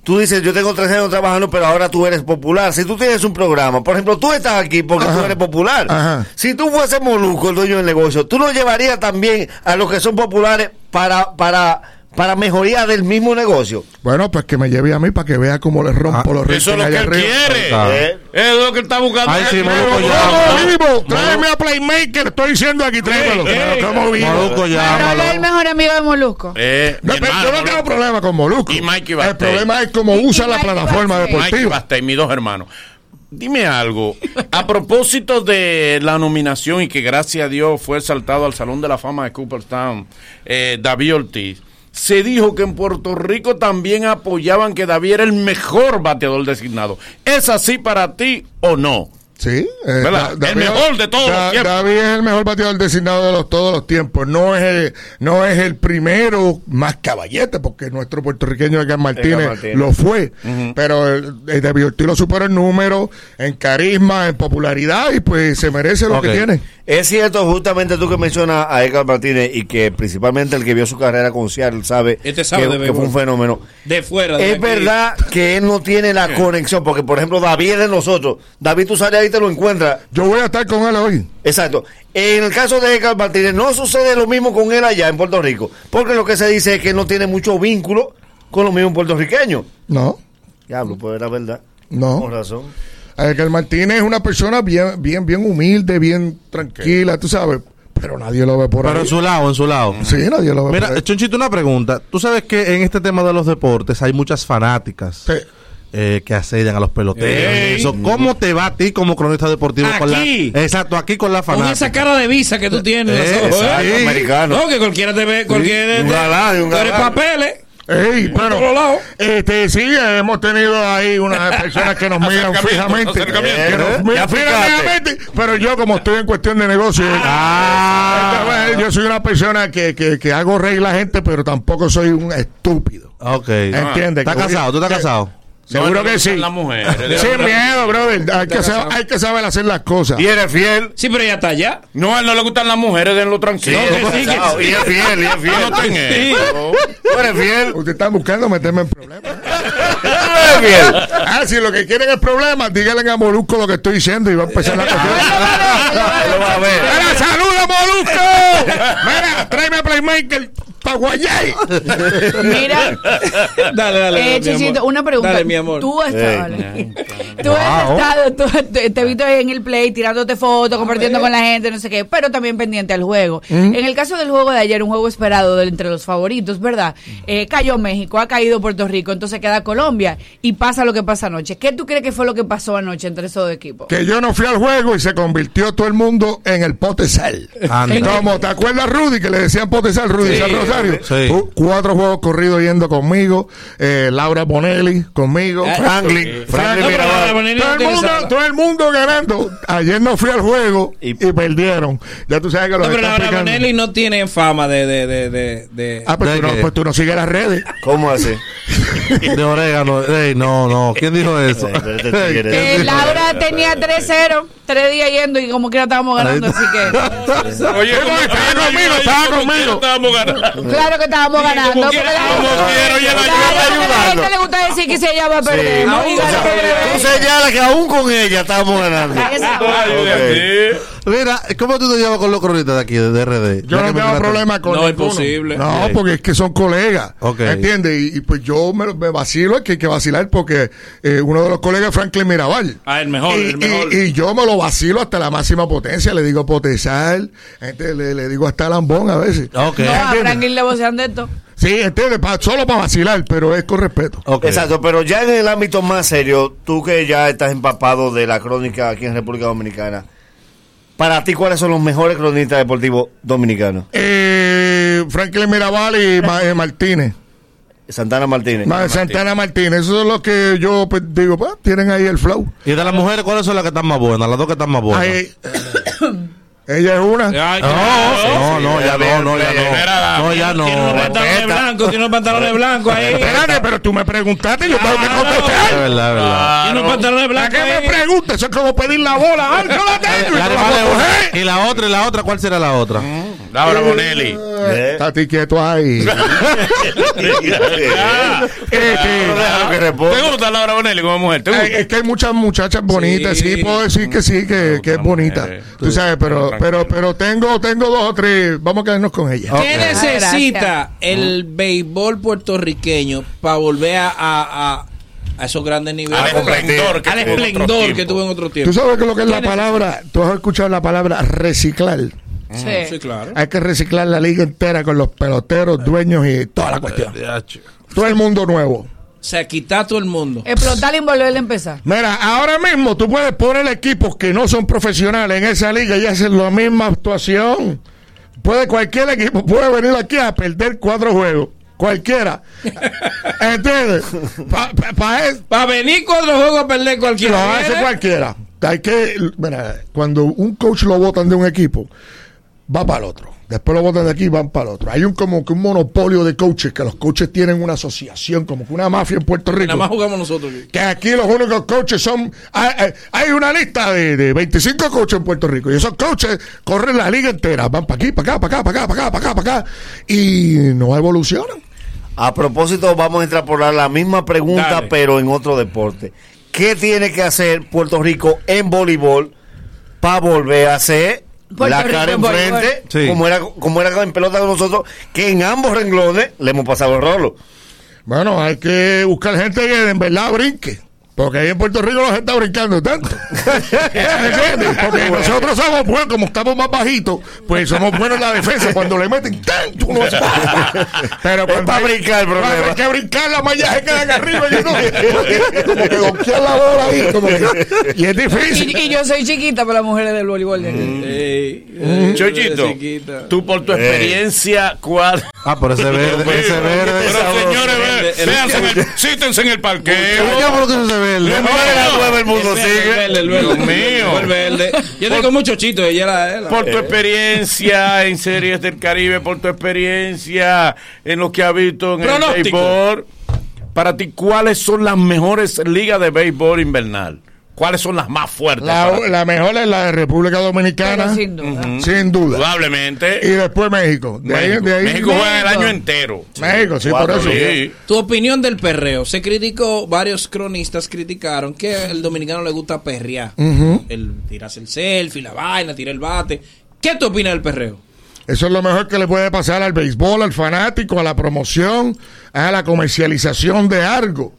Tú dices, yo tengo tres años trabajando, pero ahora tú eres popular. Si tú tienes un programa, por ejemplo, tú estás aquí porque tú eres popular. Ajá. Si tú fueses Molusco, el dueño del negocio, tú lo llevarías también a los que son populares para, para, para mejoría del mismo negocio. Bueno, pues que me lleve a mí para que vea cómo le rompo los Eso es lo que él arriba. quiere. Eh. Es lo que él está buscando. Ay, sí. ¿Cómo vivo? Tráeme a Playmaker, estoy diciendo aquí, tráemelo. Moluco, ya, Pero él es el mejor amigo de Molusco. Eh, No, mi pero hermano, yo no tengo problema con Molusco. Y Mikey El Bastey. problema es cómo usa la plataforma Mikey deportiva. Bastey, mis dos hermanos. Dime algo. A propósito de la nominación y que gracias a Dios fue saltado al Salón de la Fama de Cooperstown, eh, David Ortiz, se dijo que en Puerto Rico también apoyaban que David era el mejor bateador designado. ¿Es así para ti o no? Sí, eh, el David- mejor de todos Da- los tiempos. David es el mejor bateador designado de los, todos los tiempos. No es el, no es el primero más caballete, porque nuestro puertorriqueño Edgar Martínez, Martínez. lo fue. Pero el, el David Ortiz lo superó en número, en carisma, en popularidad y pues se merece lo que tiene. Es cierto, justamente tú que mencionas a Edgar Martínez y que principalmente el que vio su carrera con Seattle sabe, Este sabe que, de que béisbol. fue un fenómeno. De fuera. de Es aquí. verdad que él no tiene la (laughs) conexión, porque por ejemplo David es de nosotros. David tú sales ahí te lo encuentras. Yo voy a estar con él hoy. Exacto. En el caso de Edgar Martínez no sucede lo mismo con él allá en Puerto Rico, porque lo que se dice es que no tiene mucho vínculo con los mismos puertorriqueños. No, Diablo, pues era verdad. no. Con razón. Edgar Martínez es una persona bien, bien, bien humilde, bien tranquila, tú sabes. Pero nadie lo ve por Pero ahí. en su lado, en su lado. Sí, nadie lo ve por ahí. Mira, Chonchito, una pregunta. Tú sabes que en este tema de los deportes hay muchas fanáticas eh, que asedian a los peloteros. Ey. Eso. ¿Cómo te va a ti como cronista deportivo con la Aquí. Exacto, aquí con la Con fanática? esa cara de visa que tú tienes. Eh, ojos, ¿eh? exacto, americano. No, que cualquiera te ve. Cualquiera un te- galán, un galán. papeles. Ey, pero, este, sí, hemos tenido ahí unas (laughs) personas que nos miran fijamente. Que nos miran fijamente, pero yo como estoy en cuestión de negocio, Ah. vez yo soy una persona que, que, que hago reír la gente, pero tampoco soy un estúpido. Ok. ¿Entiendes? ¿Estás Que voy- casado? ¿Tú estás casado? Seguro que sí. gustan las mujeres. Sin miedo, brother. Hay que, saber, hay que saber hacer las cosas. Y eres fiel. Sí, pero ya está allá. No, a él no le gustan las mujeres, denlo tranquilo. Sí. Y es fiel, y es fiel. No Sí. Tú eres fiel. Usted está buscando meterme en problemas. Tú eres fiel. Ah, si lo que quieren es problemas, díganle a Molusco lo que estoy diciendo y va a empezar la cuestión. Lo va a ver. ¡Mira, saluda, Molusco! Mira, tráeme a Playmaker pa' Guayay. Mira, Dale, dale. eh, dale, mi Chechito, amor. una pregunta. Dale, mi amor. Tú has estado. Tú has estado, tú- te, te he visto en el play tirándote fotos, compartiendo con la gente, no sé qué, pero también pendiente al juego. En el caso del juego de ayer, un juego esperado de entre los favoritos, ¿verdad? Eh, cayó México, ha caído Puerto Rico, entonces queda Colombia y pasa lo que pasa anoche. ¿Qué tú crees que fue lo que pasó anoche entre esos dos equipos? Que yo no fui al juego y se convirtió todo el mundo en el pote sal. Como, ¿te acuerdas, Rudy? Que le decían pote sal, Rudy Sí, San Rosario. Cuatro juegos corridos yendo conmigo. eh, Laura Bonelli conmigo. Franklin. No, Franklin pero Mirabal. no Todo el, mundo, sala. todo el mundo ganando. Ayer no fui al juego y, Y- perdieron. Ya tú sabes que No, los pero están la picando. Bonelli no tiene fama de. de, de, de, de- Ah, pues ¿De tú, no, pues tú no sigues las redes. ¿Cómo así? (laughs) De orégano. Ey, no, no. ¿Quién dijo (laughs) eso? Eh, pero Eh, Laura (laughs) tenía 3-0, tres días yendo y como que estábamos ganando, así que... (laughs) Oye, Sí, ¿cómo porque estaba conmigo, estaba conmigo. Estábamos ganando. Claro que estábamos ganando. como quiera, la- como quiera, oye, la ayuda a la gente le gusta decir que si ella va a perder. Sea, tú señalas que aún con ella estábamos ganando. Mira, ¿cómo tú te llevas con los cronistas de aquí, de DRD? Yo no tengo problema con No, ninguno. imposible. No, porque es que son colegas. Ok. ¿Entiendes? Y, y pues yo me, me vacilo, es que hay que vacilar porque eh, uno de los colegas es Franklin Mirabal. Ah, el mejor, y, el mejor. y- y yo me lo vacilo hasta la máxima potencia, le digo potesal, gente, le, le digo hasta lambón a veces. Ok. No, a ¿Entiendes? Franklin le vocean de esto. Sí, entiende, pa- solo para vacilar, pero es con respeto. Ok. Exacto, pero ya en el ámbito más serio, tú que ya estás empapado de la crónica aquí en República Dominicana, para ti, ¿cuáles son los mejores cronistas deportivos dominicanos? Eh, Franklin Mirabal y Ma- eh, Martínez. Santana Martínez. Ma- Santana Martínez, eso es lo que yo pues, digo, pues, tienen ahí el flow. ¿Y de las mujeres cuáles son las que están más buenas? Las dos que están más buenas. Ahí, ella es una. Ay, No, no, no, ya no, no, ya no. No, ya no. Tiene unos pantalones blancos, tiene unos pantalones blancos ahí. Espérate, pero tú me preguntaste, yo tengo que Es contestar. verdad, es verdad. Tiene unos pantalones ¿Para blancos qué me preguntas? Eso es como pedir la bola. Ay, yo la tengo. y La. Y otra, y la otra, ¿cuál será la otra? Laura Bonelli. ¿Eh? Estate quieto ahí. (laughs) Que ¿Te gusta Laura Bonelli como mujer? Es que hay muchas muchachas bonitas, sí, Sí. puedo decir que sí, que, que es bonita. Tú sabes, pero, pero, pero tengo, tengo dos o tres, vamos a quedarnos con ella. ¿Qué necesita Gracias. el béisbol puertorriqueño para volver a, a, a- a esos grandes niveles? Al esplendor que Al tuvo en otro esplendor que tiempo. tuvo en otro Tú tiempo. sabes que lo que es la ¿Qué palabra, tú has escuchado la palabra reciclar. Sí, Sí. claro. Hay que reciclar la liga entera con los peloteros, dueños y toda la cuestión. Todo el mundo nuevo. O sea, quitar todo el mundo. Explotar y volverle a empezar. Mira, ahora mismo tú puedes poner equipos que no son profesionales en esa liga y hacen la misma actuación. Puede cualquier equipo puede venir aquí a perder cuatro juegos. Cualquiera. (laughs) ¿Entiendes? Para Para venir cuatro juegos a perder lo cualquiera. hace cualquiera. Hay que, mira, cuando un coach lo votan de un equipo, va para el otro. Después lo votan de aquí y van para el otro. Hay un como que un monopolio de coaches, que los coaches tienen una asociación, como que una mafia en Puerto Rico. Nada más jugamos nosotros. que aquí los únicos coaches son. Hay, una lista de, de 25 coaches en Puerto Rico y esos coaches corren la liga entera. Van para aquí, para acá, para acá, para acá, para acá, para acá, para acá. Y no evolucionan. A propósito, vamos a extrapolar la misma pregunta, Dale. pero en otro deporte. ¿Qué tiene que hacer Puerto Rico en voleibol para volver a ser la Rico cara enfrente, Sí. como, era, como era en pelota con nosotros, que en ambos renglones le hemos pasado el rolo? Bueno, hay que buscar gente que en verdad brinque. Porque ahí en Puerto Rico la gente está brincando tanto. (laughs) ¿Entiendes? Porque nosotros somos buenos, como estamos más bajitos, pues somos buenos en la defensa. Cuando le meten tanto, uno se- Pero para brincar el problema. cuando hay que brincar, la malla se quedan arriba y uno como que donkear la bola ahí. Como que- y es difícil. Y, y yo soy chiquita para las mujeres del voleibol. de aquí. Ey, ey, Chochito, tú por tu experiencia, ¿cuál? Ah, pero ese verde, ese verde. Pero señores, véanse en el- sítense en el parqueo. ¿Qué fue lo que es ese verde? La mueve el mundo, sigue. el verde, el verde. Dios mío. Yo tengo mucho chito, ella él. Por tu experiencia en series del Caribe, por tu experiencia en lo que has visto en Pronóstico. el béisbol, para ti, ¿cuáles son las mejores ligas de béisbol invernal? ¿Cuáles son las más fuertes? La, mejor es la de República Dominicana. Pero sin duda. Ujú. Sin duda. Probablemente. Y después México. De ahí, México. de ahí- México juega el año entero. México, sí, Cuatro por eso. Sí. Tu opinión del perreo. Se criticó, varios cronistas criticaron que el dominicano le gusta perrear. Ujú. El tirarse el selfie, la vaina, tirar el bate. ¿Qué tú opinas del perreo? Eso es lo mejor que le puede pasar al béisbol, al fanático, a la promoción, a la comercialización de algo.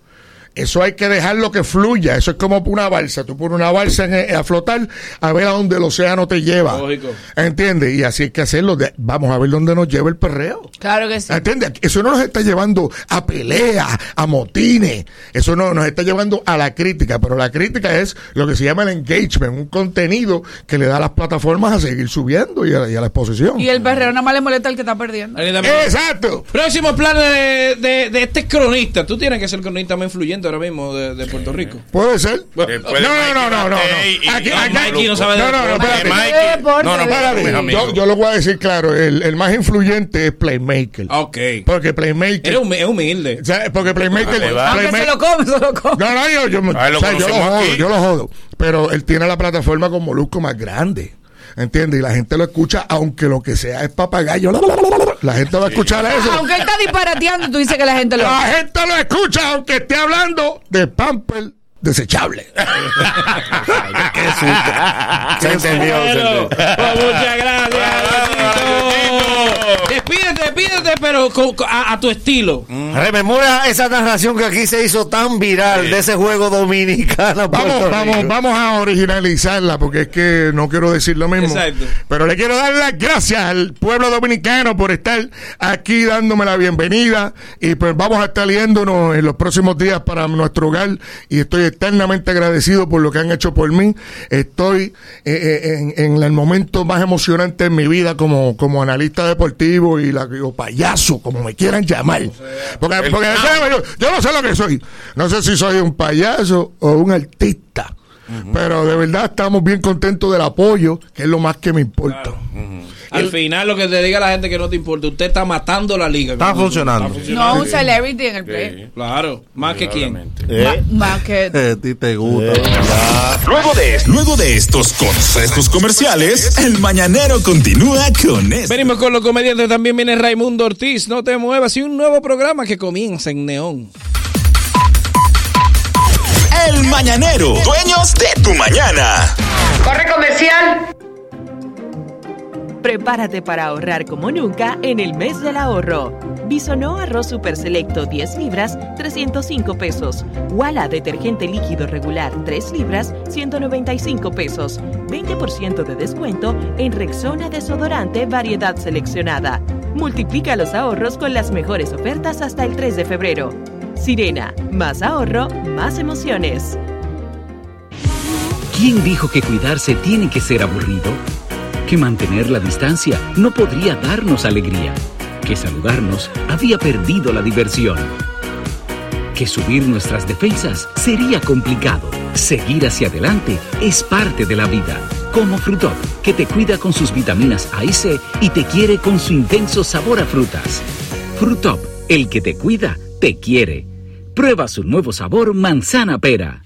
Eso hay que dejarlo que fluya. Eso es como una balsa. Tú pones una balsa en- a flotar a ver a dónde el océano te lleva. Lógico. ¿Entiendes? Y así hay que hacerlo. De- vamos a ver dónde nos lleva el perreo. Claro que sí. ¿Entiendes? Eso no nos está llevando a peleas, a motines. Eso no nos está llevando a la crítica. Pero la crítica es lo que se llama el engagement, un contenido que le da a las plataformas a seguir subiendo y a, y a la exposición. Y el perreo nada más le molesta al que está perdiendo. Exacto. Próximo plan de, de, de este cronista. Tú tienes que ser cronista más influyente ahora mismo de, de Puerto Rico. Puede ser. No, no, no, no, no. Aquí, no sabe no, no, no, espérate. No, no, espérate. Yo, yo lo voy a decir claro, el, el más influyente es Playmaker. Ok. Porque Playmaker... Es humilde. o sea, porque Playmaker... Vale, va. Aunque se Playmaker- lo come, se lo come. No, no, yo, yo, Ah, lo o sea, yo lo jodo, aquí. yo lo jodo. Pero él tiene la plataforma con Molusco más grande. ¿Entiendes? Y la gente lo escucha, aunque lo que sea es papagayo. La gente va a escuchar eso. Aunque él está disparateando, tú dices que la gente lo La gente lo escucha, aunque esté hablando de pamper desechable. (laughs) Qué susto. Se entendió, se Bueno, entendió. pues muchas gracias. Despídete, pero con- con- a, a tu estilo. Rememora esa narración que aquí se hizo tan viral de ese juego dominicano. Vamos, vamos, vamos a originalizarla porque es que no quiero decir lo mismo. Exacto. Pero le quiero dar las gracias al pueblo dominicano por estar aquí dándome la bienvenida y pues vamos a estar yéndonos en los próximos días para nuestro hogar y estoy eternamente agradecido por lo que han hecho por mí. Estoy eh, eh, en, en el momento más emocionante en mi vida como, como analista deportivo y la, o payaso, como me quieran llamar. Porque, porque yo, yo no sé lo que soy. No sé si soy un payaso o un artista. Pero de verdad estamos bien contentos del apoyo, que es lo más que me importa. Al final, lo que te diga la gente que no te importa, usted está matando la liga. Está funcionando. No, un celebrity en el play. Claro, más que quién. Ma- Más que. Eh, (laughs) a ti te gusta. Luego de, luego de estos consejos comerciales, el mañanero continúa con esto. Venimos con los comediantes, también viene Raimundo Ortiz, no te muevas, y un nuevo programa que comienza en Neón. El mañanero, dueños de tu mañana. Corre comercial. Prepárate para ahorrar como nunca en el mes del ahorro. Bisonó arroz super selecto 10 libras, 305 pesos. Wala detergente líquido regular 3 libras, 195 pesos. 20% de descuento en Rexona desodorante variedad seleccionada. Multiplica los ahorros con las mejores ofertas hasta el 3 de febrero. Sirena, más ahorro, más emociones. ¿Quién dijo que cuidarse tiene que ser aburrido? Que mantener la distancia no podría darnos alegría. Que saludarnos había perdido la diversión. Que subir nuestras defensas sería complicado. Seguir hacia adelante es parte de la vida. Como Frutop, que te cuida con sus vitaminas A y C y te quiere con su intenso sabor a frutas. Frutop, el que te cuida, te quiere. Prueba su nuevo sabor manzana pera.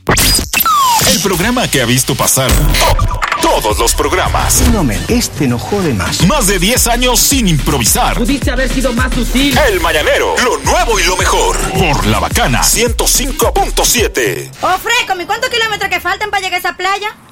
El programa que ha visto pasar to- todos los programas. No me, este no jode más. Más de 10 años sin improvisar. Pudiste haber sido más sutil. El Mañanero, lo nuevo y lo mejor. Por La Bacana 105.7. Oh, Fresco, ¿y cuántos kilómetros que faltan para llegar a esa playa?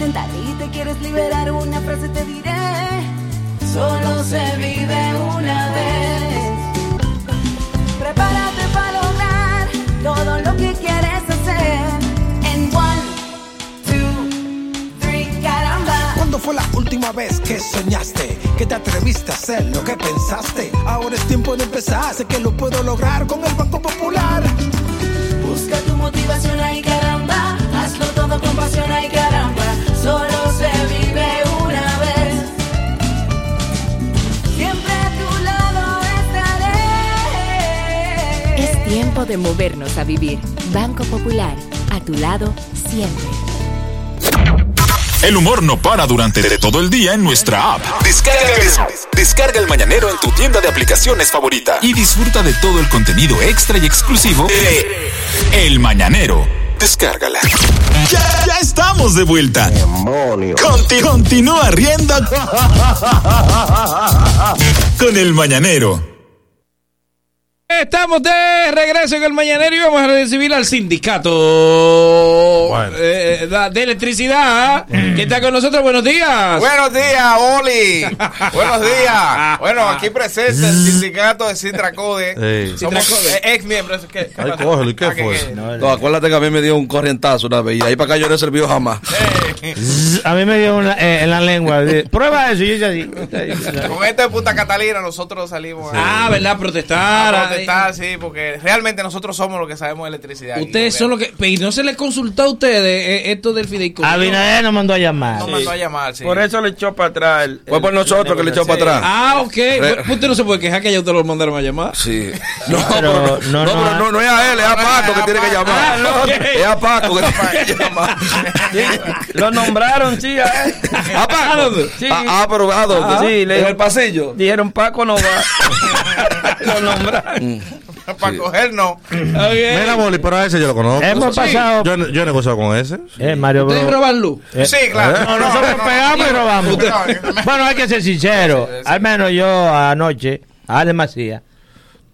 Intentar y te quieres liberar, una frase te diré. Solo se vive una vez. Prepárate para lograr todo lo que quieres hacer. En one, two, three, caramba. ¿Cuándo fue la última vez que soñaste? Que te atreviste a hacer lo que pensaste. Ahora es tiempo de empezar. Sé que lo puedo lograr con el Banco Popular. Busca tu motivación, ay caramba. Hazlo todo con pasión, ay caramba. De movernos a vivir. Banco Popular, a tu lado siempre. El humor no para durante todo el día en nuestra app. Descarga el Mañanero en tu tienda de aplicaciones favorita y disfruta de todo el contenido extra y exclusivo de El Mañanero. Descárgala. Ya, ya estamos de vuelta. Conti- continúa riendo (laughs) con El Mañanero. Estamos de regreso en el Mañanero y vamos a recibir al sindicato eh, eh, de electricidad que está con nosotros. Buenos días. Buenos días, Oli. (laughs) Buenos días. Bueno, aquí presente el sindicato de Citracode. Ey. Somos Citracode. eh, ex miembros. ¿Qué, qué Ay, pasa? cógelo, ¿y qué Ah, fue? que- No, acuérdate que a mí me dio un corrientazo una vez y ahí para acá yo no he servido jamás. A mí me dio una, eh, en la lengua. de, Prueba eso. Yo ya di- Con este de Punta Catalina nosotros salimos a, Ah, ¿verdad? Protestar. a protestar protestar, sí, porque realmente nosotros somos los que sabemos de electricidad. Ustedes son los que. Y no se les consultó a ustedes eh, esto del fideicomiso. Abinader nos mandó a llamar. No mandó a llamar, sí. Por eso le echó para atrás. el- Fue por el- nosotros que le echó para atrás. Ah, ok. Pues Usted no se puede quejar que ya ustedes lo mandaron a llamar. Sí. No, (laughs) pero no, no, no, pero no, no es a él, es a Paco que tiene que llamar. Es a Paco que tiene que (laughs) llamar. Lo nombraron, sí, a él. ¿A Paco? Sí. Ah, ah, pero ¿a dónde? Sí, le- ¿En el pasillo? Dijeron, Paco no va. (laughs) Lo nombraron. Para coger, no. Mira, Boli, pero a ese yo lo conozco. Hemos Sí. pasado- Yo, yo he negociado con ese. Eh, Mario ¿Ustedes Bros. roban luz? Eh, Sí, claro. No, nosotros pegamos y robamos. (laughs) Bueno, hay que ser sincero. Al menos yo anoche, a Ale Macías,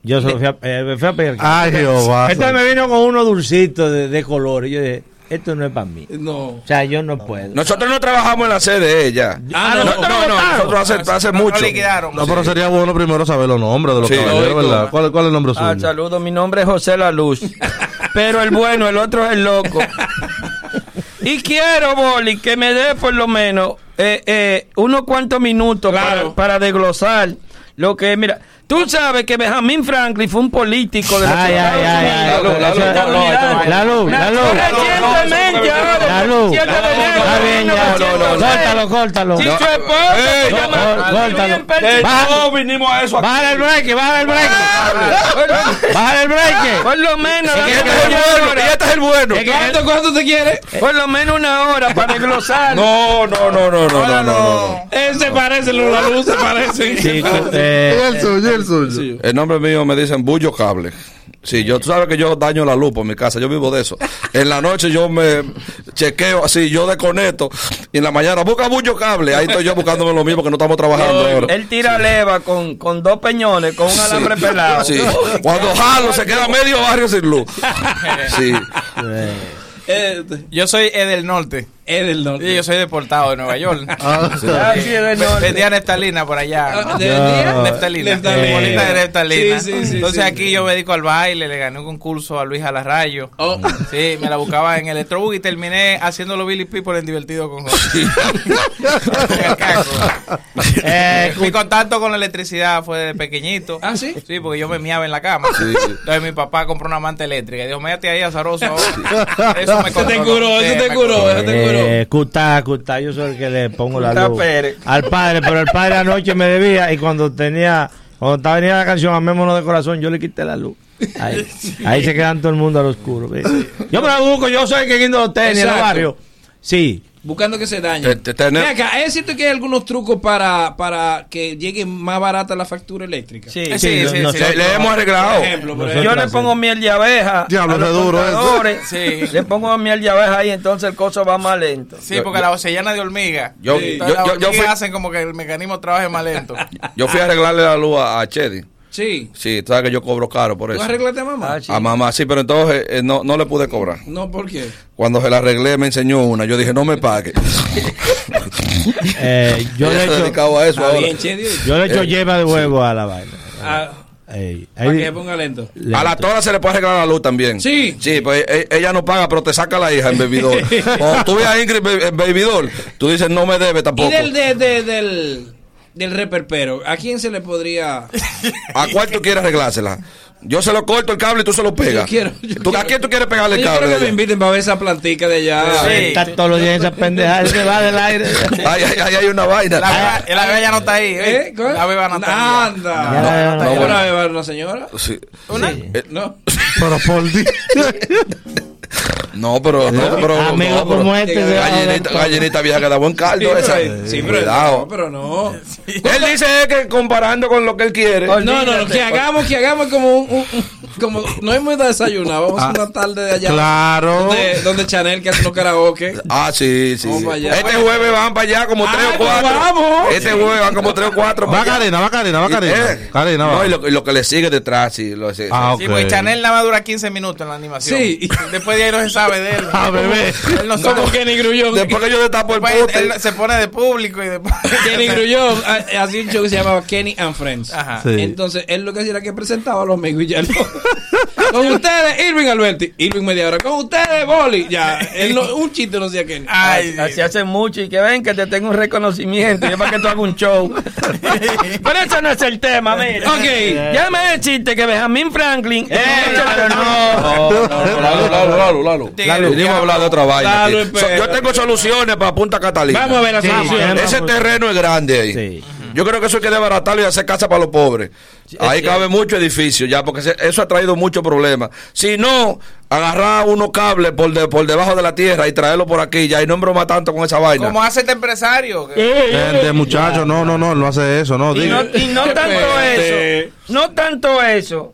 yo solo fui a, eh, me fui a pedir. Ay, Jehová. Entonces me vino con unos dulcitos de, de colores. Y yo dije, esto no es para mí. No. O sea, yo no puedo. Nosotros no trabajamos en la sede de ella. Ah, no, no, no, no, no, nosotros hace, hace No mucho. liquidaron. No, pero sería bueno primero saber los nombres de los Sí, caballeros. ¿verdad? ¿Cuál, ¿Cuál es el nombre suyo? Ah, saludos, mi nombre es José La Luz. Pero el bueno, el otro es el loco. Y quiero, Boli, que me dé por lo menos eh, eh, unos cuantos minutos para, para desglosar lo que es. Mira, tú sabes que Benjamin Franklin fue un político de los Ay, ay, Estados ay, Unidos. ay, de los la luz, Estados la Unidos. luz, la luz. Recientemente, ahora, La luz. 7 de enero Está bien, ya. 1906. Córtalo, córtalo. Si su esposa se llama Córtalo. No vinimos a eso aquí. Baja el break, baja el break. Baja el break. Por lo menos. Es que- dame es que- una Bueno, hora. y este es el bueno. ¿Cuánto, cuánto te quiere? Por lo menos una hora para desglosar. No, no, no, no, no, no, no, no. Ese parece, la luz se parecen. Chico, (laughs) eh, el suyo, el suyo. El nombre mío me dicen Bullo Cable. Sí, yo, tú sabes que yo daño la luz por mi casa, yo vivo de eso. En la noche yo me chequeo así, yo desconecto. Y en la mañana, busca Bullo Cable. Ahí estoy yo buscándome lo mismo que no estamos trabajando ahora. Él tira leva con, con dos peñones, con un alambre pelado. Sí. Cuando jalo, se queda medio barrio sin luz. (laughs) Sí. Yo soy Ed del Norte. Es del norte. Sí, yo soy deportado de Nueva York. (laughs) Ah, sí, es del norte. Vendía neftalina por allá. Ah, ¿de vendía? Neftalina. Neftalina. Bolita de neftalina. Sí, sí, sí, Entonces aquí yo me dedico al baile, le gané un concurso a Luis Alarrayo. Oh. Sí, me la buscaba en Electrobús y terminé haciéndolo Billy People en Divertido con José. El (laughs) caco. Eh, Mi contacto con la electricidad fue desde pequeñito. ¿Ah, sí? Sí, porque yo me miaba en la cama. Entonces mi papá compró una manta eléctrica y dijo, métete ahí azaroso ahora. (laughs) Eso me Eso te curó, eso te curó, eso te curó. Eh, Cutá, Cutá, yo soy el que le pongo la luz Pérez. al padre, pero el padre anoche me debía y cuando tenía, cuando estaba venía la canción Amémonos de corazón, yo le quité la luz. Ahí, (laughs) ahí se quedan todo el mundo al oscuro. ¿ves? Yo me la busco, yo soy el que guindo los tenis en el barrio. Sí, Buscando que se dañe. Acá, ¿es cierto que hay algunos trucos para, para que llegue más barata la factura eléctrica? Sí, Sí, sí, sí, sí, nosotros- sí. Le, le hemos arreglado. Por ejemplo, por Nosotros Yo le pongo miel de abeja. Diablo, qué duro eso. Le pongo miel de abeja ahí, entonces el coso va más lento. Sí, porque la bocellana de hormiga. Yo- Sí. yo- yo- yo fui- hacen como que el mecanismo trabaje más lento. (laughs) Yo fui a arreglarle la luz a, a Chedi. Sí. Sí, tú sabes que yo cobro caro por ¿Tú eso. arreglaste a mamá? Ah, sí. A mamá, sí, pero entonces eh, no, no le pude cobrar. No, ¿por qué? Cuando se la arreglé me enseñó una. Yo dije, no me pague. (laughs) eh, yo le echo, dedicaba a eso ahora. bien, yo le echo Eh, yema de huevo a la vaina. Ah, Ey, para ahí- que ponga lento. A la tora se le puede arreglar la luz también. Sí. Sí, pues e- ella no paga, pero te saca la hija en bebidor. (laughs) Cuando tú ves a Ingrid en bebidor, tú dices, no me debe ¿Y tampoco. del, de- de- del, del reperpero? ¿A quién se le podría...? ¿A cuál tú quieres arreglársela? Yo se lo corto el cable y tú se lo pegas. Yo quiero- yo ¿Tú- ¿A quién tú quieres pegarle el Yo cable? quiero que me inviten para ver esa plantica de allá. Sí. Está todos los días esa pendeja, se va del aire. Ay, ay, ay, hay una vaina. La la beba ya no está ahí. ¿eh? ¿Eh? ¿Cuál? La beba no está ahí. Anda. Ya, ya, ¿No, ya. ¿Una beba una señora? Sí. ¿Una? Eh, No. (laughs) Pero por di- (laughs) No, pero, no, pero, Amigo no, pero- como este se va a gallinita, gallinita vieja que da buen caldo Sí, esa. pero, sí, pero Cuidado. no, pero no. Él dice que comparando con lo que él quiere. No, no, no, que hagamos, que hagamos como un, como no hemos desayunado, vamos a hacer una tarde de allá. Claro. Donde, donde Chanel que hace los karaoke. Ah, sí, sí. Vamos allá. Este jueves van para allá como Ay, tres o pues cuatro. vamos. Este jueves van como tres o cuatro. Va. Karina, va Karina, va Karina. eh, No, va. y lo, y lo que le sigue detrás, sí. Lo, sí, Ah, sí. Sí, Ok. Chanel nada más dura 15 minutos en la animación. Sí. Después de ahí no se sabe de él. (laughs) Ah, bebé. Él no Como sabe. Kenny Grullón. Después que yo destapo el Después pote. él se pone de público y después. (laughs) Kenny Grullón ha- hacía un show que se llamaba Kenny and Friends. Ajá. Sí. Entonces, él lo que hacía era que presentaba a los amigos y ya no. (laughs) Con ustedes, Irving Alberti. Irving media hora. Con ustedes, Boli. Ya, él no- un chiste no sé qué. Así, así hace mucho y que ven que te tengo un reconocimiento. Yo para que tú hagas un show. Pero eso no es el tema, mira. Ok. Ya me deciste que Benjamin Franklin. No, no, no, Lalo, Lalo, Lalo, Lalo. Lalo. Venimos a hablar de otra vaina. Lalo, yo tengo soluciones para Punta Catalina. Vamos a ver las Sí, soluciones. Ese terreno es grande ahí. Yo creo que eso hay que desbaratarlo y hacer casa para los pobres. Ahí cabe mucho edificio ya, porque eso ha traído muchos problemas. Si no, agarrar unos cables por, de- por debajo de la tierra y traerlo por aquí ya y no embroma tanto con esa vaina. Como hace este empresario. Gente, muchacho, no, no, no, él no hace eso, no. Y diga. no, y no tanto eso, no tanto eso,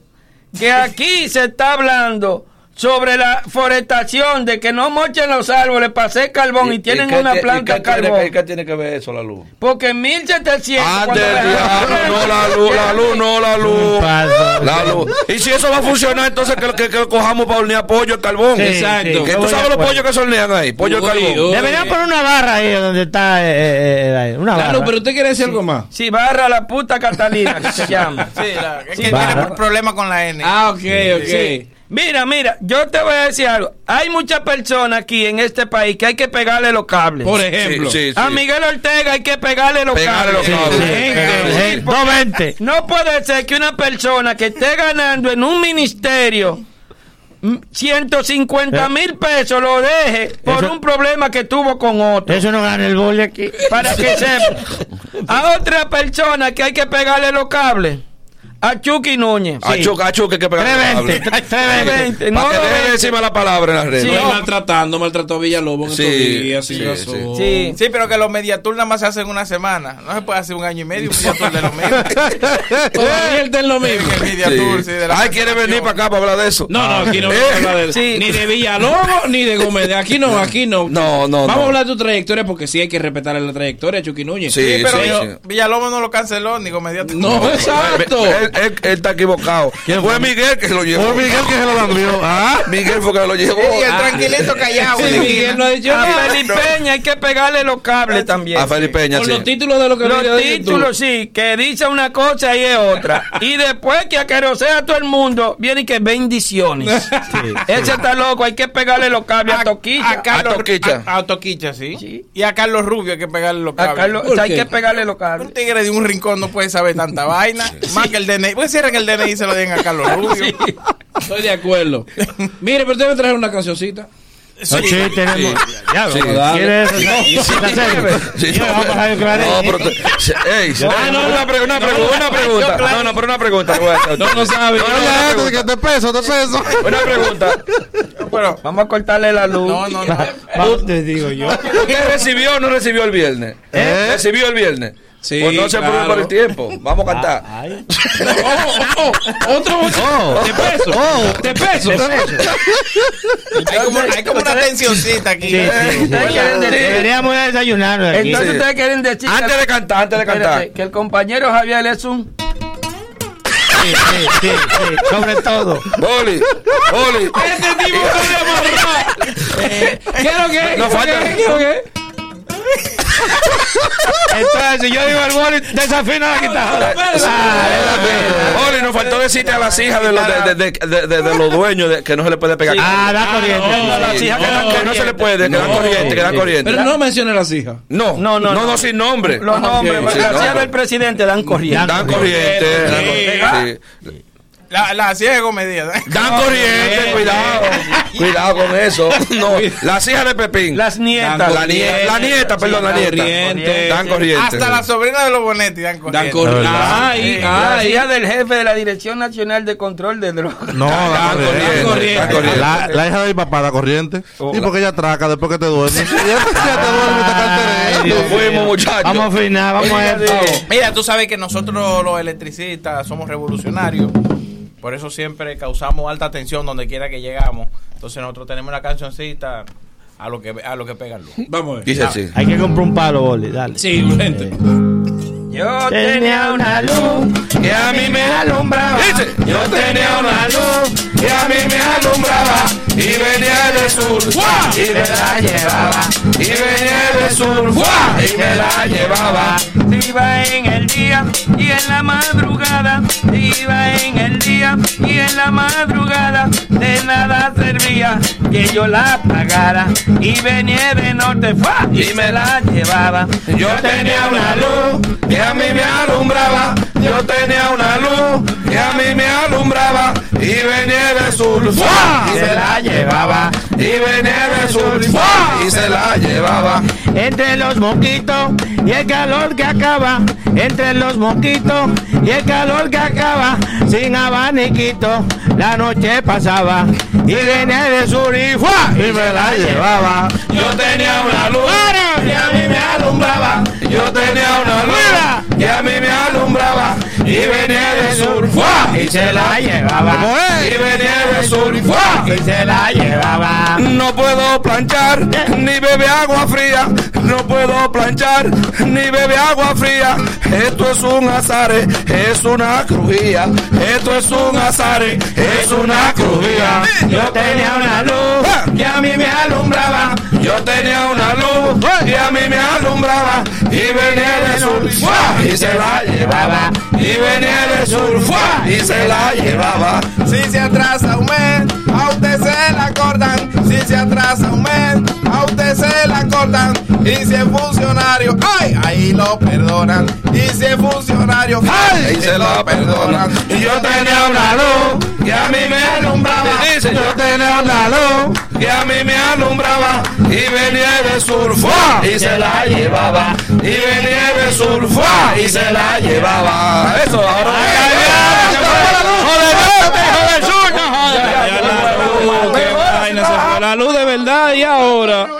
que aquí se está hablando sobre la forestación, de que no mochen los árboles para hacer carbón y, tienen una planta y de tiene carbón. que- ¿Qué tiene que ver eso, la luz? Porque en 1700... Ande cuando el la- diablo, no la luz, la luz, no la luz. La luz. Y si eso va a funcionar, entonces que, que, que cojamos para hornear pollo, el carbón. Sí, Exacto. sí, que tú sabes los acuerdo. pollos que se hornean ahí, pollo el carbón. Deberían poner una barra ahí donde está. eh, eh, eh, una barra. Claro, pero usted quiere decir algo más. Sí, barra la puta Catalina, que se (laughs) llama. Sí, la- es Sí, que barra. tiene problema con la N. Ah, ok, ok. Mira, mira, yo te voy a decir algo. Hay muchas personas aquí en este país que hay que pegarle los cables. Por ejemplo. Sí, sí, A. Miguel Ortega hay que pegarle los Pegarle cables. los cables. Sí, sí, porque 220. No puede ser que una persona que esté ganando en un ministerio mm, 150 mil pesos lo deje por Eso- un problema que tuvo con otro. Eso no gana el boli aquí. Para que sepa. A otra persona que hay que pegarle los cables. A Chucky Núñez. A Chuca, a Chuca, hay que pegar 320. 320. No que lo deje de ven. decirme la palabra en las redes. Sí. No, maltratando, maltrató a Villalobos en Sí, estos días, sin sí, razón. Sí. Sí, pero que los mediatour nada más se hacen una semana. No se puede hacer un año y medio un mediatour de. Todavía está en lo mismo. (laughs) El mediatour, sí, Sí. de la Ay, quiere venir para acá para hablar de eso. No, no, aquí no Eh, vamos a hablar de (laughs) eso. Sí. Ni de Villalobos ni de Gómez. De Aquí no, aquí no. No, no, Vamos no. a hablar de tu trayectoria porque sí hay que respetar la trayectoria de Chucky Núñez. Sí, Sí, pero sí, sí. Villalobos no lo canceló ni mediatour. No, exacto. Él, está equivocado. Fue Miguel que se lo llevó. Fue Miguel que se lo cambió. (laughs) Ah, Miguel fue que lo llevó. Y el tranquilito callado. Sí, Miguel no ha dicho A nada. Felipe Peña hay que pegarle los cables también. A Felipe Peña, Por sí. los títulos de lo que Los de títulos, sí, que dice una cosa y es otra. Y después que aquerosea a todo el mundo, viene y que bendiciones. Ese está loco, hay que pegarle los cables a Toquilla. A Carlos A Toquicha. A, a Toquicha, sí. Y a Carlos Rubio hay que pegarle los A cables. Carlos- ¿Por hay que pegarle los cables. Un tigre de un rincón no puede saber tanta vaina. Más que el DNI. Pues cierren el DNI y se lo den a Carlos Rubio. (laughs) Estoy de acuerdo. Mire, pero usted me traer una cancioncita. No, sí, tenemos. Ya, Sí. ¿Quieres eso? Sí, no, pero ey, (laughs) una, pre- una, pregu- una pregunta. No, no, pero una pregunta. No, no sabe. No, no, pregunta. te peso, te peso. Una pregunta. Pero, Vamos a cortarle la luz. no, no, no. Te digo yo. ¿Usted recibió o no recibió el viernes? ¿Eh? ¿Recibió el viernes? Sí, Pues no se claro. preocupe por el tiempo. Vamos a cantar. Ay. Oh, oh, oh, otro Oh. de peso. Oh. De peso. Hay como, hay como una tensioncita aquí. Sí, sí, sí. Ustedes quieren decir- Deberíamos desayunar aquí. Entonces Sí. ustedes quieren decir Antes de cantar, antes de espérate, cantar. que el compañero Javier es un Sí, sí, sí, sí, sobre todo. Boli, Boli. Este tipo se amarró. Eh, ¿Qué es lo que? No falta- ¿Qué es lo que? Entonces, si yo digo el boli, desafina la guitarra. Boli, nos faltó decirte a las hijas de los, de, de, de, de- de los dueños de, que no se le puede pegar. Ah, da corriente. no, las hijas que no se le puede, que dan No. corriente, que dan corriente. Pero no mencione las hijas. No, No, no, no, no, sin nombre. los nombres, porque Sí, las hijas del presidente dan corriente. Dan corriente. Sí. dan- sí. La, la ciego medida. Dan (laughs) corriente, cuidado. Cuidado con eso. (laughs) No, las hijas de Pepín. Las nietas. La nieta, la nieta, perdón, la dan nieta. corriente. Dan corriente. Hasta la sobrina de los Bonetti dan Dan corriente. corriente. verdad. Ay, La ay. hija del jefe de la Dirección Nacional de Control de Drogas. (laughs) No, Dan da corriente. corriente. Dan corriente. La, la hija de mi papá da corriente. Oh. Y porque ella atraca después que te duermes. Y ya, ya te duermes, te fuimos, muchachos. Vamos a afinar, vamos a esto. Mira, tú sabes que nosotros los electricistas somos revolucionarios. Por eso siempre causamos alta tensión donde quiera que llegamos. Entonces nosotros tenemos una cancioncita a lo que a lo que pega luz. Vamos a ver. Dice así. Hay que comprar un palo, boli, dale. Sí, urgente. Yo Tenía una luz Que a mí me alumbraba. Dice. Yo tenía una luz que a mí me alumbraba y venía de sur, ¡fua! y me la llevaba. Y venía de sur, ¡fua! y me la llevaba. Iba en el día y en la madrugada, iba en el día y en la madrugada, de nada servía que yo la pagara y venía de norte ¡fua! y me la llevaba. Yo tenía una luz que a mí me alumbraba. Yo tenía una luz que a mí me alumbraba. Y venía de sur, y se la llevaba. Y venía de sur, y se la llevaba. Entre los mosquitos y el calor que acaba, entre los mosquitos y el calor que acaba, sin abaniquito, la noche pasaba y venía de sur y ¡fua! y me la llevaba. Yo tenía una luz que a mí me alumbraba. Yo tenía una luz que a mí me alumbraba. Y venía de sur, ¡fua! y se la llevaba. Y venía de sur, ¡fua! y se la llevaba. No puedo planchar ni beber agua fría. No puedo planchar ni beber agua fría. Esto es un azar, es una crujía. Esto es un azar, es una crujía. Yo tenía una luz que a mí me alumbraba. Yo tenía una luz que a mí me alumbraba. Y venía de sur, ¡fua! y se la llevaba. Y venía de sur, ¡fua! y se la llevaba. Si se atrasa un mes, a usted se la cortan. Si se atrasa un mes, a usted se la cortan. Y si es funcionario, ¡ay! Ahí lo perdonan. Y si es funcionario, ¡ay! Ahí se lo perdonan. Y yo tenía una luz que a mí me alumbraba. Yo tenía una luz que a mí me alumbraba. Y venía de sur, ¡fua! y se la llevaba. Y venía de sur, ¡fua! y se la llevaba. Eso, ahora. La luz de verdad y ahora.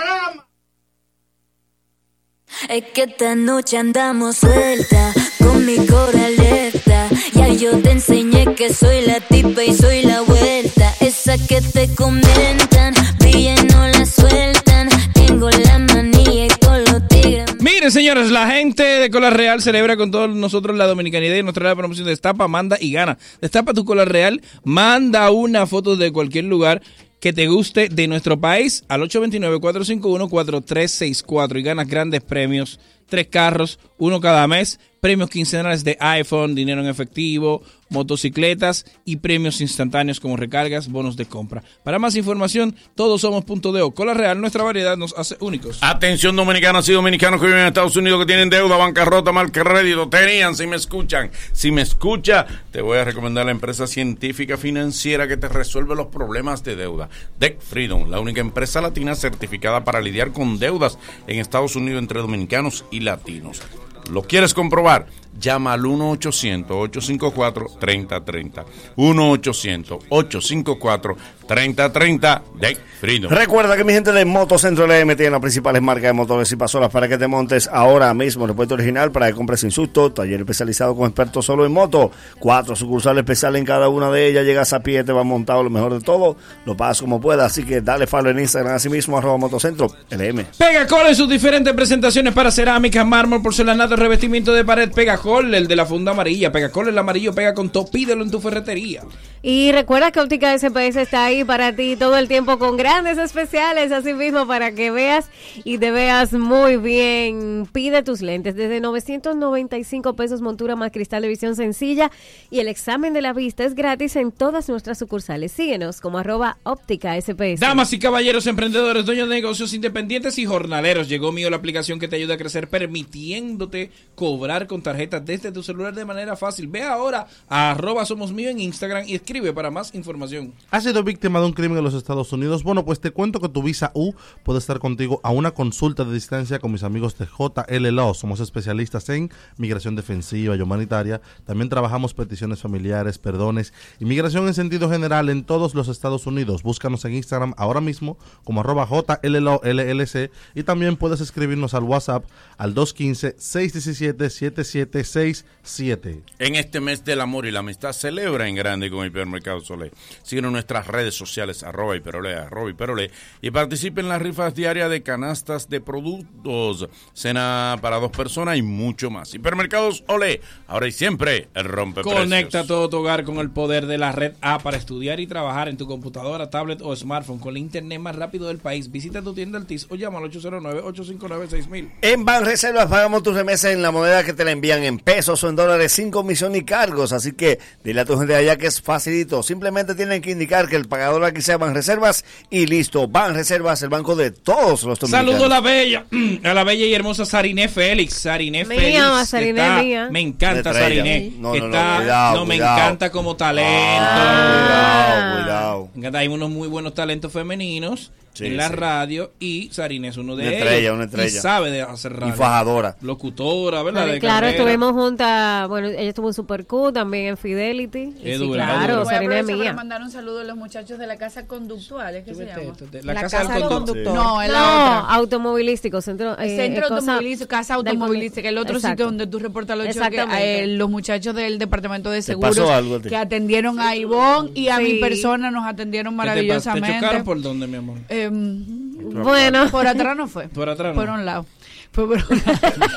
Es que esta noche andamos suelta, con mi cora alerta. Ya yo te enseñé que soy la tipa y soy la vuelta. Esa que te comentan, brilla y no la sueltan. Tengo la manía con los tigres. Miren, señores, la gente de Cola Real celebra con todos nosotros la dominicanidad y nos trae la promoción de Destapa, manda y gana. Destapa tu Cola Real, manda una foto de cualquier lugar que te guste de nuestro país al 829-451-4364 y ganas grandes premios, tres carros, uno cada mes, premios quincenales de iPhone, dinero en efectivo, motocicletas y premios instantáneos como recargas, bonos de compra. Para más información, todos somos punto de. Cola Real, nuestra variedad nos hace únicos. Atención dominicanos y dominicanos que viven en Estados Unidos que tienen deuda, bancarrota, mal crédito, tenían, si me escuchan. Si me escucha, te voy a recomendar la empresa científica financiera que te resuelve los problemas de deuda. Deck Freedom, la única empresa latina certificada para lidiar con deudas en Estados Unidos entre dominicanos y latinos. ¿Lo quieres comprobar? Llama al 1-800-854-3030. 1-800-854-3030 de Freedom. Recuerda que mi gente de Motocentro LM tiene las principales marcas de motores y pasolas para que te montes ahora mismo en el puerto original para que compres sin susto. Taller especializado con expertos solo en moto. Cuatro sucursales especiales en cada una de ellas. Llegas a pie, te va montado lo mejor de todo. Lo pagas como puedas. Así que dale follow en Instagram así mismo, arroba Motocentro LM. Pegacol en sus diferentes presentaciones para cerámica, mármol, porcelanato, revestimiento de pared. Pegacol, el de la funda amarilla. Pegacol, el amarillo, pega con todo. Pídelo en tu ferretería. Y recuerda que Óptica SPS está ahí para ti todo el tiempo con grandes especiales, así mismo para que veas y te veas muy bien. Pide tus lentes desde 995 pesos montura más cristal de visión sencilla y el examen de la vista es gratis en todas nuestras sucursales. Síguenos como arroba óptica SPS. Damas y caballeros, emprendedores, dueños de negocios independientes y jornaleros, llegó mío la aplicación que te ayuda a crecer permitiéndote cobrar con tarjetas desde tu celular de manera fácil. Ve ahora a arroba somos mío en Instagram y escribe para más información. ¿Has sido víctima de un crimen en los Estados Unidos? Bueno, pues te cuento que tu visa U puede estar contigo a una consulta de distancia con mis amigos de JLLO. Somos especialistas en migración defensiva y humanitaria. También trabajamos peticiones familiares, perdones, inmigración en sentido general en todos los Estados Unidos. Búscanos en Instagram ahora mismo como arroba JLLOLLC y también puedes escribirnos al WhatsApp al 215-617-77 967. En este mes del amor y la amistad, celebra en grande con Hipermercado Solé. Síguenos en nuestras redes sociales, arroba hiperolé, arroba hiperolé, y participe en las rifas diarias de canastas de productos, cena para dos personas y mucho más. Hipermercados Olé, ahora y siempre, el rompe Conecta todo tu hogar con el poder de la red A para estudiar y trabajar en tu computadora, tablet o smartphone con el internet más rápido del país. Visita tu tienda Altis o llama al 809-859-6000. En Banreservas pagamos tus remesas en la moneda que te la envían en pesos o en dólares sin comisión ni cargos. Así que dile a tu gente allá que es facilito. Simplemente tienen que indicar que el pagador aquí sea Banreservas y listo. Banreservas, el banco de todos los dominicanos. Saludo a la bella, a la bella y hermosa Sariné Félix. Sariné Mía, Félix. Sariné está- mía. Me encanta. Sariné. No, no, no, Está- cuidado, no, me cuidado. encanta como talento. Cuidado, cuidado. Me encanta, Hay unos muy buenos talentos femeninos Sí, en la sí. radio y Sarina es uno de Una ellos. estrella, una Y estrella. sabe de hacer radio. Y fajadora. Locutora, ¿verdad? De Claro, carrera. estuvimos juntas, bueno, ella estuvo en Super Q, también en Fidelity. Y Es sí, dura, es claro, dura. Voy a Sarina es mía. mandar un saludo a los muchachos de la Casa Conductual, ¿es que se llama? La Casa del Conductor. No, es la No, otra. automovilístico, centro, El eh, centro eh, automovilístico, casa automovilística, el otro Exacto. sitio donde tú reportas los choques, eh, los muchachos del departamento de ¿Te seguros algo que atendieron a Ivonne y a mi persona nos atendieron ¿Qué te? ¿Te maravillosamente. chocaron por dónde, mi amor? Em, Bueno. por atrás no fue. Por atrás no. Por un lado. Fue por un lado. (laughs)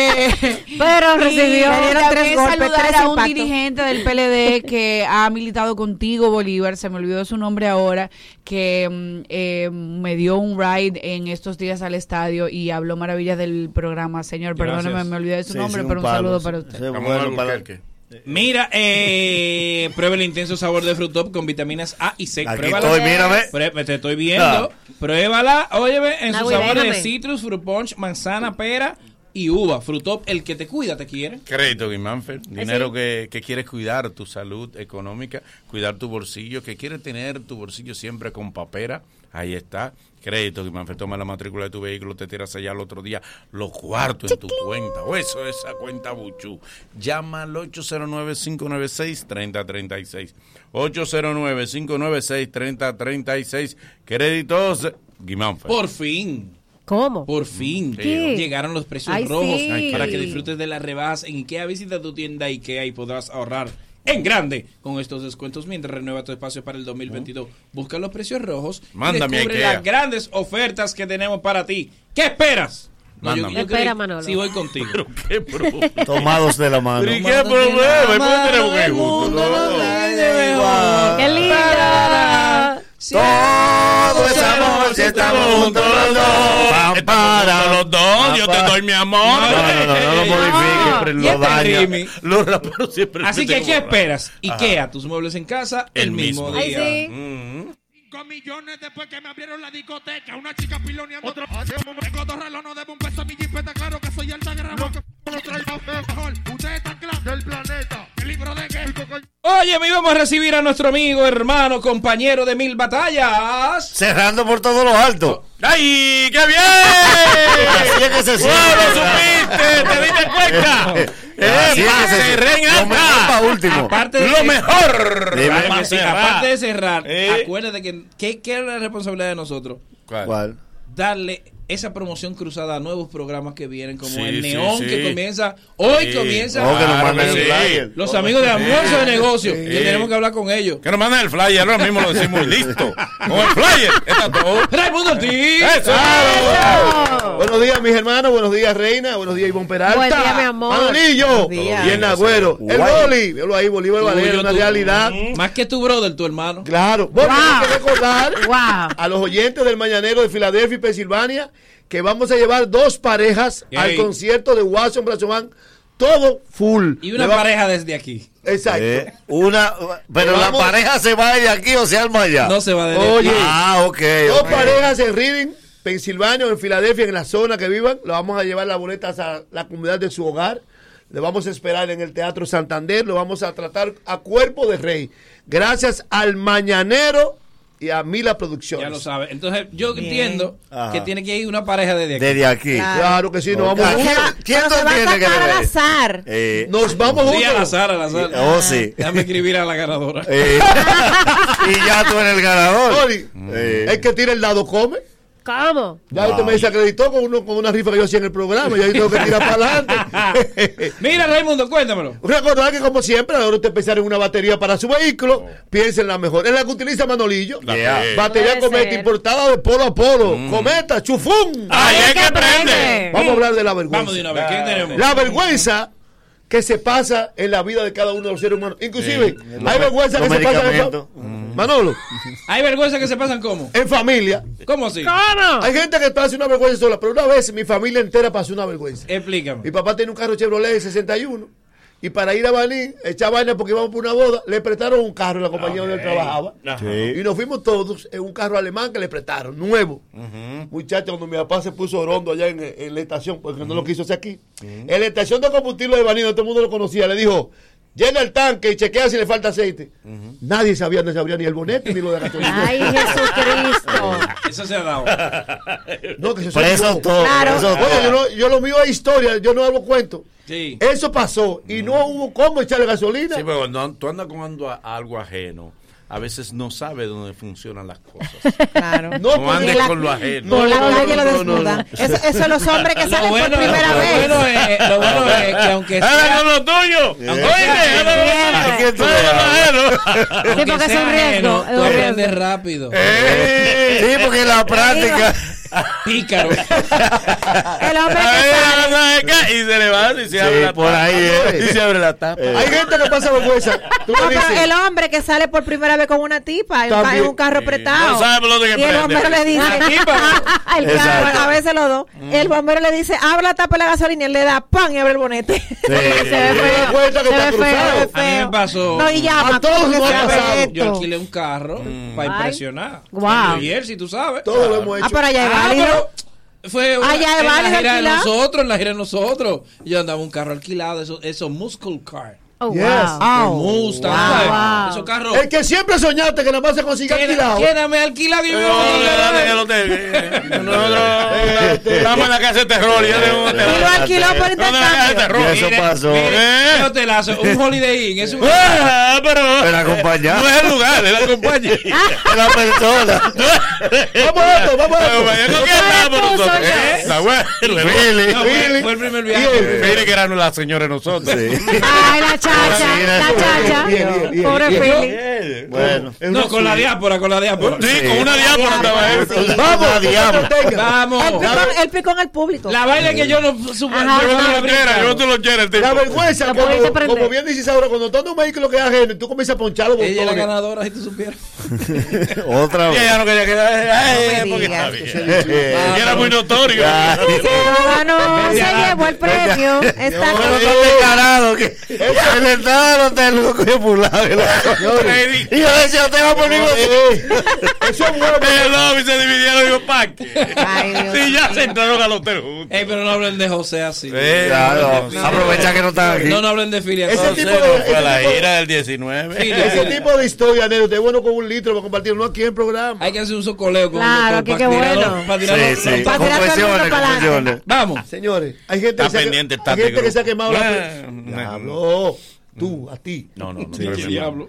Eh, Pero recibió- tres golpes, saludar tres a un dirigente del PLD que ha militado contigo, Bolívar, se me olvidó su nombre ahora, que eh, me dio un ride en estos días al estadio y habló maravillas del programa. Señor, Gracias. perdóneme, me olvidé de su Sí, nombre, sí, pero un palo, saludo sí. para usted. Bueno, a para-. Mira, eh, (laughs) prueba el intenso sabor de Frutop con vitaminas A y C. Aquí Pruébala. estoy, mírame. Te estoy viendo. Ah. Pruébala, óyeme, en Nah, su güey, sabor de déjame. citrus, fruit punch, manzana, pera y uva. Frutop, el que te cuida, te quiere. Crédito, Guimánfer. Dinero que, que quieres cuidar tu salud económica, cuidar tu bolsillo, que quieres tener tu bolsillo siempre con papera. Ahí está. Crédito, Guimánfer. Toma la matrícula de tu vehículo, te tiras allá el otro día, los cuartos en tu cuenta. O eso, esa cuenta Buchu. Llama al 809-596-3036. 809-596-3036. Créditos, Guimánfer. Por fin. ¿Cómo? Por fin ¿Qué? llegaron los precios Ay, rojos sí. para que disfrutes de las rebajas en IKEA. Visita tu tienda IKEA y podrás ahorrar en grande con estos descuentos mientras renueva tu espacio para el 2022. Busca los precios rojos Mándame y descubre las grandes ofertas que tenemos para ti. ¿Qué esperas? No, yo- Mándame. yo Espera, Manolo. Sí, voy contigo. Pero qué problema. Tomados de la mano. ¿y qué problema? ¿Por qué tenemos que ir juntos? ¡Qué linda! Todo es amor si estamos juntos los dos. Estamos los dos, yo te doy mi amor. No, no, no, no lo modifiques, lo este daña. Rimi. Los raperos siempre Así que, ¿qué esperas? Ajá. IKEA, tus muebles en casa el, El mismo, mismo. día. Ay, sí. Mm. 5 millones después que me abrieron la discoteca. Una chica piloneando. Otro. Tengo dos relojes, no debo un peso a mi jipeta. Claro que soy alta guerra. Lo que lo traigo mejor. Ustedes están claros. Del planeta. Oye, me íbamos a recibir a nuestro amigo, hermano, compañero de mil batallas. Cerrando por todo lo alto. ¡Ay, qué bien! (laughs) Así es que se ¡Wow, siente. lo supiste! ¿Te diste cuenta? (laughs) Así es ¡Eh, que se Lo mejor alta! para último. Aparte de ¡Lo mejor! Aparte, sí, de cerrar, Eh. acuérdate que ¿qué, qué es la responsabilidad de nosotros? ¿Cuál? ¿Cuál? Darle esa promoción cruzada a nuevos programas que vienen, como Sí, el sí, Neón sí. que comienza, hoy Sí. comienza Oh, que nos Claro que el sí. flyer. los amigos de almuerzo de negocio, Sí. que tenemos que hablar con ellos. Que nos manden el flyer, ahora mismo lo decimos y listo. Con el flyer, está todo. Raimundo. ¡Eso! Buenos días, mis hermanos. Buenos días, Reina. Buenos días, Ivonne Peralta. Buen día, mi amor. Manolillo. Buen día. Bien, Agüero. El boli. Velo ahí, Bolívar Valera, una tú. realidad. Más que tu brother, tu hermano. Claro. Bueno, Wow. que recordar Wow. a los oyentes del Mañanero de Filadelfia y Pensilvania que vamos a llevar dos parejas Yay. al concierto de Watson Brazoman. Todo full. Y una va- pareja desde aquí. Exacto. Eh, una, pero la Vamos- pareja se va de aquí o se arma allá. No se va de Oye, Ah, ok. dos parejas en Reading, Pensilvania o en Filadelfia, en la zona que vivan. Lo vamos a llevar las boletas a la comunidad de su hogar. Le vamos a esperar en el Teatro Santander. Lo vamos a tratar a cuerpo de rey. Gracias al Mañanero y a Mila Producciones. Ya lo sabes. Entonces, yo entiendo Ajá. que tiene que ir una pareja desde aquí. Desde aquí. Claro que sí, nos vamos ¿Quién- juntos. ¿Quién Pero se no va a tiene que al ver? azar. Eh, Nos vamos Un día al juntos. azar, al azar. Oh, sí. Déjame escribir a la ganadora. eh, (laughs) y ya tú eres el ganador. Eh. El que tira el dado come. ¿Cómo? Ya usted me desacreditó con, uno, con una rifa que yo hacía en el programa. Ya yo tengo que tirar para adelante. (laughs) Mira, Raimundo, cuéntamelo. Recordar que, como siempre, ahora usted pensar en una batería para su vehículo, piensa en la mejor. Es la que utiliza Manolillo. La Yeah. Batería Puede Cometa ser. importada de polo a polo. Cometa, chufún. Ahí es que prende. Vamos a hablar de la vergüenza. Vamos de una vez. La vergüenza que se pasa en la vida de cada uno de los seres humanos. Inclusive, hay vergüenza que se pasa en. Manolo. (laughs) Hay vergüenza que se pasan cómo? En familia. ¿Cómo así? Hay gente que pasa una vergüenza sola, pero una vez mi familia entera pasó una vergüenza. Explícame. Mi papá tiene un carro Chevrolet de 61 y para ir a Baní, echar vaina porque íbamos por una boda, le prestaron un carro en la compañía donde él trabajaba. Sí. Y nos fuimos todos en un carro alemán que le prestaron, nuevo. Muchachos, cuando mi papá se puso orondo allá en, en la estación, porque no lo quiso hacer aquí, en la estación de combustible de Baní, donde todo el mundo lo conocía, le dijo, llena el tanque y chequea si le falta aceite. Nadie sabía, no sabía ni el bonete ni lo de gasolina. Ay, Jesucristo. Eso se ha dado. (laughs) No, que se Preso equivocó. todo, Claro. preso Oye, todo. yo, no- yo lo mío es historia, yo no hago cuento. Sí. Eso pasó y no hubo cómo echarle gasolina. Sí, pero cuando tú andas con algo ajeno, a veces no sabes dónde funcionan las cosas. (laughs) Claro. No, No andes la- con lo ajeno. Por la No, no, calle lo no, no, desnuda. no. Eso, eso es los hombres que salen bueno, por primera lo vez. bueno es, lo bueno es que aunque ¡Era sea, con lo tuyo! Aunque Oye, tuyo. Sí, porque es un riesgo, tú aprendes rápido. Sí, porque la práctica. Pícaro. El hombre que Ay, sale. ¿sabes qué? Y se levanta y se abre la por tapa. ahí, eh. Y se abre la tapa. Hay gente que pasa vergüenza. Tú No, pero dices, el hombre que sale por primera vez con una tipa en, un en un carro prestado. No sabe por dónde que y el bombero le dice, (laughs) el carro, a veces los dos. El bombero le dice, abre la tapa de la gasolina y él le da pan y abre el bonete. (laughs) Se ve feo. Se ve feo. A mí me pasó. No, y llama. A todos nos ha pasado. Yo alquilé un carro para Ay. impresionar. Guau. En New Jersey, tú sabes. Todo lo hemos hecho. Ah, pero allá Ah, válido. fue una, Ah, ya es en la gira de nosotros, en la gira de nosotros. Yo andaba un carro alquilado, esos eso muscle car. Oh, Yes. wow. Oh. ¿sabes? Wow. Esos carros. El que siempre soñaste que nada más se consigue alquilado. Quédame alquilado y yo No, te- Nosotros estamos en la casa de terror. Un lo alquiló por Estamos en la casa de intercambio. terror. Eso pasó. ¿Eh? Un Holiday Inn. Es un... Ah, pero Pero acompañado. no es el lugar, es la compañía. La persona. Vamos a esto, vamos a esto. con quién estamos Tú, nosotros. soy yo. ¿Eh? La güey. No, fue, el primer viaje. Mire que eran las señoras de nosotros. Ay, la chacha, la chacha. Pobre Bien. Philly. Bueno. Es No, con la diáspora, con la diáspora. Sí, con una diáspora estaba él. Vamos. Vamos. El pico, en el público. La vaina que yo no. Ajá. Yo no lo yo no te lo quiero. La vergüenza, como, bien dices ahora, cuando tú andas un vehículo que es ajeno tú comienzas a ponchar los Ella es la botones. ganadora, si tú supieras. (laughs) Otra vez. ella no quería quedar. Porque (laughs) era muy notorio. Se llevó el premio. Está declarado que el entrada del hotel lo cogió por un lado y. Y yo decía, usted va por mi Eso es bueno. (laughs) El lobby se dividieron y digo, ¿pa' qué? Sí, ya se entraron al hotel juntos. Ey, pero no hablen de José así. Claro, aprovecha que no están aquí. No, no hablen de filiación. Ese tipo de- Fue la ese tipo- ira del 19. Sí, Ese tipo de historia, anécdota, es bueno con un litro para compartirlo aquí en el programa. Hay que hacer un socoleo con Claro, que para qué bueno. para tirarlo- Sí, sí. Para tirar el para. Vamos. Señores, hay gente, Está que se, ha- pendiente, hay está gente negro. que se ha quemado la Ah. Diablo, tú, a ti. No, no, no. Sí, sí. hermano.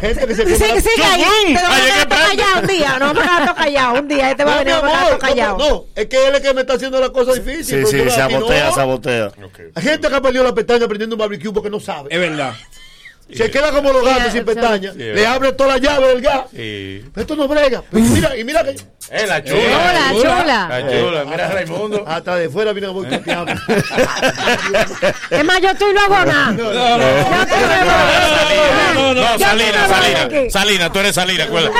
Gente que se Sí, sigue ahí. A callado un día. No, vamos a dejar callado un día. Este va a venir callado. no, es que él es que me está haciendo la cosa difícil. Sí, sí, sabotea, sabotea. Hay gente que ha perdido la pestaña aprendiendo un barbecue porque no sabe. Es verdad. Se queda como los gatos sin so- pestaña. Sí, le abre toda la llave del gas. Esto no brega. Mira, y mira que. Eh, la chula. Chula, chula. La chula. Mira a Raimundo. Hasta de fuera viene voy copiando. Es más, yo estoy luego nada. No, no, Yo estoy luego no, no, no. Salina, Salina. Salina, tú eres Salina, acuérdate.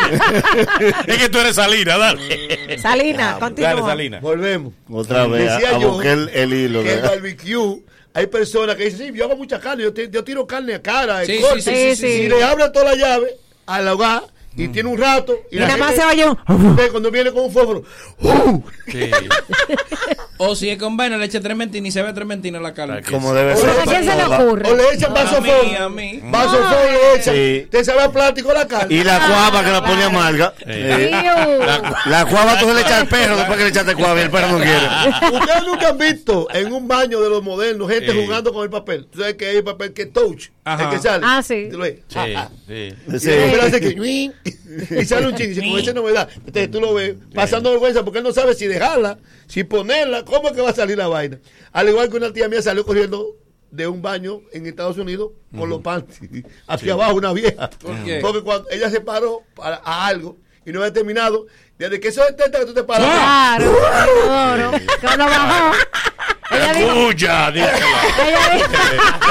(laughs) es que tú eres Salina, dale. Salina, Dale, continúa. Salina. Volvemos. Otra vez, a, Decía a yo buscar el, el hilo. que el barbecue, hay personas que dicen, sí, yo hago mucha carne, yo, te- yo tiro carne a cara, Sí, corte, sí, sí, y le abren toda la llave al hogar y tiene un rato y, Y la nada más se oye un... ve cuando viene con un fósforo ¡uh! Sí. (laughs) O si es con vaina, le echa trementina y se ve trementina la carne. Como debe O ser. le- ¿A quién se le ocurre? O le echan vaso A mí, fondo. a mí. Vaso fondo le echan. Te sabe a plástico la carne. Y la cuava que la pone amarga. La cuava tú se le echas al perro después que le echaste cuava y el perro no quiere. Ustedes nunca han visto en un baño de los modernos gente jugando con el papel. Tú sabes que hay papel que touch, Ajá. el que sale. Ah, sí. Ah, ah. sí. Y Sí. ñuin, y sale un ching, y dice, con esa novedad. Entonces tú lo ves pasando vergüenza porque él no sabe si dejarla, si ponerla, cómo es que va a salir la vaina. Al igual que una tía mía salió corriendo de un baño en Estados Unidos con los panties (laughs) hacia Sí. abajo una vieja. ¿Por qué? Porque cuando ella se paró para, a algo y no había terminado, desde que eso es teta que tú te paras. Claro, (laughs) uno bajó. Ella dijo, ella dijo,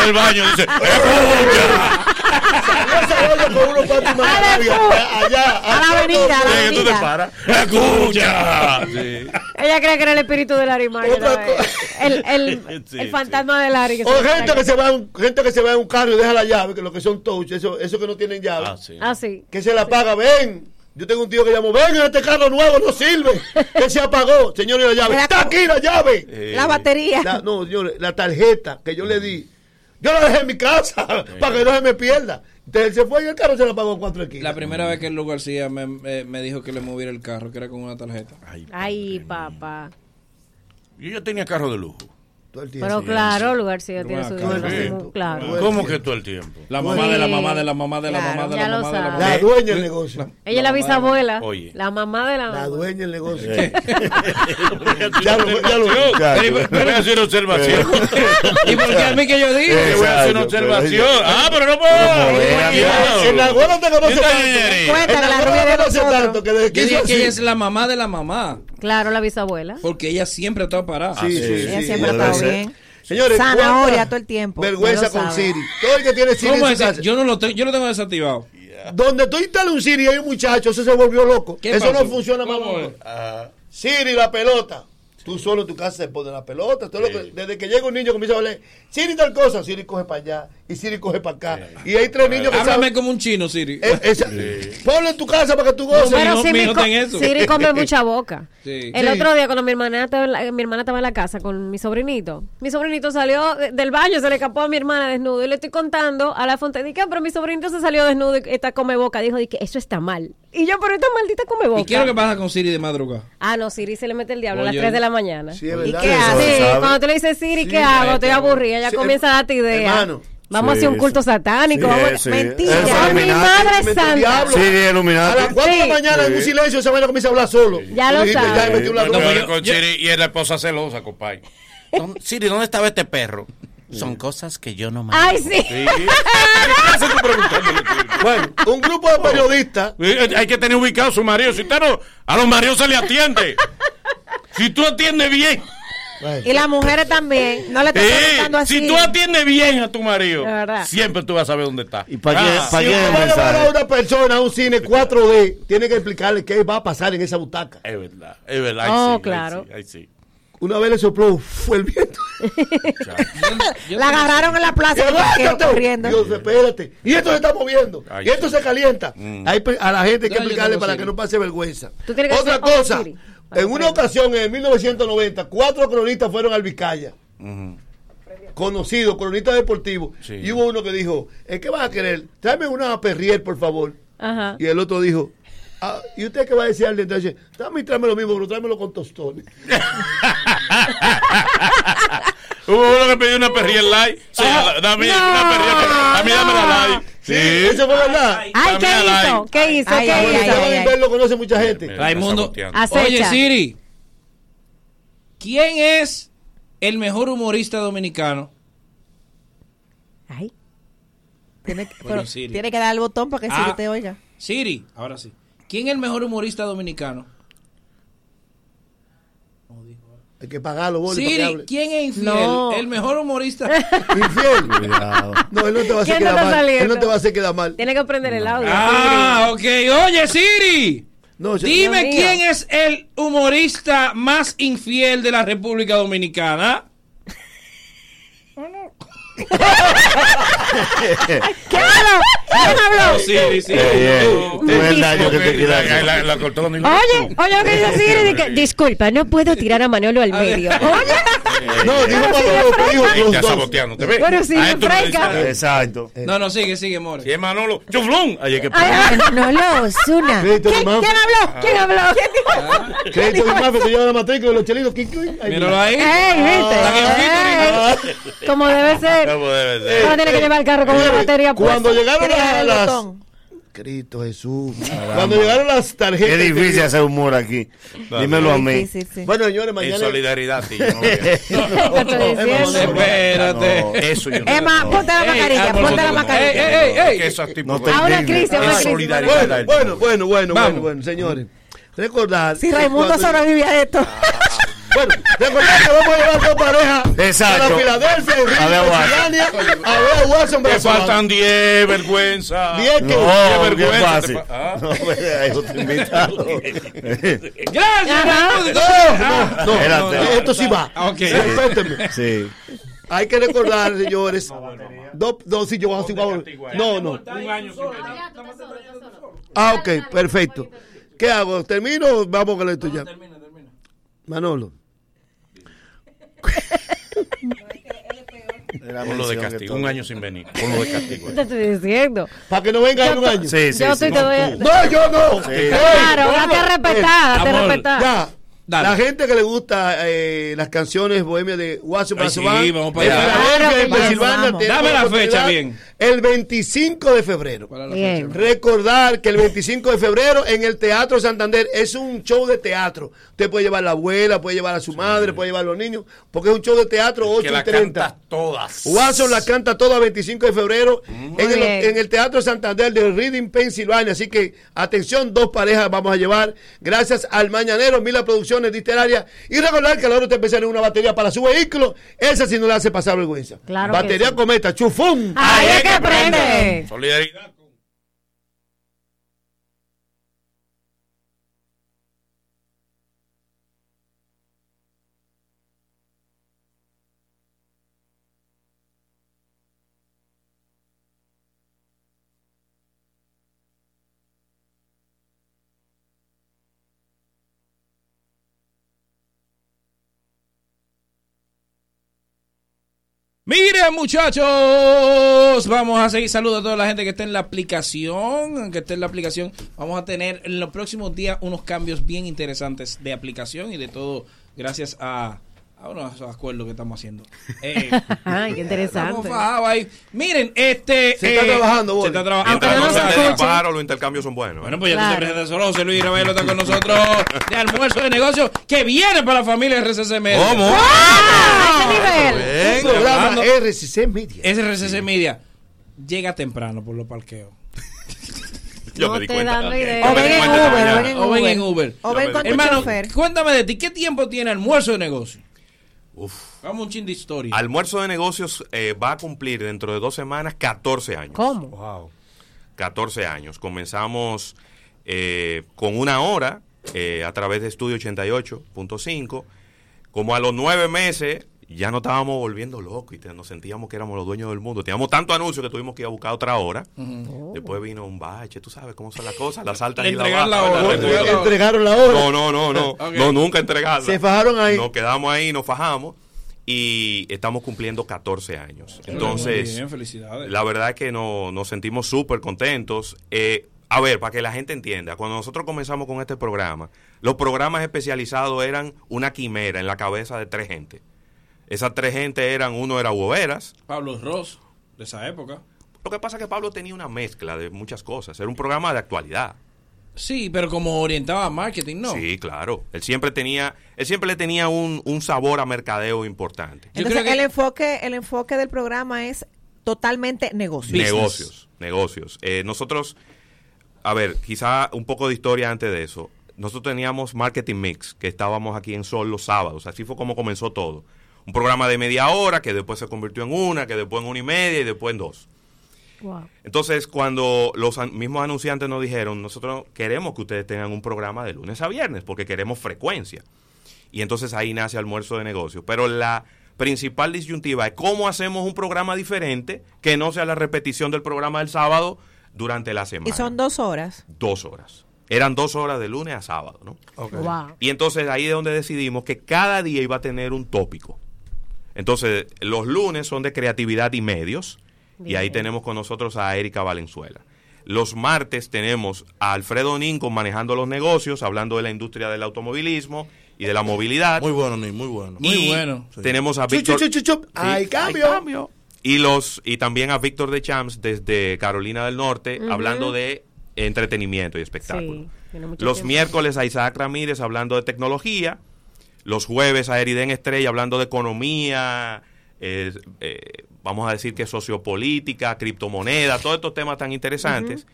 El baño dice, ¡escucha! Olla con unos Dale, largos, fu. allá, a la avenida, a la tú te avenida. paras. ¡Escucha! Ella cree que era el espíritu de Larry Martin. Otra ¿no? El, el, (laughs) Sí, el sí. fantasma de Larry. que O se- gente que se va en un, gente que se va en un carro y deja la llave, que lo que son touch, eso, eso que no tienen llave, Ah, sí. Ah, sí. que se la paga, ven. Yo tengo un tío que llamó, ven, este carro nuevo no sirve, (laughs) que se apagó, señor, y la llave, está aquí la llave. Eh, La batería. La- no, señores, la tarjeta que yo le di, yo la dejé en mi casa para que no se me pierda. Él se fue y el carro se la pagó en cuatro esquinas. La primera vez que Luis García me, me- me dijo que le moviera el carro, que era con una tarjeta. Ay, papá. Yo ya tenía carro de lujo. Todo el tiempo. Pero claro, lugar sí tiene su dinero, Claro. ¿Cómo que todo el tiempo? La mamá Sí. de la mamá de la mamá de la Claro, mamá de la mamá de la mamá. La dueña del negocio. Ella es la bisabuela. Oye. La mamá de la La mamá. dueña del negocio. (laughs) (laughs) ya lo- ya lo- voy a hacer una observación. (laughs) ¿Y por qué a mí que yo digo? Voy a hacer una observación. Ah, pero no puedo. En la abuela te conoce ¿Qué tal, tanto. que la abuela rubia de tanto que desde que ella es la mamá de la mamá. Claro, la bisabuela. Porque ella siempre ha estado parada. Sí, sí, Ella sí. siempre ha estado bien. Señores, Zanahoria ¿cuánta todo el tiempo. Vergüenza con sabe. Siri. Todo el que tiene Siri ¿Cómo en es? su casa. Yo no lo tengo, yo lo tengo desactivado. Donde tú instalas un Siri y hay un muchacho, eso se volvió loco. ¿Qué Eso pasó? no funciona más. ¿Cómo nunca. Siri, la pelota. Tú solo en tu casa se pone la pelota. todo lo que- desde que llega un niño comienza a hablar, Siri tal cosa, Siri coge para allá y Siri coge para acá. Y hay tres niños que Háblame saben. como un chino, Siri. Eh, esa- Ponlo en tu casa para que tú goces. Pero no, mi co- en eso. Siri come (laughs) mucha boca. Sí. El Sí. otro día cuando mi hermana, estaba en la, mi hermana estaba en la casa con mi sobrinito, mi sobrinito salió de- del baño, se le escapó a mi hermana desnudo y le estoy contando a la fonte, dije, "Ah, pero mi sobrinito se salió desnudo y está come boca. Dijo, que eso está mal. Y yo, pero esta maldita come boca. ¿Y qué es lo que pasa con Siri de madrugada? Ah, no, Siri se le mete el diablo a las Oye. 3 de la mañana. Sí, es ¿Y verdad. qué sabe. Cuando tú le dices Siri, Sí, ¿qué hago? Estoy aburrida. Ella Sí, comienza a darte ideas. hermano. Vamos Sí, hacia un culto satánico. Sí, vamos- sí. Mentira. Mi madre santa. Sí, A Illuminati. las 4 de la Sí. mañana en un silencio esa vaina comienza a hablar solo. Ya lo sabes. Ya Siri y es la esposa celosa, compadre. ¿Dónde- Siri, ¿dónde estaba este perro? Son cosas que yo no me. (laughs) Ay, sí. Sí. Bueno, un grupo de periodistas. Eh, Hay que tener ubicado a su marido. Si usted no, a los maridos se le atiende. Si tú atiendes bien. Y las mujeres también. No le están Sí, preguntando así. si tú atiendes bien a tu marido, siempre tú vas a saber dónde está. ¿Y para Ah, Si qué usted el va a llevar a una persona a un cine 4D, tiene que explicarle qué va a pasar en esa butaca. Es verdad, es verdad. ahí Oh, sí, ahí claro. sí, ahí sí. Una vez le sopló, fue el viento. (laughs) La agarraron en la plaza Y corriendo. Dios, espérate. Y esto se está moviendo. Ay, y esto sí. se calienta. Mm. Hay a la gente hay que No, explicarle para que no pase vergüenza. Otra cosa. En una ocasión, en 1990, cuatro cronistas fueron al Vizcaya. Conocidos, cronistas deportivos. Sí. Y hubo uno que dijo, ¿es que vas a querer? Tráeme una perrier, por favor. Ajá. Y el otro dijo, ah, ¿y usted qué va a decir al de entonces? Dame y tráeme lo mismo, pero tráemelo con tostones. (laughs) Hubo uno que pidió una perrilla light. Sí, Ah, dame no, una perrilla. A mí dame la light. Sí, eso fue verdad. Ay, ¿qué hizo? ¿Qué hizo? Ay, ¿Qué ay, hizo? Lo conoce mucha gente. Raimundo. Oye, Siri. ¿Quién es el mejor humorista dominicano? Ay. Tiene, que- Oye, pero Siri. tiene que dar el botón para que Ah. Siri te oiga. Siri, ahora sí. ¿Quién es el mejor humorista dominicano? Hay que pagarlo, Boli, para que Siri. ¿quién es infiel? No. El mejor humorista. (laughs) Infiel. Cuidado. No, él no te va a hacer ¿Quién quedar mal. Él saliendo? no te va a hacer quedar mal. Tiene que prender el audio. ah, ok. Oye, Siri. No, se- Dime Dios mío. quién es el humorista más infiel de la República Dominicana. (laughs) ¿Quién (laughs) habló? ¿Quién habló? Sí, sí. el daño que te queda. La, la cortó con ningún- Oye, oye lo que dice Siri, disculpa, no puedo tirar a Manolo al medio. (laughs) Oye, No, dijo Manolo, que dijo los saboteando, ¿te ves? Bueno, sí, A esto no le fresca. dice- Exacto. No, no, sigue, sigue, More. Si es Manolo, chuflón. Es que ay, Manolo. Crédito de ¿Quién, habló? ¿Quién habló? ¿Quién dijo? Crédito de mafia, te lleva la matrícula de los chelitos. ¿Quién, quién? Ay, Míralo ahí. Ey, viste. Ey, Como debe ser. ¿Cómo debe ser? Tiene que llevar el carro con una batería Cuando puesta. Llegaron las. Cristo Jesús. Cuando llegaron las tarjetas. Es difícil hacer humor aquí. Dímelo a mí. Sí, sí, sí. Bueno, señores, En mañana. solidaridad, tío. no. Espérate. Eso yo no Emma, ponte la mascarilla, ah, ponte la mascarilla. Ey, ey, ey, No te Ahora Es crisis. solidaridad. Bueno, bueno, bueno, bueno, bueno, bueno, señores. Recordar. Si Raimundo sobrevive a esto. Bueno, recordar que vamos a llevar dos parejas Exacto. a la Filadelfia, A ver a Watson. A ver a Watson Te faltan 10, vergüenza. Diez que- No, Qué qué vergüenza fácil. ah. No, pues, hay otro invitado. (laughs) Gracias, No, Espérate. no, esto sí va. Ok. Respétenme. Sí. Hay que recordar, señores. Dos, dos, sí, yo voy a- sí, vamos. No, no. Un año. Ah, ok, perfecto. ¿Qué hago? ¿Termino o vamos con esto ya? Manolo. Ponlo de castigo. Un año sin venir. Ponlo de castigo. Te estoy diciendo. Para que no venga en un año. Sí, sí, Yo sí. estoy todavía. No, yo no. Claro, date respetada, date Amor, respetada. Ya. Dale. La gente que le gusta eh, las canciones bohemias de Watson Ay, sí, vamos para allá. Claro Dame la fecha bien. El 25 de febrero. Recordar que el 25 de febrero en el Teatro Santander es un show de teatro. Usted puede llevar a la abuela, puede llevar a su madre, puede llevar a los niños, porque es un show de teatro 8 Que y la 30. cantas todas. Watson la canta toda 25 de febrero en el, bien. en el Teatro Santander de Reading, Pensilvania. Así que, atención, dos parejas vamos a llevar. Gracias al Mañanero, Mila Producciones Literarias. Y recordar que a la hora usted empezar en una batería para su vehículo, esa sí no le hace pasar vergüenza. Claro batería sí. cometa, chufón. Ahí es que prende. Solidaridad. Miren, muchachos, vamos a seguir. Saludos a toda la gente que está en la aplicación, que está en la aplicación. Vamos a tener en los próximos días unos cambios bien interesantes de aplicación y de todo, gracias a, a unos acuerdos que estamos haciendo. (laughs) Eh, Ay, qué interesante. estamos fajados ahí. Miren, este. Se está eh, trabajando, Se Boli. está trabajando. Mientras no se se disparo, los intercambios son buenos. ¿eh? Bueno, pues ya Claro. tú te presentas solo. José Luis Ravelo está con nosotros de almuerzo de negocio que viene para la familia RCC Media. ¿Cómo? ¡Ah! ¡Ese nivel! Programa RCC Media. RCC Media llega temprano por los parqueos. Yo No me di te cuenta. O ven en Uber, O ven en Uber. O ven con tu Hermano, chofer. cuéntame de ti. ¿Qué tiempo tiene almuerzo de negocio? Uf. Vamos un chin de historia. Almuerzo de negocios eh, va a cumplir dentro de dos semanas 14 años. ¿Cómo? Wow. 14 años. Comenzamos eh, con una hora eh, a través de Estudio 88.5. Como a los nueve meses ya nos estábamos volviendo locos y te- nos sentíamos que éramos los dueños del mundo. Teníamos tanto anuncio que tuvimos que ir a buscar otra hora. Después vino un bache, tú sabes cómo son las cosas, (laughs) las altas y entregaron la entregaron la hora. Entregaron la hora. No, no, no, no. (laughs) No, nunca entregarla. Se fajaron ahí. Nos quedamos ahí, nos fajamos y estamos cumpliendo 14 años. Muy Entonces, bien, felicidades. la verdad es que no- nos sentimos súper contentos. Eh, a ver, para que la gente entienda, cuando nosotros comenzamos con este programa, los programas especializados eran una quimera en la cabeza de tres gente. Esas tres gente eran, uno era Boberas. Pablo Ross, de esa época. Lo que pasa es que Pablo tenía una mezcla de muchas cosas. Era un programa de actualidad. Sí, pero como orientaba a marketing, ¿no? Sí, claro. Él siempre tenía, él siempre le tenía un, un sabor a mercadeo importante. Yo Entonces, creo que- el, enfoque, el enfoque del programa es totalmente negocio. Negocios, negocios. Eh, nosotros, a ver, quizá un poco de historia antes de eso. Nosotros teníamos Marketing Mix, que estábamos aquí en Sol los sábados. Así fue como comenzó todo. Un programa de media hora, que después se convirtió en una, que después en una y media y después en dos. Wow. Entonces, cuando los an- mismos anunciantes nos dijeron, nosotros queremos que ustedes tengan un programa de lunes a viernes, porque queremos frecuencia. Y entonces ahí nace almuerzo de negocios. Pero la principal disyuntiva es cómo hacemos un programa diferente que no sea la repetición del programa del sábado durante la semana. Y son dos horas. Dos horas. Eran dos horas de lunes a sábado, ¿no? Wow. Y entonces ahí es donde decidimos que cada día iba a tener un tópico. Entonces, los lunes son de creatividad y medios. Y ahí tenemos con nosotros a Erika Valenzuela. Los martes tenemos a Alfredo Ninco manejando los negocios, hablando de la industria del automovilismo y de la movilidad. Muy bueno, muy bueno. Y tenemos a Víctor. chup, chup, chup. Sí, Hay cambio. Y los y también a Víctor de Champs desde Carolina del Norte hablando de entretenimiento y espectáculo. Sí, Los tiempo. miércoles a Isaac Ramírez hablando de tecnología. Los jueves a Eriden Estrella hablando de economía, eh, eh, vamos a decir que sociopolítica, criptomoneda, todos estos temas tan interesantes.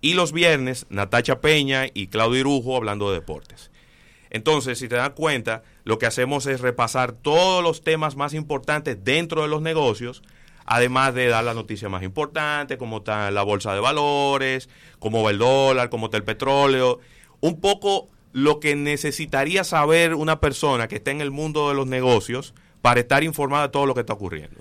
Y los viernes, Natacha Peña y Claudio Irujo hablando de deportes. Entonces, si te das cuenta, lo que hacemos es repasar todos los temas más importantes dentro de los negocios, además de dar la noticia más importante, como está la bolsa de valores, cómo va el dólar, cómo está el petróleo, un poco lo que necesitaría saber una persona que está en el mundo de los negocios para estar informada de todo lo que está ocurriendo.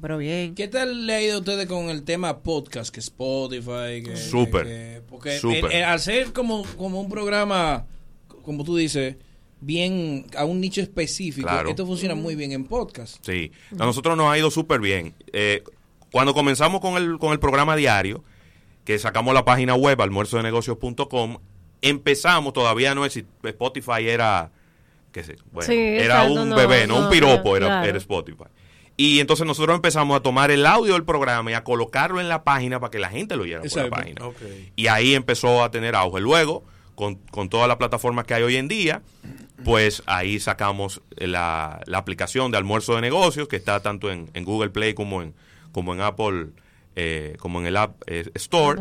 Pero bien. ¿Qué tal le ha ido a ustedes con el tema podcast, que Spotify? Que, Súper, que- porque súper. eh, eh, al ser como, como un programa, como tú dices, bien a un nicho específico, Claro. esto funciona muy bien en podcast. Sí, a nosotros nos ha ido súper bien. Eh, cuando comenzamos con el, con el programa diario, que sacamos la página web almuerzodenegocios.com, empezamos, todavía no es Spotify era, qué sé, bueno, Sí, era exacto, un no, bebé, no, no, un piropo, era, claro. era Spotify. Y entonces nosotros empezamos a tomar el audio del programa y a colocarlo en la página para que la gente lo oyera por la página. Y ahí empezó a tener auge. Luego, con, con todas las plataformas que hay hoy en día, pues ahí sacamos la, la aplicación de almuerzo de negocios, que está tanto en, en Google Play como en, como en Apple, eh, como en el App eh, Store.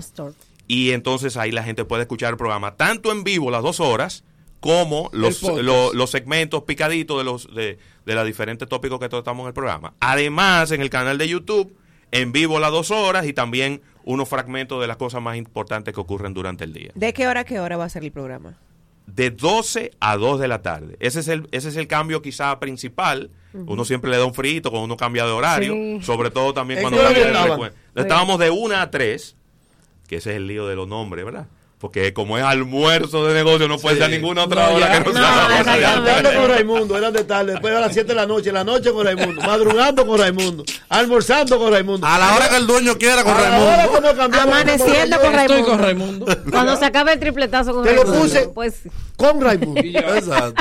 Y entonces ahí la gente puede escuchar el programa tanto en vivo las dos horas, como los, segmentos picaditos de los de, de los diferentes tópicos que tratamos en el programa. Además, en el canal de YouTube, en vivo las dos horas y también unos fragmentos de las cosas más importantes que ocurren durante el día. ¿De qué hora a qué hora va a ser el programa? De 12 a 2 de la tarde. Ese es el, ese es el cambio quizá principal. Uno siempre le da un frito cuando uno cambia de horario. Sí. Sobre todo también ¿En cuando cambia de. Estábamos de 1 a 3, que ese es el lío de los nombres, ¿verdad? Porque como es almuerzo de negocio, no puede ser ninguna otra No, hora ya. que no, No, sea la hora de Tarde almuerzo. con Raimundo, eran de tarde, después a las 7 de la noche, en la noche con Raimundo, madrugando con Raimundo, almorzando con Raimundo. A la hora que el dueño quiera con A la Raimundo. hora como cambiamos- Amaneciendo con Estoy Raimundo. con Raimundo. Cuando se acabe el tripletazo con Te lo Raimundo. puse Pues con Raimundo.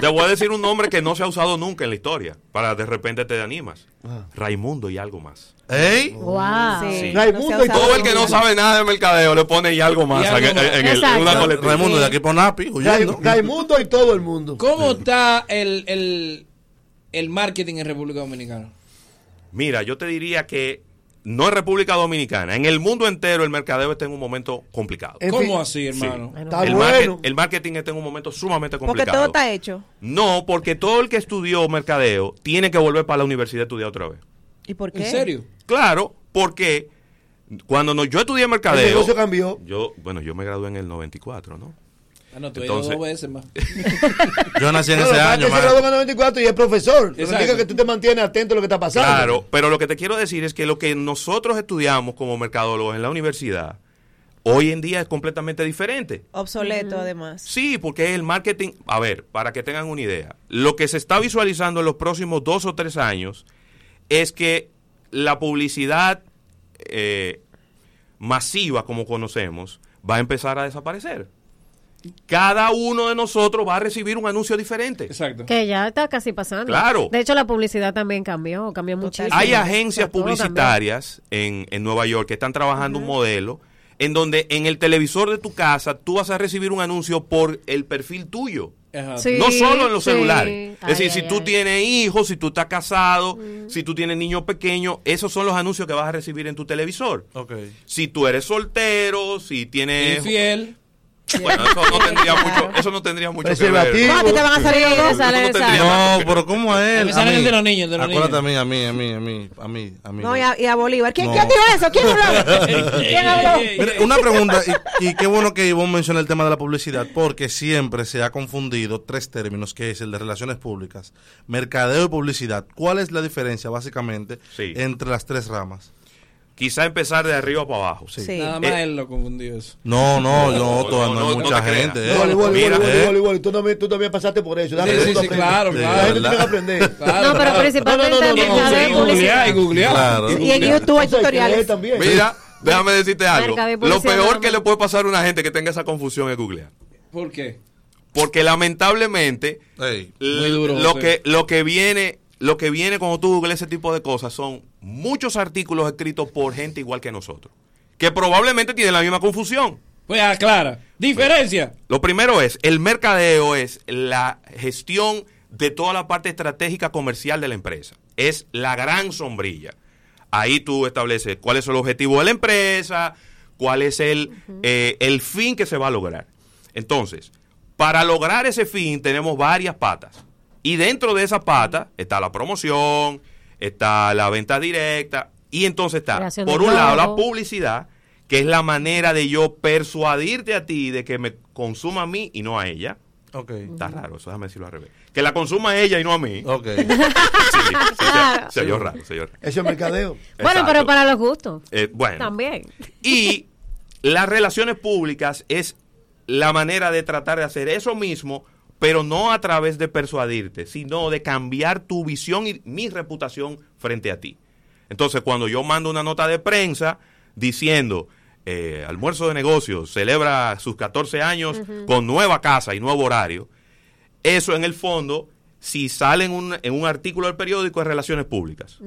Te voy a decir un nombre que no se ha usado nunca en la historia, para de repente te animas. Ah. Raimundo y algo más. ¿Ey? Wow. Sí. Raimundo y Todo el que no sabe nada de mercadeo le pone y algo más Y algo en, el- en una colectiva. Raimundo de aquí por Napi, huyendo. Raimundo y todo el mundo. ¿Cómo está el, el, el marketing en República Dominicana? Mira, yo te diría que no en República Dominicana, en el mundo entero el mercadeo está en un momento complicado. ¿Cómo así, hermano? Sí. Está el, bueno. market- el marketing está en un momento sumamente Porque complicado. todo está hecho. No, porque todo el que estudió mercadeo tiene que volver para la universidad a estudiar otra vez. ¿Y por qué? ¿En serio? Claro, porque cuando no- yo estudié mercadeo. El negocio cambió. Yo, bueno, yo me gradué en el 94, ¿no? Ah, no, tú Entonces- dos veces más. (laughs) Yo nací en ese año, man. graduó en el 94 y es profesor. Eso significa que tú te mantienes atento a lo que está pasando. Claro, pero lo que te quiero decir es que lo que nosotros estudiamos como mercadólogos en la universidad, hoy en día es completamente diferente. Obsoleto, además. Sí, porque es el marketing. A ver, para que tengan una idea, lo que se está visualizando en los próximos dos o tres años es que la publicidad eh, masiva, como conocemos, va a empezar a desaparecer. Cada uno de nosotros va a recibir un anuncio diferente. Exacto. que ya está casi pasando. Claro. De hecho, la publicidad también cambió, cambió muchísimo. Hay agencias publicitarias en, en Nueva York que están trabajando un modelo en donde en el televisor de tu casa tú vas a recibir un anuncio por el perfil tuyo. Sí, no solo en los sí. celulares. Ay, es decir, ay, si tú tienes hijos, si tú estás casado, si tú tienes niños pequeños, esos son los anuncios que vas a recibir en tu televisor. Ok. Si tú eres soltero, si tienes... Infiel. (laughs) Bueno, eso no tendría mucho, eso no tendría mucho que ver. No, a ti te van a salir los dos. sale, no sale. No, pero ¿cómo es él? Me salen de los niños, de los Acuérdate niños. a mí, a mí, a mí, a mí, a mí, a mí. No, y a, y a Bolívar. ¿Quién, No. ¿quién dijo eso? ¿Quién habló? (laughs) ¿Quién habló? Mira, una pregunta, y, y qué bueno que Ivonne menciona el tema de la publicidad, porque siempre se ha confundido tres términos, que es el de relaciones públicas, mercadeo y publicidad. ¿Cuál es la diferencia, básicamente, Sí. entre las tres ramas? Quizá empezar de arriba para abajo. Sí. Nada más Eh, él lo confundió eso. No, no, no, No, toda- no, hay no mucha gente. eh. Eh. Tú también, tú también pasaste por eso. Déjame Sí, sí, sí, claro, Sí, claro. La gente tiene que aprender. Claro, No, pero principalmente No, no, y. Googlear y en YouTube hay tutoriales. también. Mira, déjame decirte algo. Lo peor que le puede pasar a una gente que tenga esa confusión es googlear. ¿Por qué? Porque lamentablemente Ey, Muy duro, lo sí. que lo que viene lo que viene cuando tú googleas ese tipo de cosas son muchos artículos escritos por gente igual que nosotros, que probablemente tienen la misma confusión. Pues aclara. Diferencia. Lo primero es, el mercadeo es la gestión de toda la parte estratégica comercial de la empresa. Es la gran sombrilla. Ahí tú estableces cuál es el objetivo de la empresa, cuál es el, eh, el fin que se va a lograr. Entonces, para lograr ese fin tenemos varias patas. Y dentro de esa pata está la promoción, está la venta directa y entonces está, Creación por un lado, la publicidad, que es la manera de yo persuadirte a ti de que me consuma a mí y no a ella. Está raro, eso déjame decirlo al revés. Que la consuma a ella y no a mí. ok. (laughs) Sí, sí, se- Claro. se oyó raro, se oyó raro. Eso es mercadeo. (laughs) Bueno, Exacto. pero para los gustos. Eh, bueno, También. y las relaciones públicas es la manera de tratar de hacer eso mismo, pero no a través de persuadirte, sino de cambiar tu visión y mi reputación frente a ti. Entonces, cuando yo mando una nota de prensa diciendo, eh, almuerzo de negocios, celebra sus 14 años con nueva casa y nuevo horario, eso en el fondo, si sale en un, en un artículo del periódico, es relaciones públicas.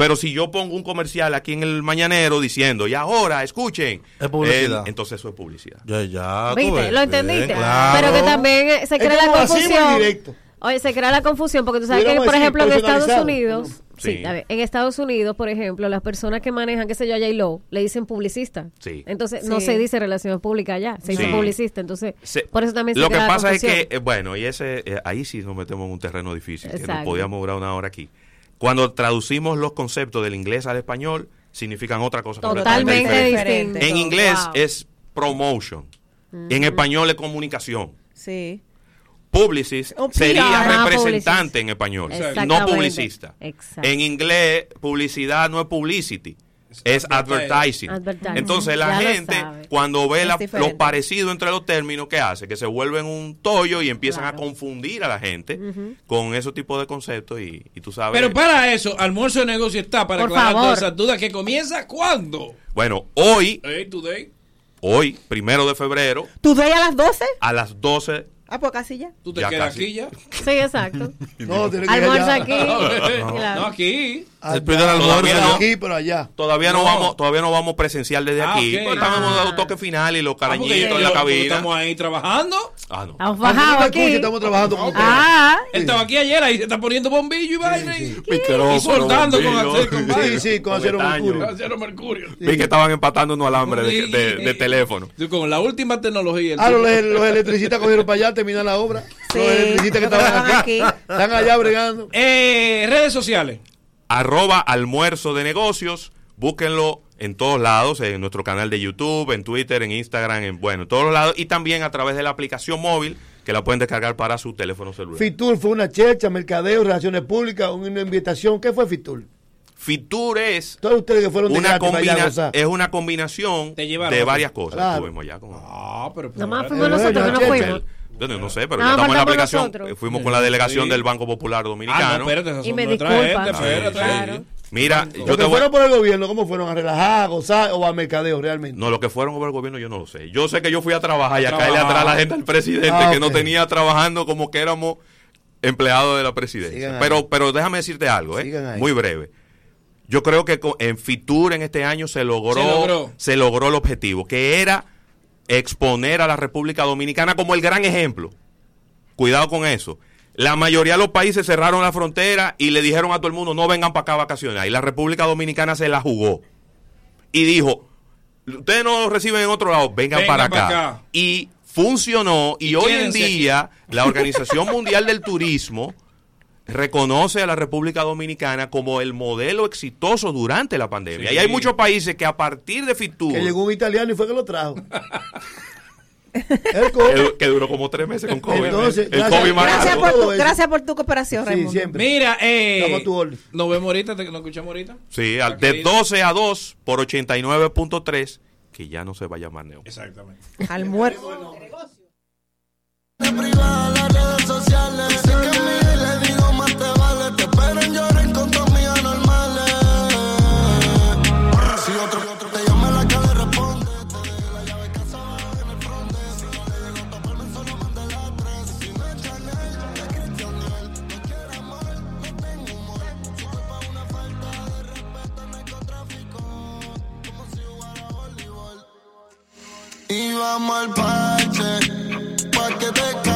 Pero si yo pongo un comercial aquí en el mañanero diciendo, y ahora, escuchen, Es publicidad. eh, entonces eso es publicidad. Ya, ya. ¿Viste? ves, ¿Lo bien, entendiste? claro. Pero que también eh, se crea la confusión. Oye, se crea la confusión porque tú sabes que, por decir ejemplo, en Estados. Unidos, Sí. sí, a ver, en Estados Unidos, por ejemplo, las personas que manejan, qué sé yo, a J-Lo, le dicen publicista. Sí. Entonces, no se dice relaciones públicas allá, se dice publicista. Entonces, Se- por eso también se Lo que la pasa es que, eh, bueno, y ese eh, ahí sí nos metemos en un terreno difícil, que nos podíamos durar una hora aquí. Cuando traducimos los conceptos del inglés al español, significan otra cosa Totalmente diferente. En inglés Wow. es promotion, en español es comunicación. Sí. Publicist sería PR. Representante en español, no publicista. Exacto. En inglés, publicidad no es publicity, es advertising. Advertising. Entonces la Ya gente, cuando ve la- los parecidos entre los términos, ¿qué hace? Que se vuelven un tollo y empiezan Claro. a confundir a la gente con esos tipos de conceptos y, y tú sabes. Pero para eso, almuerzo de negocio está para Por aclarar favor. todas esas dudas que comienza cuándo. Bueno, hoy, Hey, today. hoy, primero de febrero, ¿Tú de ahí a las 12? a las 12, Ah, pues casi ya. Tú te Ya quedas casi. aquí ya. Sí, exacto. (laughs) No, tiene que ir Almuerza allá. aquí. (laughs) (laughs) No, Claro. no, aquí. El almuerzo. Aquí, pero allá. todavía no, No. vamos, todavía no vamos presencial desde Ah, aquí, ok. pero estamos Ah. dando toque final y los Ah, carañitos en la cabina. Estamos ahí trabajando. Ah, no. Estamos te aquí. estamos trabajando como Ah, Él estaba aquí ayer ahí se está poniendo bombillo y vaina y, soltando con acero con. Sí, sí, con acero mercurio. Acero mercurio. Vi que estaban empatando unos alambres de, teléfono. Con la última tecnología. Ah, los electricistas cogieron para allá, terminan la obra. Sí. Los electricistas que estaban aquí, aquí. están allá bregando. Eh, redes sociales. Arroba almuerzo de negocios. Búsquenlo en todos lados, en nuestro canal de YouTube, en Twitter, en Instagram, en bueno, en todos los lados. Y también a través de la aplicación móvil que la pueden descargar para su teléfono celular. Fitur fue una checha, mercadeo, relaciones públicas, una invitación. ¿Qué fue Fitur? Fitur es Todos ustedes que fueron de una, gratis para allá a combina- gozar. es una combinación de varias cosas. Claro. Estuvimos allá con- Ah, pero. Nada más fuimos nosotros que no fuimos. Yo no sé, pero Nada ya estamos en la aplicación. nosotros. Fuimos con la delegación Sí. del Banco Popular Ah, Dominicano. no, espérate, esas Y me disculpan. gente, espérate. Claro. Mira, yo Los te que voy fueron por el gobierno, ¿cómo fueron? ¿A relajar, a gozar o a mercadeo realmente? No, lo que fueron over el gobierno yo no lo sé. Yo sé que yo fui a trabajar y a caerle atrás a la gente al presidente Ah, que no tenía trabajando como que éramos empleados de la presidencia. Sigan ahí. Pero, pero déjame decirte algo, ¿eh? Muy breve. Yo creo que en Fitur en este año se logró, Se logró. se logró el objetivo, que era exponer a la República Dominicana como el gran ejemplo. Cuidado con eso. La mayoría de los países cerraron la frontera y le dijeron a todo el mundo, no vengan para acá a vacacionar. Y la República Dominicana se la jugó. Y dijo, ustedes no los reciben en otro lado, vengan, para, acá. Y funcionó y, hoy en día la Organización Mundial del Turismo reconoce a la República Dominicana como el modelo exitoso durante la pandemia. Y hay muchos países que a partir de Fitur... Que llegó un italiano y fue que lo trajo. el COVID. Que, duró como tres meses con COVID. El gracias, COVID gracias, por tu, gracias, por tu, cooperación, sí, siempre. Mira, eh, nos vemos ahorita, nos escuchamos ahorita. Sí, al, de 12 a 2 por 89.3, que ya no se va a llamar Neo. Exactamente. Al muerto. Y vamos al parche, pa' que te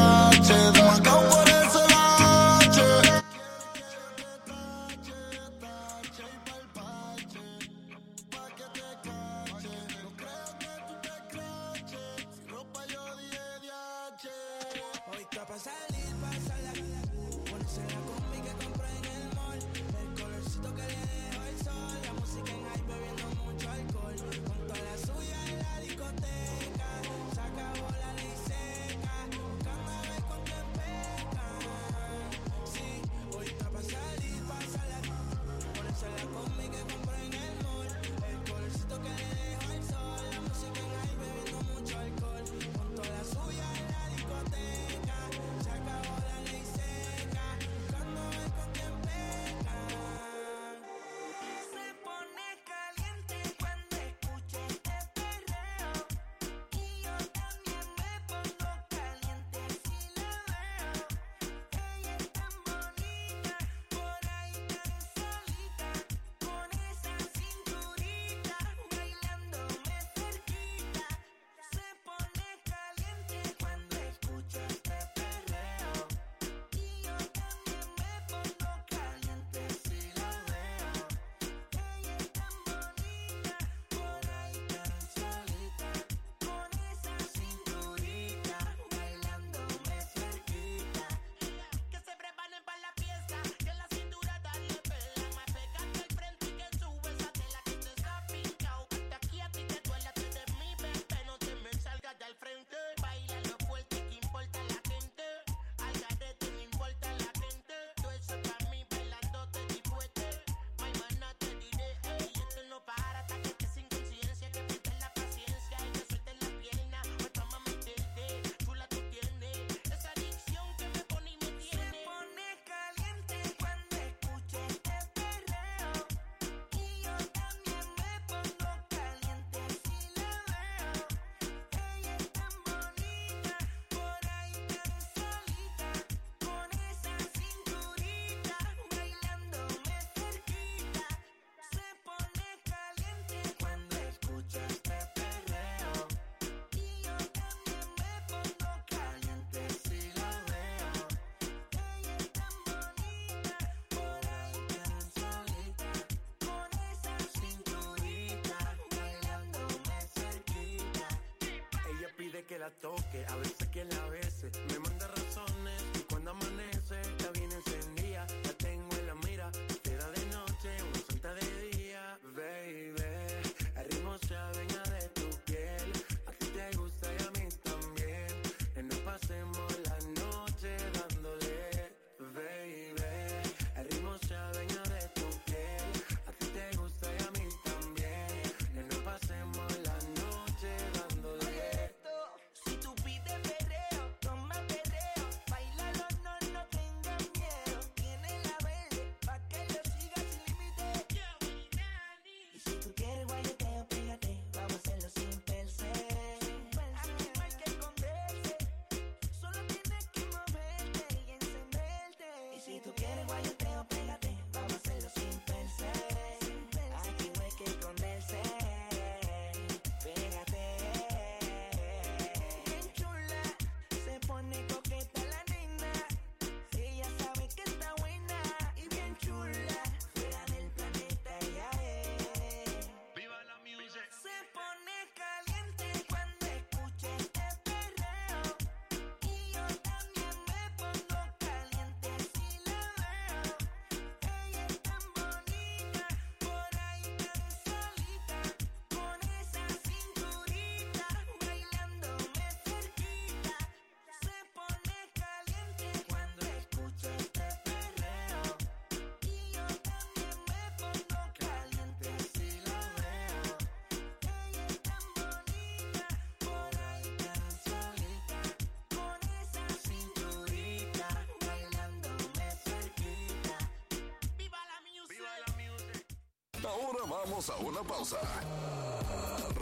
Vamos a una pausa.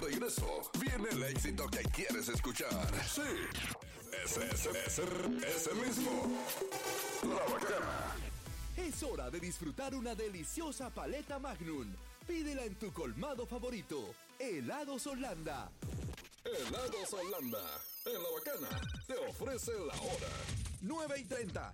Regreso. Viene el éxito que quieres escuchar. Sí. Ese, ese, ese, ese mismo. La bacana. Es hora de disfrutar una deliciosa paleta Magnum. Pídela en tu colmado favorito. Helados Holanda. Helados Holanda. En la bacana. Te ofrece la hora. 9 y 30.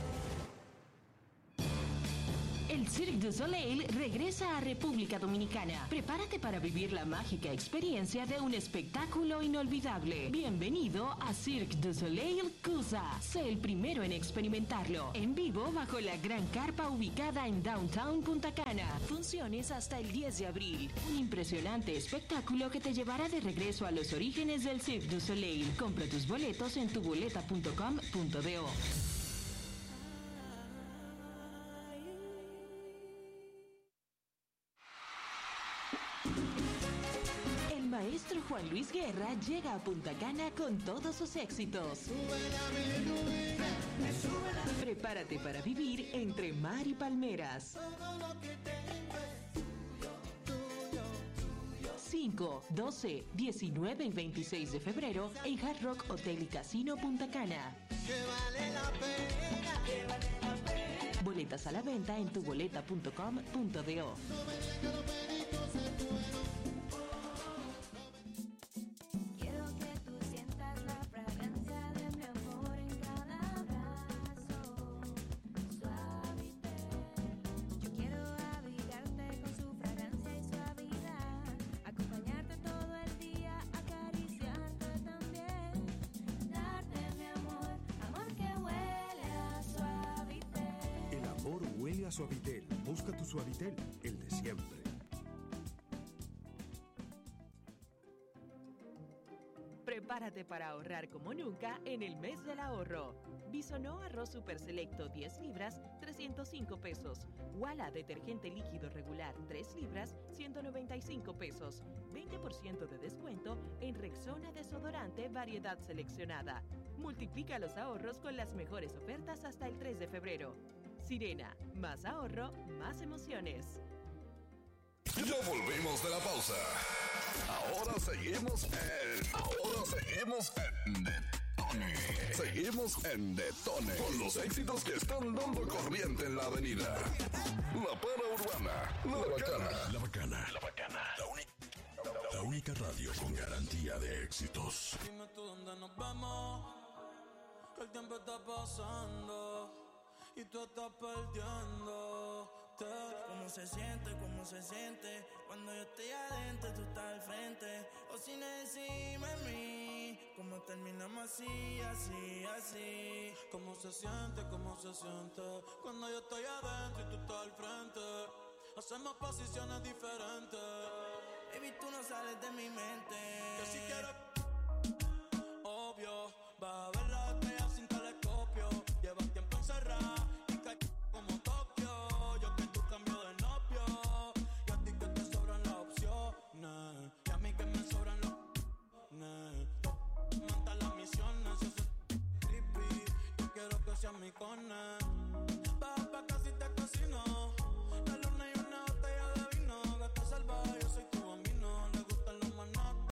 Cirque du Soleil regresa a República Dominicana. Prepárate para vivir la mágica experiencia de un espectáculo inolvidable. Bienvenido a Cirque du Soleil Cusa. Sé el primero en experimentarlo. En vivo bajo la gran carpa ubicada en Downtown Punta Cana. Funciones hasta el 10 de abril. Un impresionante espectáculo que te llevará de regreso a los orígenes del Cirque du Soleil. Compra tus boletos en tuboleta.com.do. Luis Guerra llega a Punta Cana con todos sus éxitos. Prepárate para vivir entre mar y palmeras. 5, 12, 19 y 26 de febrero en Hard Rock Hotel y Casino Punta Cana. Boletas a la venta en tuboleta.com.do. para ahorrar como nunca en el mes del ahorro. Bisonó arroz super selecto 10 libras, 305 pesos. Wala detergente líquido regular 3 libras, 195 pesos. 20% de descuento en Rexona desodorante variedad seleccionada. Multiplica los ahorros con las mejores ofertas hasta el 3 de febrero. Sirena, más ahorro, más emociones. Ya volvimos de la pausa. Ahora seguimos en. Ahora seguimos en Detone. Seguimos en Detone. Con los éxitos que están dando corriente en la avenida. La para urbana. La bacana. La bacana. La bacana. La, uni- la única radio con garantía de éxitos. Dime tú dónde nos vemos. Que el tiempo está pasando. Y tú estás ¿Cómo se siente? ¿Cómo se siente? Cuando yo estoy adentro, tú estás al frente. O si no decime a mí, ¿cómo terminamos así, así, así? ¿Cómo se siente? ¿Cómo se siente? Cuando yo estoy adentro y tú estás al frente. Hacemos posiciones diferentes. Baby, tú no sales de mi mente. Que si quieres, obvio, vas a ver la estrella sin cone. Baja pa' casi te cocino.